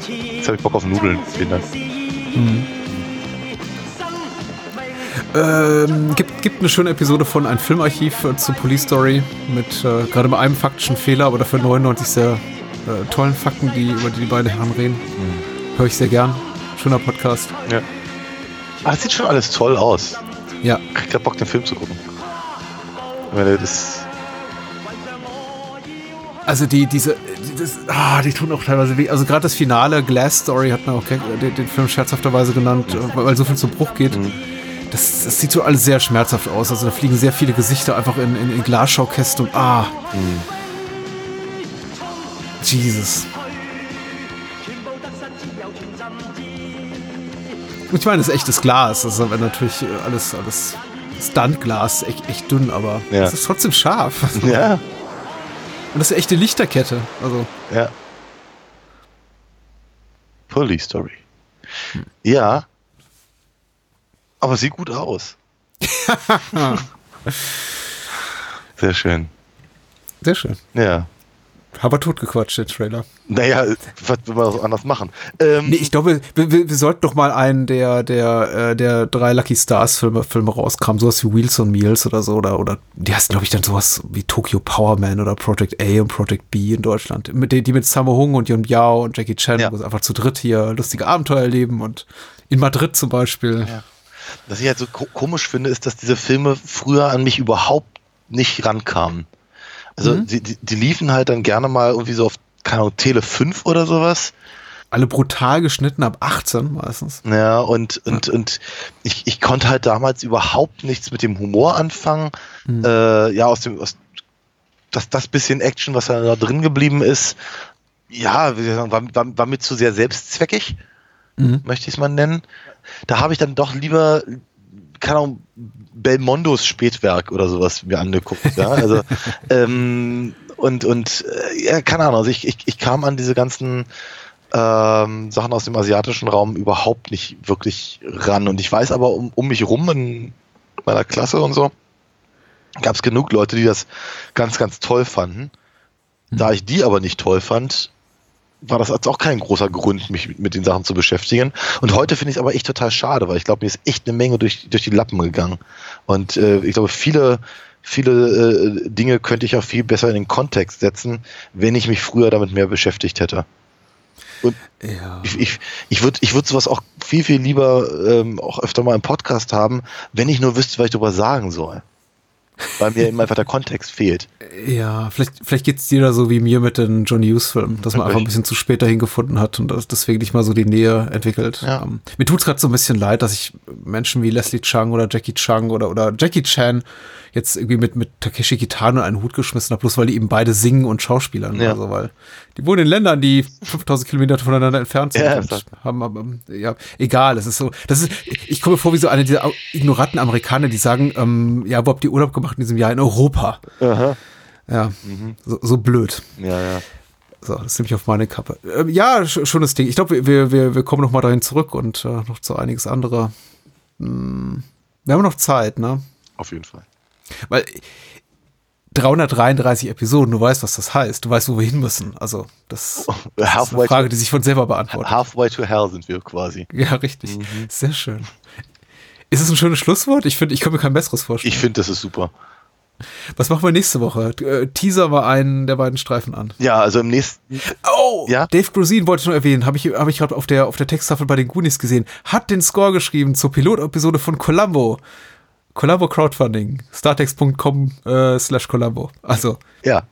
Jetzt habe ich Bock auf Nudeln. Vielen Dank. Mhm. Ähm, gibt, gibt eine schöne Episode von ein Filmarchiv äh, zu Police Story mit äh, gerade bei einem faktischen Fehler, aber dafür 99 sehr äh, tollen Fakten, die über die, die beiden Herren reden. Mhm. Höre ich sehr gern. Schöner Podcast. Ja. Ah, das sieht schon alles toll aus. Ja. Ich hab Bock, den Film zu gucken. Meine, das. Also die, diese, das, ah, die tun auch teilweise weh. Also gerade das Finale, Glass Story, hat man auch den, den Film scherzhafterweise genannt, mhm. weil so viel zum Bruch geht. Mhm. Das, das, sieht so alles sehr schmerzhaft aus. Also da fliegen sehr viele Gesichter einfach in, in, in Glasschaukästen und ah. Mhm. Jesus. Ich meine, das ist echtes Glas. Das ist natürlich alles, alles Stuntglas, echt, echt dünn, aber es ja. ist trotzdem scharf. Also. Ja. Und das ist eine echte Lichterkette. Also. Ja. Police Story. Hm. Ja. Aber sieht gut aus. Sehr schön. Sehr schön. Ja. Aber totgequatscht, der Trailer. Naja, was will man das anders machen? Ähm, nee, ich glaube, wir, wir, wir sollten doch mal einen der, der, äh, der drei Lucky Stars Filme, Filme rauskramen, sowas wie Wheels on Meals oder so, oder, oder die heißen, glaube ich, dann sowas wie Tokyo Power Man oder Project A und Project B in Deutschland. Mit, die, die mit Sammo Hung und Yun Biao und Jackie Chan, ja. wo sie einfach zu dritt hier lustige Abenteuer erleben und in Madrid zum Beispiel. Ja. Was ich halt so ko komisch finde, ist, dass diese Filme früher an mich überhaupt nicht rankamen. Also mhm. die, die, die, liefen halt dann gerne mal irgendwie so auf, keine Ahnung, Tele 5 oder sowas. Alle brutal geschnitten ab 18 meistens. Ja, und, und, ja. und ich, ich konnte halt damals überhaupt nichts mit dem Humor anfangen. Mhm. Äh, ja, aus dem, aus, das, das bisschen Action, was da drin geblieben ist, ja, war, war, war mir zu sehr selbstzweckig, mhm. möchte ich es mal nennen. Da habe ich dann doch lieber, keine Ahnung, Belmondos Spätwerk oder sowas mir angeguckt. Ja? Also, ähm, und, und äh, ja, keine Ahnung, also ich, ich, ich kam an diese ganzen ähm, Sachen aus dem asiatischen Raum überhaupt nicht wirklich ran. Und ich weiß aber um, um mich rum in meiner Klasse und so, gab es genug Leute, die das ganz, ganz toll fanden. Da ich die aber nicht toll fand, war das auch kein großer Grund, mich mit, mit den Sachen zu beschäftigen. Und heute finde ich es aber echt total schade, weil ich glaube, mir ist echt eine Menge durch, durch die Lappen gegangen. Und äh, ich glaube, viele, viele äh, Dinge könnte ich auch viel besser in den Kontext setzen, wenn ich mich früher damit mehr beschäftigt hätte. Und ja. ich, ich, ich würde ich würd sowas auch viel, viel lieber ähm, auch öfter mal im Podcast haben, wenn ich nur wüsste, was ich darüber sagen soll weil mir eben einfach der Kontext fehlt. Ja, vielleicht, vielleicht geht es dir da so wie mir mit den John Hughes-Filmen, dass man einfach ein bisschen zu spät dahin gefunden hat und deswegen nicht mal so die Nähe entwickelt. Ja. Um, ähm, mir tut es gerade so ein bisschen leid, dass ich Menschen wie Leslie Chung oder Jackie Chung oder, oder Jackie Chan jetzt irgendwie mit, mit Takeshi Kitano einen Hut geschmissen habe, bloß weil die eben beide singen und Schauspielern. Ja. Also, weil die wohnen in Ländern, die 5000 Kilometer voneinander entfernt sind. Ja, und haben, haben, ja, egal, es ist so, das ist, ich komme vor wie so eine dieser ignoranten Amerikaner, die sagen, ähm, ja, wo habt ihr Urlaub gemacht in diesem Jahr? In Europa. Aha. Ja, mhm. so, so blöd. Ja, ja. So, das nehme ich auf meine Kappe. Ähm, ja, schönes Ding. Ich glaube, wir, wir, wir kommen noch mal dahin zurück und äh, noch zu einiges andere. Hm, wir haben noch Zeit, ne? Auf jeden Fall. Weil 333 Episoden, du weißt, was das heißt. Du weißt, wo wir hin müssen. Also, das, das ist eine Frage, die sich von selber beantwortet. Halfway to hell sind wir quasi. Ja, richtig. Mhm. Sehr schön. Ist es ein schönes Schlusswort? Ich finde, ich kann mir kein besseres vorstellen. Ich finde, das ist super. Was machen wir nächste Woche? Äh, Teaser war einen der beiden Streifen an. Ja, also im nächsten. Oh! Ja? Dave Grusin wollte ich nur erwähnen, habe ich, hab ich gerade auf der, auf der Texttafel bei den Goonies gesehen. Hat den Score geschrieben zur Pilotepisode von Columbo. Collabo Crowdfunding, startex.com äh, slash Collabo. Also. Ja.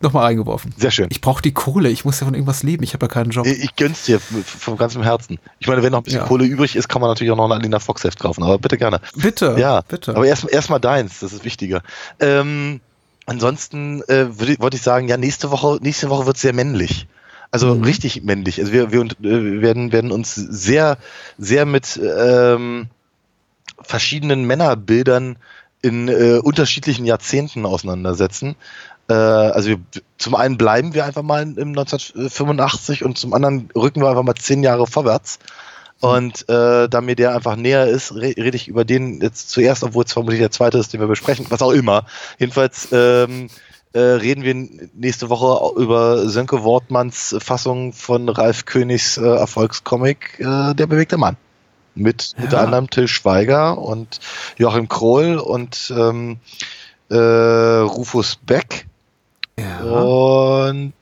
Nochmal reingeworfen. Sehr schön. Ich brauche die Kohle, ich muss ja von irgendwas leben, ich habe ja keinen Job. Ich, gönn's dir vom ganzen Herzen. Ich meine, wenn noch ein bisschen ja. Kohle übrig ist, kann man natürlich auch noch ein Alina Fox Heft kaufen, aber bitte gerne. Bitte. Ja, bitte. Aber erstmal erst deins, das ist wichtiger. Ähm, ansonsten äh, wollte ich sagen, ja, nächste Woche, nächste Woche wird sehr männlich. Also mhm. richtig männlich. Also wir, wir, äh, werden, werden uns sehr, sehr mit ähm, verschiedenen Männerbildern in äh, unterschiedlichen Jahrzehnten auseinandersetzen. Äh, also wir, zum einen bleiben wir einfach mal im 1985 und zum anderen rücken wir einfach mal zehn Jahre vorwärts. Und äh, da mir der einfach näher ist, re rede ich über den jetzt zuerst, obwohl es vermutlich der zweite ist, den wir besprechen, was auch immer. Jedenfalls ähm, äh, reden wir nächste Woche über Sönke Wortmanns Fassung von Ralf Königs äh, Erfolgscomic äh, Der bewegte Mann mit ja. unter anderem Till Schweiger und Joachim Kroll und ähm, äh, Rufus Beck ja. und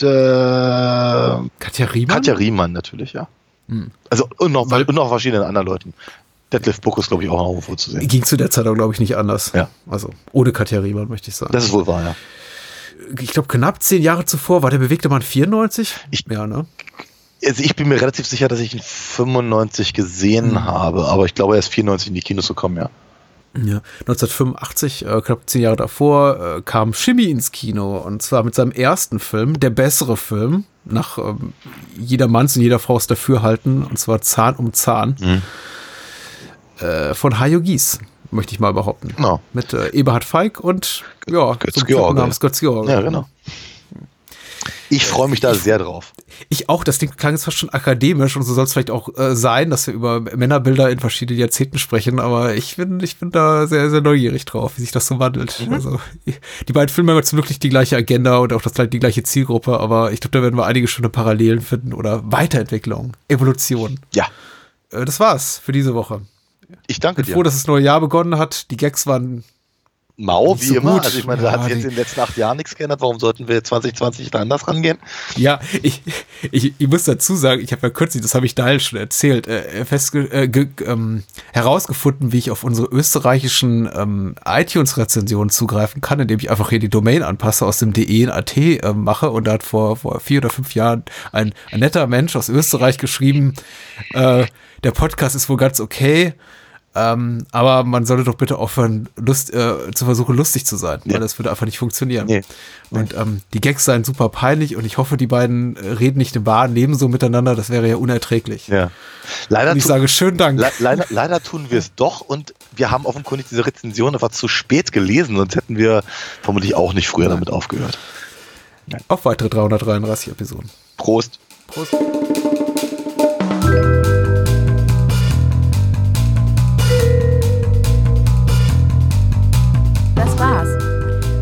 äh, Katja Riemann. Katja Riemann natürlich, ja. Hm. Also und noch, und noch verschiedene anderen Leuten. Detlef Book ist, glaube ich, auch noch irgendwo zu sehen. Ging zu der Zeit auch, glaube ich, nicht anders. Ja. Also ohne Katja Riemann, möchte ich sagen. Das ist wohl wahr, ja. Ich glaube, knapp zehn Jahre zuvor war der bewegte Mann 94. Ich, ja, ne? Also ich bin mir relativ sicher, dass ich ihn 95 gesehen mhm. habe, aber ich glaube, er ist 94 in die Kinos gekommen, ja. Ja, 1985, äh, knapp zehn Jahre davor, äh, kam Shimmy ins Kino und zwar mit seinem ersten Film, der bessere Film, nach ähm, jeder Manns und jeder Frau's Dafürhalten, und zwar Zahn um Zahn, mhm. äh, von Hajo Gies, möchte ich mal behaupten. Genau. Mit äh, Eberhard Feig und ja, Götz George. namens Götz George. Ja, genau. Ich freue mich da sehr drauf. Ich auch, das Ding klang jetzt fast schon akademisch und so soll es vielleicht auch äh, sein, dass wir über Männerbilder in verschiedenen Jahrzehnten sprechen, aber ich bin, ich bin da sehr, sehr neugierig drauf, wie sich das so wandelt. Mhm. Also, die beiden Filme haben zum Glück nicht die gleiche Agenda und auch das, die gleiche Zielgruppe, aber ich glaube, da werden wir einige schöne Parallelen finden oder Weiterentwicklung, Evolution. Ja. Äh, das war's für diese Woche. Ich danke bin dir. froh, dass das neue Jahr begonnen hat. Die Gags waren mau, wie so immer. gut. Also ich meine, da Ja, hat sich jetzt in den letzten acht Jahren nichts geändert. Warum sollten wir 2020 da anders rangehen? Ja, ich, ich, ich muss dazu sagen, ich habe ja kürzlich, das habe ich Daniel schon erzählt, äh, festge äh, ähm, herausgefunden, wie ich auf unsere österreichischen ähm, iTunes-Rezensionen zugreifen kann, indem ich einfach hier die Domain anpasse, aus dem DE in AT äh, mache und da hat vor, vor vier oder fünf Jahren ein, ein netter Mensch aus Österreich geschrieben, äh, der Podcast ist wohl ganz okay, ähm, aber man sollte doch bitte aufhören, Lust, äh, zu versuchen, lustig zu sein, weil das würde einfach nicht funktionieren. Und ähm, die Gags seien super peinlich und ich hoffe, die beiden äh, reden nicht im wahren Leben so miteinander, das wäre ja unerträglich. Ja. Leider und ich sage schönen Dank. Le leider, leider tun wir es doch und wir haben offenkundig diese Rezension einfach zu spät gelesen, sonst hätten wir vermutlich auch nicht früher damit aufgehört. Auf weitere 333 Episoden. Prost. Prost.